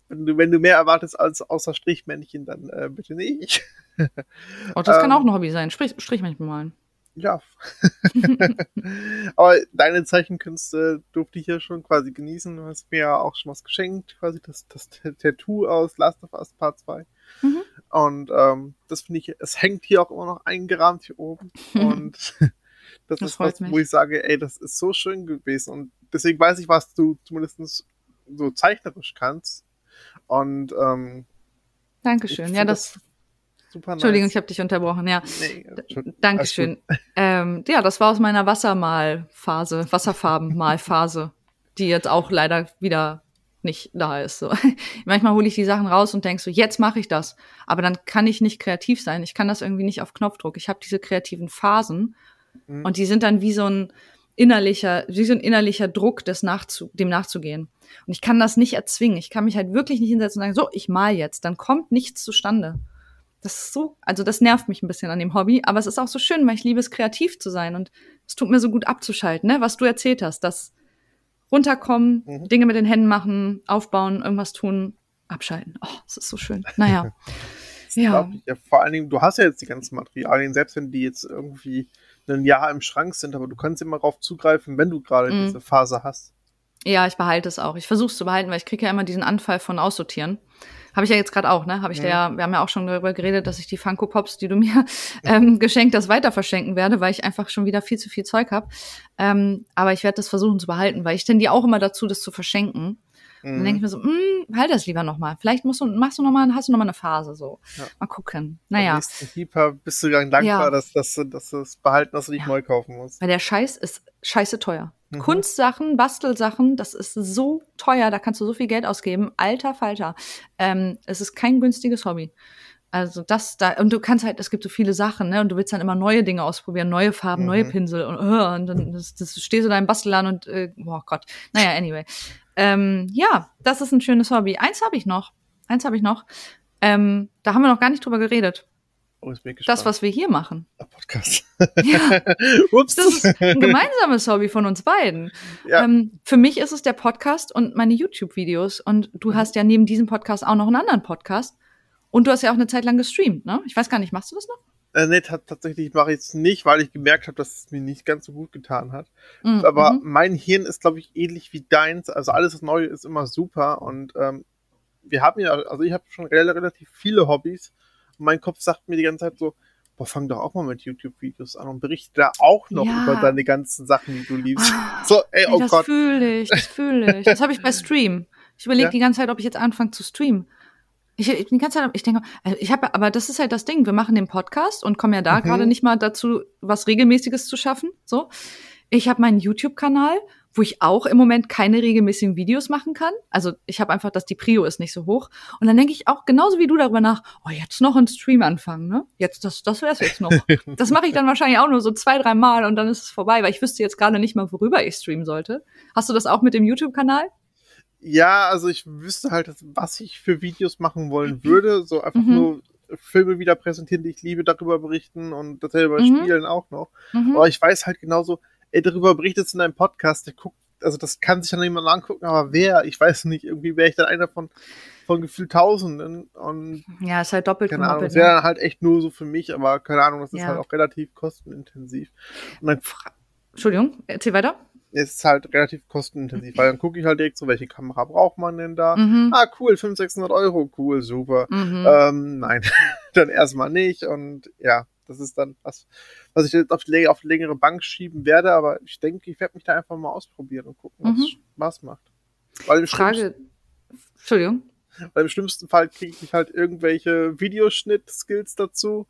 [SPEAKER 2] wenn du, wenn du mehr erwartest als außer Strichmännchen, dann äh, bitte nicht.
[SPEAKER 1] oh, das ähm, kann auch ein Hobby sein. Strich, Strichmännchen malen
[SPEAKER 2] ja. Aber deine Zeichenkünste durfte ich ja schon quasi genießen. Du hast mir ja auch schon was geschenkt, quasi das, das Tattoo aus Last of Us Part 2. Mhm. Und ähm, das finde ich, es hängt hier auch immer noch eingerahmt hier oben. Und das, das ist was, mich. wo ich sage, ey, das ist so schön gewesen. Und deswegen weiß ich, was du zumindest so zeichnerisch kannst. Und ähm,
[SPEAKER 1] Dankeschön. Ja, das, super nice. Entschuldigung, ich habe dich unterbrochen, ja. Nee, Dankeschön. Ähm, ja, das war aus meiner Wassermalphase, Wasserfarbenmalphase, die jetzt auch leider wieder nicht da ist. So. Manchmal hole ich die Sachen raus und denk so, jetzt mache ich das. Aber dann kann ich nicht kreativ sein. Ich kann das irgendwie nicht auf Knopfdruck. Ich habe diese kreativen Phasen mhm. und die sind dann wie so ein innerlicher, wie so ein innerlicher Druck, des nachzu dem nachzugehen. Und ich kann das nicht erzwingen. Ich kann mich halt wirklich nicht hinsetzen und sagen, so, ich mal jetzt. Dann kommt nichts zustande. Das ist so, also das nervt mich ein bisschen an dem Hobby, aber es ist auch so schön, weil ich liebe es, kreativ zu sein und es tut mir so gut abzuschalten, ne? was du erzählt hast, das runterkommen, mhm. Dinge mit den Händen machen, aufbauen, irgendwas tun, abschalten. Oh, es ist so schön. Naja.
[SPEAKER 2] ja. ja. Vor allen Dingen, du hast ja jetzt die ganzen Materialien, selbst wenn die jetzt irgendwie ein Jahr im Schrank sind, aber du kannst immer darauf zugreifen, wenn du gerade mhm. diese Phase hast.
[SPEAKER 1] Ja, ich behalte es auch. Ich versuche es zu behalten, weil ich kriege ja immer diesen Anfall von Aussortieren. Habe ich ja jetzt gerade auch, ne? Habe ich ja. ja, wir haben ja auch schon darüber geredet, dass ich die Funko Pops, die du mir ähm, geschenkt hast, weiter verschenken werde, weil ich einfach schon wieder viel zu viel Zeug habe. Ähm, aber ich werde das versuchen zu behalten, weil ich tendiere auch immer dazu, das zu verschenken. Mhm. dann denke ich mir so, mh, halt das lieber nochmal. Vielleicht musst du, machst du noch mal, hast du noch mal eine Phase so. Ja. Mal gucken. Naja.
[SPEAKER 2] Keeper bist du dann dankbar, ja. dass, dass, dass du es behalten, dass du nicht ja. neu kaufen musst.
[SPEAKER 1] Weil der Scheiß ist scheiße teuer. Mhm. Kunstsachen, Bastelsachen, das ist so teuer, da kannst du so viel Geld ausgeben. Alter Falter. Ähm, es ist kein günstiges Hobby. Also das da, und du kannst halt, es gibt so viele Sachen, ne? Und du willst dann immer neue Dinge ausprobieren, neue Farben, mhm. neue Pinsel und, uh, und dann das, das stehst du da im Bastelladen und äh, oh Gott. Naja, anyway. Ähm, ja, das ist ein schönes Hobby. Eins habe ich noch. Eins habe ich noch. Ähm, da haben wir noch gar nicht drüber geredet. Oh, das, was wir hier machen.
[SPEAKER 2] Ein Podcast.
[SPEAKER 1] ja. Ups. Das ist ein gemeinsames Hobby von uns beiden. Ja. Ähm, für mich ist es der Podcast und meine YouTube-Videos. Und du mhm. hast ja neben diesem Podcast auch noch einen anderen Podcast. Und du hast ja auch eine Zeit lang gestreamt, ne? Ich weiß gar nicht, machst du das noch?
[SPEAKER 2] Äh, nee, tatsächlich mache ich es nicht, weil ich gemerkt habe, dass es mir nicht ganz so gut getan hat. Mhm. Aber mhm. mein Hirn ist, glaube ich, ähnlich wie deins. Also alles, was neu ist, immer super. Und ähm, wir haben ja, also ich habe schon relativ viele Hobbys mein Kopf sagt mir die ganze Zeit so, boah, fang doch auch mal mit YouTube-Videos an und berichte da auch noch ja. über deine ganzen Sachen, die du liebst. Ah, so, ey, oh
[SPEAKER 1] das
[SPEAKER 2] Gott.
[SPEAKER 1] Das fühle ich, das fühle ich. Das habe ich bei Stream. Ich überlege ja. die ganze Zeit, ob ich jetzt anfange zu streamen. Ich, ich die ganze Zeit, ich denke, äh, ich habe, aber das ist halt das Ding. Wir machen den Podcast und kommen ja da mhm. gerade nicht mal dazu, was regelmäßiges zu schaffen. So, ich habe meinen YouTube-Kanal wo ich auch im Moment keine regelmäßigen Videos machen kann. Also ich habe einfach, dass die Prio ist nicht so hoch. Und dann denke ich auch genauso wie du darüber nach, oh, jetzt noch einen Stream anfangen, ne? Jetzt, das, das wär's jetzt noch. das mache ich dann wahrscheinlich auch nur so zwei, drei Mal und dann ist es vorbei, weil ich wüsste jetzt gerade nicht mal, worüber ich streamen sollte. Hast du das auch mit dem YouTube-Kanal?
[SPEAKER 2] Ja, also ich wüsste halt, was ich für Videos machen wollen würde. So einfach mhm. nur Filme wieder präsentieren, die ich liebe, darüber berichten und dasselbe mhm. spielen auch noch. Mhm. Aber ich weiß halt genauso, ey, darüber berichtet in einem Podcast, der guckt, also das kann sich ja niemand angucken, aber wer? Ich weiß nicht, irgendwie wäre ich dann einer von, von gefühlt Tausenden und.
[SPEAKER 1] Ja, ist halt doppelt
[SPEAKER 2] keine Ahnung, das wäre ne? dann halt echt nur so für mich, aber keine Ahnung, das ist ja. halt auch relativ kostenintensiv. Und dann,
[SPEAKER 1] Entschuldigung, erzähl weiter
[SPEAKER 2] es ist halt relativ kostenintensiv, weil dann gucke ich halt direkt so, welche Kamera braucht man denn da? Mhm. Ah, cool, 500, 600 Euro, cool, super. Mhm. Ähm, nein, dann erstmal nicht und ja, das ist dann was, was ich jetzt auf, die, auf längere Bank schieben werde, aber ich denke, ich werde mich da einfach mal ausprobieren und gucken, was mhm. Spaß macht.
[SPEAKER 1] Weil Frage, Entschuldigung.
[SPEAKER 2] Weil im schlimmsten Fall kriege ich halt irgendwelche Videoschnitt-Skills dazu.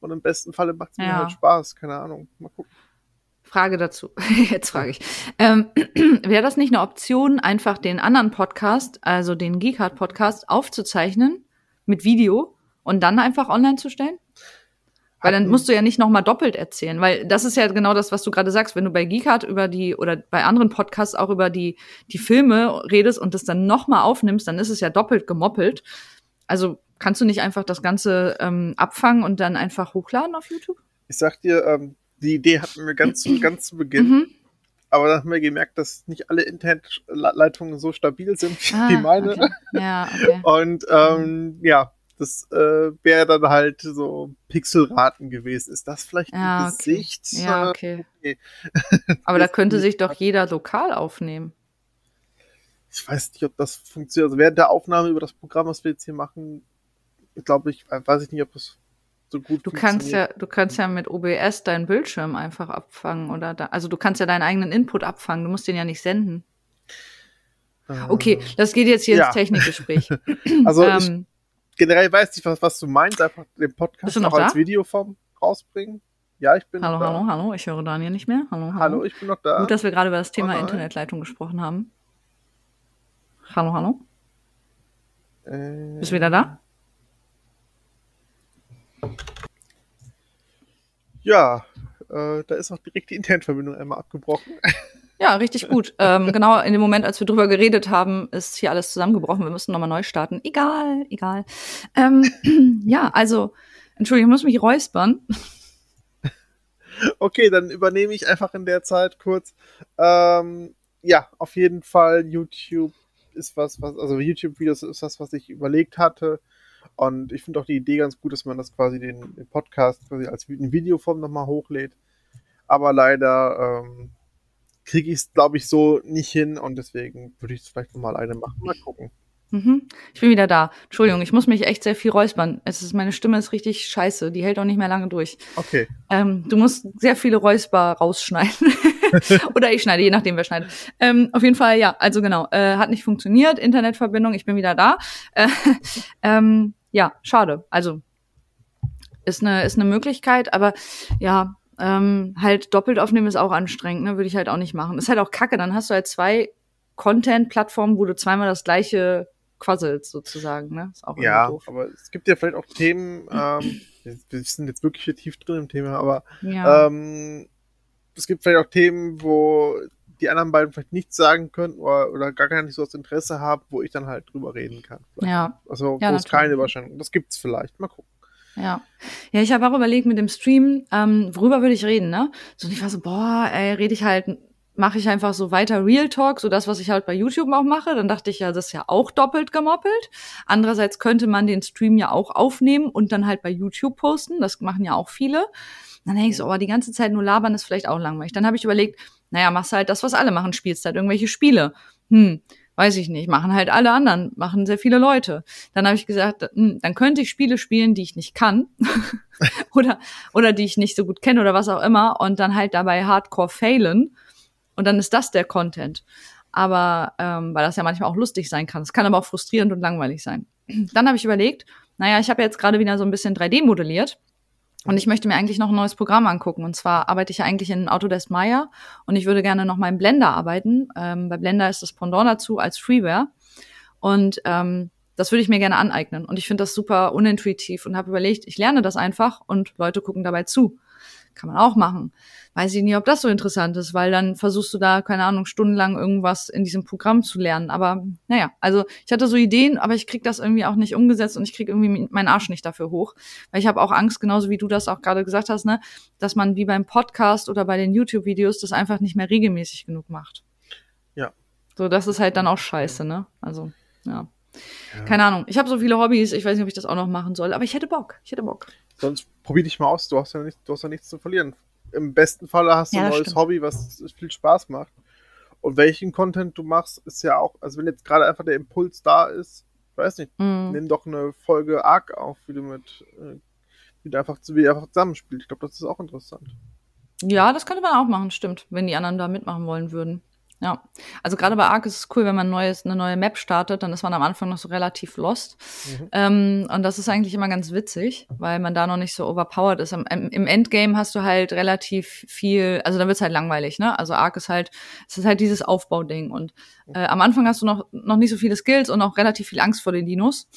[SPEAKER 2] Und im besten Falle macht es mir ja. halt Spaß. Keine Ahnung. Mal gucken.
[SPEAKER 1] Frage dazu. Jetzt frage ich. Ähm, Wäre das nicht eine Option, einfach den anderen Podcast, also den Geekart Podcast, aufzuzeichnen mit Video und dann einfach online zu stellen? Weil dann musst du ja nicht nochmal doppelt erzählen, weil das ist ja genau das, was du gerade sagst, wenn du bei Geekart über die oder bei anderen Podcasts auch über die, die Filme redest und das dann nochmal aufnimmst, dann ist es ja doppelt gemoppelt. Also kannst du nicht einfach das Ganze ähm, abfangen und dann einfach hochladen auf YouTube?
[SPEAKER 2] Ich sag dir, ähm, die Idee hatten wir ganz zu, ganz zu Beginn. Mhm. Aber dann haben wir gemerkt, dass nicht alle Internetleitungen so stabil sind ah, wie meine. Okay. Ja, okay. Und ähm, ja, das äh, wäre dann halt so Pixelraten gewesen. Ist das vielleicht
[SPEAKER 1] ja,
[SPEAKER 2] ein okay. Gesicht?
[SPEAKER 1] Ja, okay. okay. Aber da könnte sich doch jeder lokal aufnehmen.
[SPEAKER 2] Ich weiß nicht, ob das funktioniert. Also während der Aufnahme über das Programm, was wir jetzt hier machen, glaube ich, weiß ich nicht, ob das so gut
[SPEAKER 1] du kannst ja du kannst ja mit OBS deinen Bildschirm einfach abfangen oder da, also du kannst ja deinen eigenen Input abfangen du musst den ja nicht senden. Okay äh, das geht jetzt hier ja. ins Technikgespräch.
[SPEAKER 2] Also ähm, generell weiß ich was was du meinst einfach den Podcast auch da? als Videoform rausbringen. Ja ich bin
[SPEAKER 1] hallo hallo hallo ich höre Daniel nicht mehr. Hallo hallo,
[SPEAKER 2] hallo ich bin noch da.
[SPEAKER 1] Gut dass wir gerade über das Thema oh Internetleitung gesprochen haben. Hallo hallo. Äh, bist du wieder da
[SPEAKER 2] ja, äh, da ist auch direkt die Internetverbindung einmal abgebrochen.
[SPEAKER 1] Ja, richtig gut. ähm, genau in dem Moment, als wir drüber geredet haben, ist hier alles zusammengebrochen. Wir müssen nochmal neu starten. Egal, egal. Ähm, ja, also, Entschuldigung, ich muss mich räuspern.
[SPEAKER 2] Okay, dann übernehme ich einfach in der Zeit kurz. Ähm, ja, auf jeden Fall, YouTube ist was, was, also YouTube-Videos ist das, was ich überlegt hatte. Und ich finde auch die Idee ganz gut, dass man das quasi den, den Podcast quasi als in Videoform nochmal hochlädt. Aber leider ähm, kriege ich es, glaube ich, so nicht hin und deswegen würde ich es vielleicht nochmal alleine machen. Mal gucken.
[SPEAKER 1] Mhm. Ich bin wieder da. Entschuldigung, ich muss mich echt sehr viel räuspern. Es ist, meine Stimme ist richtig scheiße. Die hält auch nicht mehr lange durch.
[SPEAKER 2] Okay.
[SPEAKER 1] Ähm, du musst sehr viele Räusper rausschneiden. Oder ich schneide, je nachdem, wer schneidet. Ähm, auf jeden Fall, ja, also genau. Äh, hat nicht funktioniert. Internetverbindung, ich bin wieder da. Äh, ähm, ja, schade. Also ist eine ist eine Möglichkeit, aber ja, ähm, halt doppelt aufnehmen ist auch anstrengend, ne? Würde ich halt auch nicht machen. Ist halt auch kacke, dann hast du halt zwei Content-Plattformen, wo du zweimal das gleiche quasselst, sozusagen, ne? Ist auch
[SPEAKER 2] ja, doof. aber es gibt ja vielleicht auch Themen, ähm, wir sind jetzt wirklich hier tief drin im Thema, aber ja. ähm, es gibt vielleicht auch Themen, wo die anderen beiden vielleicht nichts sagen können oder, oder gar nicht so das Interesse haben, wo ich dann halt drüber reden kann.
[SPEAKER 1] Vielleicht. Ja.
[SPEAKER 2] Also
[SPEAKER 1] ja,
[SPEAKER 2] wo es keine Überschneidung. Das gibt's vielleicht. Mal gucken.
[SPEAKER 1] Ja. Ja, ich habe auch überlegt mit dem Stream, ähm, worüber würde ich reden, ne? So, und ich war so, boah, ey, rede ich halt, mache ich einfach so weiter Real Talk, so das, was ich halt bei YouTube auch mache. Dann dachte ich ja, das ist ja auch doppelt gemoppelt. Andererseits könnte man den Stream ja auch aufnehmen und dann halt bei YouTube posten. Das machen ja auch viele. Dann denke ich so, oh, die ganze Zeit nur labern ist vielleicht auch langweilig. Dann habe ich überlegt, naja, machst halt das, was alle machen, spielst halt irgendwelche Spiele. Hm, weiß ich nicht, machen halt alle anderen, machen sehr viele Leute. Dann habe ich gesagt, hm, dann könnte ich Spiele spielen, die ich nicht kann oder oder die ich nicht so gut kenne oder was auch immer und dann halt dabei Hardcore failen und dann ist das der Content. Aber ähm, weil das ja manchmal auch lustig sein kann. Es kann aber auch frustrierend und langweilig sein. Dann habe ich überlegt, naja, ich habe jetzt gerade wieder so ein bisschen 3D modelliert und ich möchte mir eigentlich noch ein neues Programm angucken. Und zwar arbeite ich ja eigentlich in Autodesk Maya und ich würde gerne noch mal in Blender arbeiten. Ähm, bei Blender ist das Pendant dazu als Freeware. Und ähm, das würde ich mir gerne aneignen. Und ich finde das super unintuitiv und habe überlegt, ich lerne das einfach und Leute gucken dabei zu. Kann man auch machen. Weiß ich nicht, ob das so interessant ist, weil dann versuchst du da, keine Ahnung, stundenlang irgendwas in diesem Programm zu lernen. Aber naja, also ich hatte so Ideen, aber ich krieg das irgendwie auch nicht umgesetzt und ich krieg irgendwie meinen Arsch nicht dafür hoch. Weil ich habe auch Angst, genauso wie du das auch gerade gesagt hast, ne, dass man wie beim Podcast oder bei den YouTube-Videos das einfach nicht mehr regelmäßig genug macht.
[SPEAKER 2] Ja.
[SPEAKER 1] So, das ist halt dann auch scheiße, ne? Also, ja. Ja. Keine Ahnung. Ich habe so viele Hobbys, ich weiß nicht, ob ich das auch noch machen soll, aber ich hätte Bock. Ich hätte Bock.
[SPEAKER 2] Sonst probier dich mal aus, du hast ja, nicht, du hast ja nichts zu verlieren. Im besten Fall hast du ja, ein neues stimmt. Hobby, was viel Spaß macht. Und welchen Content du machst, ist ja auch, also wenn jetzt gerade einfach der Impuls da ist, weiß nicht, mm. nimm doch eine Folge Arc auf, wie du mit, äh, wie du einfach, wie du einfach zusammenspielst. Ich glaube, das ist auch interessant.
[SPEAKER 1] Ja, das könnte man auch machen, stimmt, wenn die anderen da mitmachen wollen würden. Ja, also gerade bei Ark ist es cool, wenn man neues, eine neue Map startet, dann ist man am Anfang noch so relativ lost. Mhm. Ähm, und das ist eigentlich immer ganz witzig, weil man da noch nicht so overpowered ist. Im, im Endgame hast du halt relativ viel, also da wird's halt langweilig, ne? Also Ark ist halt, es ist halt dieses Aufbauding. Und äh, am Anfang hast du noch, noch nicht so viele Skills und auch relativ viel Angst vor den Dinos.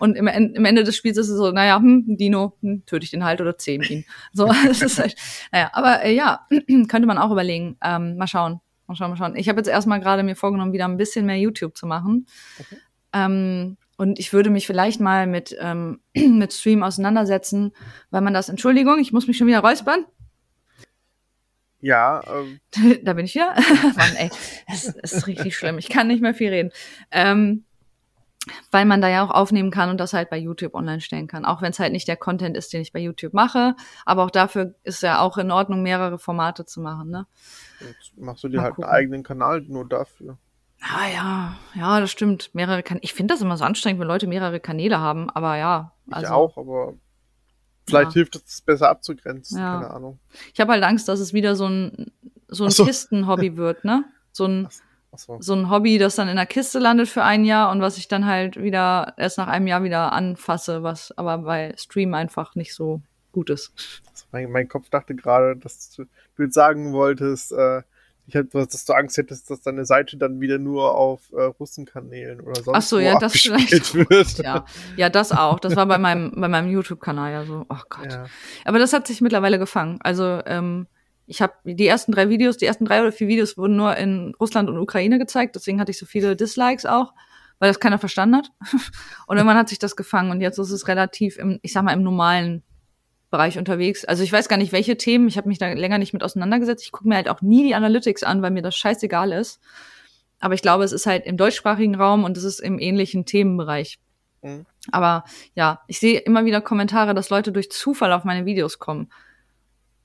[SPEAKER 1] Und im, im Ende des Spiels ist es so, naja, hm, Dino, hm, töte ich den halt oder zähm ihn. So, es ist halt, naja, aber äh, ja, könnte man auch überlegen. Ähm, mal schauen. Mal schauen, mal schauen. Ich habe jetzt erstmal gerade mir vorgenommen, wieder ein bisschen mehr YouTube zu machen. Okay. Ähm, und ich würde mich vielleicht mal mit, ähm, mit Stream auseinandersetzen, weil man das, Entschuldigung, ich muss mich schon wieder räuspern.
[SPEAKER 2] Ja. Ähm.
[SPEAKER 1] da bin ich wieder. Mann, ey, es ist richtig schlimm. Ich kann nicht mehr viel reden. Ähm, weil man da ja auch aufnehmen kann und das halt bei YouTube online stellen kann. Auch wenn es halt nicht der Content ist, den ich bei YouTube mache. Aber auch dafür ist ja auch in Ordnung, mehrere Formate zu machen. Ne?
[SPEAKER 2] Jetzt machst du dir Mal halt gucken. einen eigenen Kanal nur dafür.
[SPEAKER 1] Ah ja, ja, das stimmt. Mehrere kan ich finde das immer so anstrengend, wenn Leute mehrere Kanäle haben, aber ja.
[SPEAKER 2] Also, ich auch, aber vielleicht ja. hilft es besser abzugrenzen, ja. keine Ahnung.
[SPEAKER 1] Ich habe halt Angst, dass es wieder so ein so ein so. Kisten-Hobby wird, ne? So ein so. so ein Hobby, das dann in der Kiste landet für ein Jahr und was ich dann halt wieder erst nach einem Jahr wieder anfasse, was aber bei Stream einfach nicht so gut ist.
[SPEAKER 2] Also mein, mein, Kopf dachte gerade, dass du, du jetzt sagen wolltest, äh, ich hab, dass du Angst hättest, dass deine Seite dann wieder nur auf äh, Russenkanälen oder sonst Ach so,
[SPEAKER 1] ja, das vielleicht. Wird. Ja. ja, das auch. Das war bei meinem, bei meinem YouTube-Kanal ja so. Oh Gott. Ja. Aber das hat sich mittlerweile gefangen. Also ähm, ich habe die ersten drei Videos, die ersten drei oder vier Videos wurden nur in Russland und Ukraine gezeigt, deswegen hatte ich so viele Dislikes auch, weil das keiner verstanden hat. und irgendwann hat sich das gefangen und jetzt ist es relativ im, ich sag mal, im normalen Bereich unterwegs. Also ich weiß gar nicht, welche Themen, ich habe mich da länger nicht mit auseinandergesetzt. Ich gucke mir halt auch nie die Analytics an, weil mir das scheißegal ist. Aber ich glaube, es ist halt im deutschsprachigen Raum und es ist im ähnlichen Themenbereich. Mhm. Aber ja, ich sehe immer wieder Kommentare, dass Leute durch Zufall auf meine Videos kommen.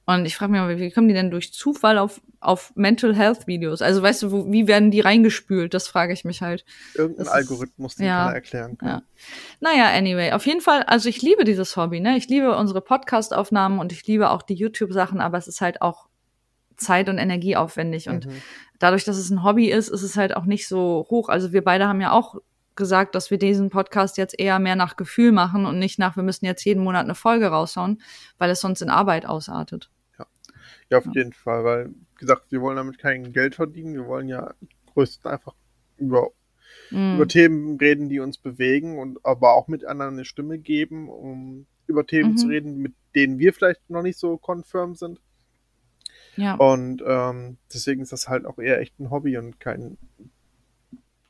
[SPEAKER 1] Und ich frage mich mal, wie kommen die denn durch Zufall auf, auf Mental Health Videos? Also weißt du, wo, wie werden die reingespült? Das frage ich mich halt.
[SPEAKER 2] Irgendein das Algorithmus, den ja, kann er erklären
[SPEAKER 1] können. Ja. Naja, anyway, auf jeden Fall, also ich liebe dieses Hobby, ne? Ich liebe unsere Podcast-Aufnahmen und ich liebe auch die YouTube-Sachen, aber es ist halt auch Zeit- und Energieaufwendig. Und mhm. dadurch, dass es ein Hobby ist, ist es halt auch nicht so hoch. Also wir beide haben ja auch gesagt, dass wir diesen Podcast jetzt eher mehr nach Gefühl machen und nicht nach, wir müssen jetzt jeden Monat eine Folge raushauen, weil es sonst in Arbeit ausartet.
[SPEAKER 2] Ja, auf jeden Fall, weil, wie gesagt, wir wollen damit kein Geld verdienen, wir wollen ja größtenteils einfach über, mm. über Themen reden, die uns bewegen und aber auch mit anderen eine Stimme geben, um über Themen mhm. zu reden, mit denen wir vielleicht noch nicht so confirm sind. Ja. Und ähm, deswegen ist das halt auch eher echt ein Hobby und kein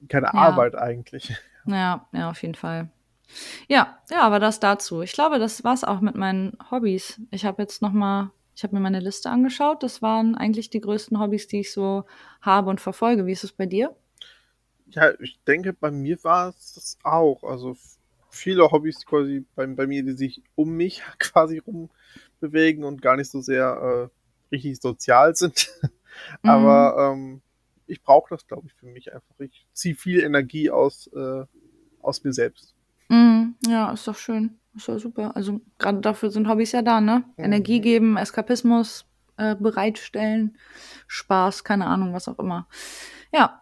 [SPEAKER 2] keine ja. Arbeit eigentlich.
[SPEAKER 1] Ja, ja, auf jeden Fall. Ja, ja, aber das dazu. Ich glaube, das war's auch mit meinen Hobbys. Ich habe jetzt noch mal, ich habe mir meine Liste angeschaut. Das waren eigentlich die größten Hobbys, die ich so habe und verfolge. Wie ist es bei dir?
[SPEAKER 2] Ja, ich denke, bei mir war es das auch. Also viele Hobbys quasi bei, bei mir, die sich um mich quasi rum bewegen und gar nicht so sehr äh, richtig sozial sind. Mhm. Aber ähm, ich brauche das, glaube ich, für mich einfach. Ich ziehe viel Energie aus, äh, aus mir selbst.
[SPEAKER 1] Mm, ja, ist doch schön. Ist doch super. Also gerade dafür sind Hobbys ja da, ne? Mhm. Energie geben, Eskapismus äh, bereitstellen, Spaß, keine Ahnung, was auch immer. Ja.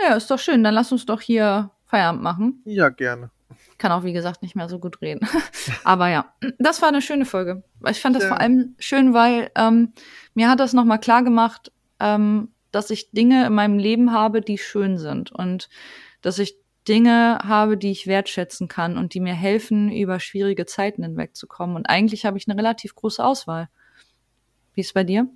[SPEAKER 1] Ja, ist doch schön. Dann lass uns doch hier Feierabend machen.
[SPEAKER 2] Ja, gerne.
[SPEAKER 1] Ich kann auch, wie gesagt, nicht mehr so gut reden. Aber ja, das war eine schöne Folge. Ich fand das ja. vor allem schön, weil ähm, mir hat das nochmal klar gemacht, ähm, dass ich Dinge in meinem Leben habe, die schön sind und dass ich Dinge habe, die ich wertschätzen kann und die mir helfen, über schwierige Zeiten hinwegzukommen. Und eigentlich habe ich eine relativ große Auswahl. Wie ist es bei dir?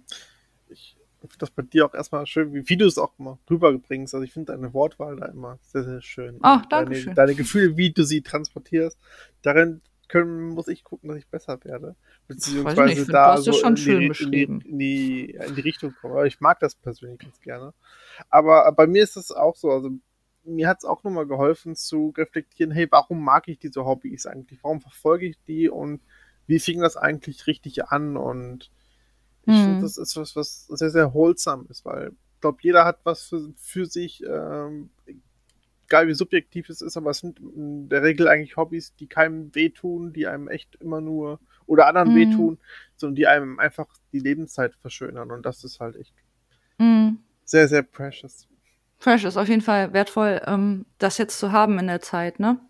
[SPEAKER 2] Ich finde das bei dir auch erstmal schön, wie, wie du es auch immer rüberbringst. Also ich finde deine Wortwahl da immer sehr, sehr schön.
[SPEAKER 1] Ach, danke deine,
[SPEAKER 2] schön. Deine Gefühle, wie du sie transportierst, darin können, muss ich gucken, dass ich besser werde. Beziehungsweise nicht, da so in die, in, die, in, die, in die Richtung komme. Aber ich mag das persönlich ganz gerne. Aber bei mir ist es auch so, also mir hat es auch nochmal geholfen zu reflektieren, hey, warum mag ich diese Hobbys eigentlich? Warum verfolge ich die und wie fing das eigentlich richtig an? Und ich hm. finde, das ist was, was sehr, sehr wholesome ist, weil ich glaube, jeder hat was für, für sich, ähm, egal wie subjektiv es ist, aber es sind in der Regel eigentlich Hobbys, die keinem wehtun, die einem echt immer nur oder anderen mhm. wehtun, sondern die einem einfach die Lebenszeit verschönern und das ist halt echt
[SPEAKER 1] mhm.
[SPEAKER 2] sehr, sehr precious.
[SPEAKER 1] Precious, auf jeden Fall wertvoll, ähm, das jetzt zu haben in der Zeit, ne?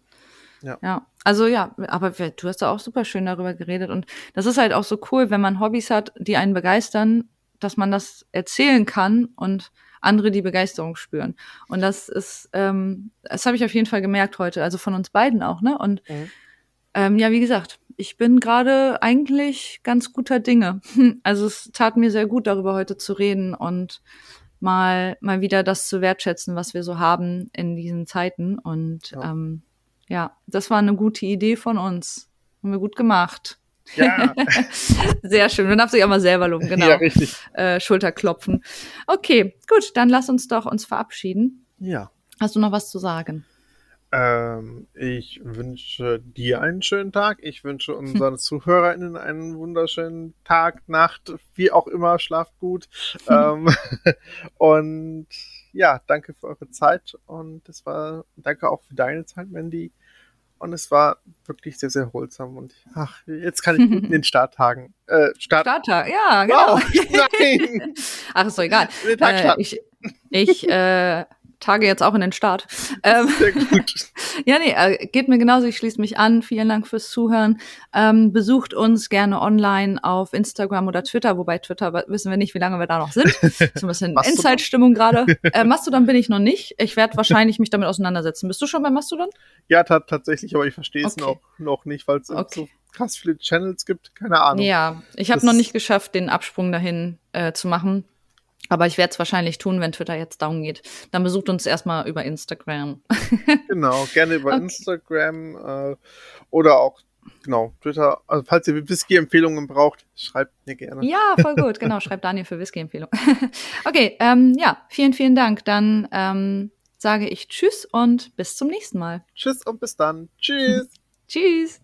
[SPEAKER 2] Ja.
[SPEAKER 1] Ja. Also ja, aber du hast da auch super schön darüber geredet und das ist halt auch so cool, wenn man Hobbys hat, die einen begeistern, dass man das erzählen kann und andere die Begeisterung spüren. Und das ist, ähm, das habe ich auf jeden Fall gemerkt heute, also von uns beiden auch, ne? Und mhm. ähm, ja, wie gesagt, ich bin gerade eigentlich ganz guter Dinge. Also es tat mir sehr gut, darüber heute zu reden und mal mal wieder das zu wertschätzen, was wir so haben in diesen Zeiten. Und ja, ähm, ja das war eine gute Idee von uns. Haben wir gut gemacht.
[SPEAKER 2] Ja.
[SPEAKER 1] Sehr schön. Man darf sich auch mal selber loben, genau.
[SPEAKER 2] Ja, richtig.
[SPEAKER 1] Äh, Schulterklopfen. Okay, gut, dann lass uns doch uns verabschieden.
[SPEAKER 2] Ja.
[SPEAKER 1] Hast du noch was zu sagen?
[SPEAKER 2] Ähm, ich wünsche dir einen schönen Tag. Ich wünsche unseren ZuhörerInnen einen wunderschönen Tag, Nacht, wie auch immer. Schlaft gut. ähm, und ja, danke für eure Zeit und es war, danke auch für deine Zeit, Mandy. Und es war wirklich sehr, sehr holsam. Und ach, jetzt kann ich in den Starttagen. Äh, Start
[SPEAKER 1] Starttag, ja, genau.
[SPEAKER 2] Wow, nein.
[SPEAKER 1] ach, ist doch egal. Äh, ich ich äh, tage jetzt auch in den Start.
[SPEAKER 2] Ähm, Sehr gut.
[SPEAKER 1] ja, nee, äh, geht mir genauso. Ich schließe mich an. Vielen Dank fürs Zuhören. Ähm, besucht uns gerne online auf Instagram oder Twitter, wobei Twitter wissen wir nicht, wie lange wir da noch sind. So ein bisschen Inside-Stimmung gerade. Äh, Mastodon bin ich noch nicht. Ich werde wahrscheinlich mich damit auseinandersetzen. Bist du schon bei Mastodon?
[SPEAKER 2] Ja, tatsächlich, aber ich verstehe es okay. noch, noch nicht, weil es okay. so krass viele Channels gibt. Keine Ahnung.
[SPEAKER 1] Ja, ich habe noch nicht geschafft, den Absprung dahin äh, zu machen. Aber ich werde es wahrscheinlich tun, wenn Twitter jetzt down geht. Dann besucht uns erstmal über Instagram.
[SPEAKER 2] genau, gerne über okay. Instagram äh, oder auch genau, Twitter. Also falls ihr Whisky-Empfehlungen braucht, schreibt mir gerne.
[SPEAKER 1] Ja, voll gut. Genau, schreibt Daniel für Whisky-Empfehlungen. okay, ähm, ja, vielen, vielen Dank. Dann ähm, sage ich Tschüss und bis zum nächsten Mal.
[SPEAKER 2] Tschüss und bis dann. Tschüss.
[SPEAKER 1] Tschüss.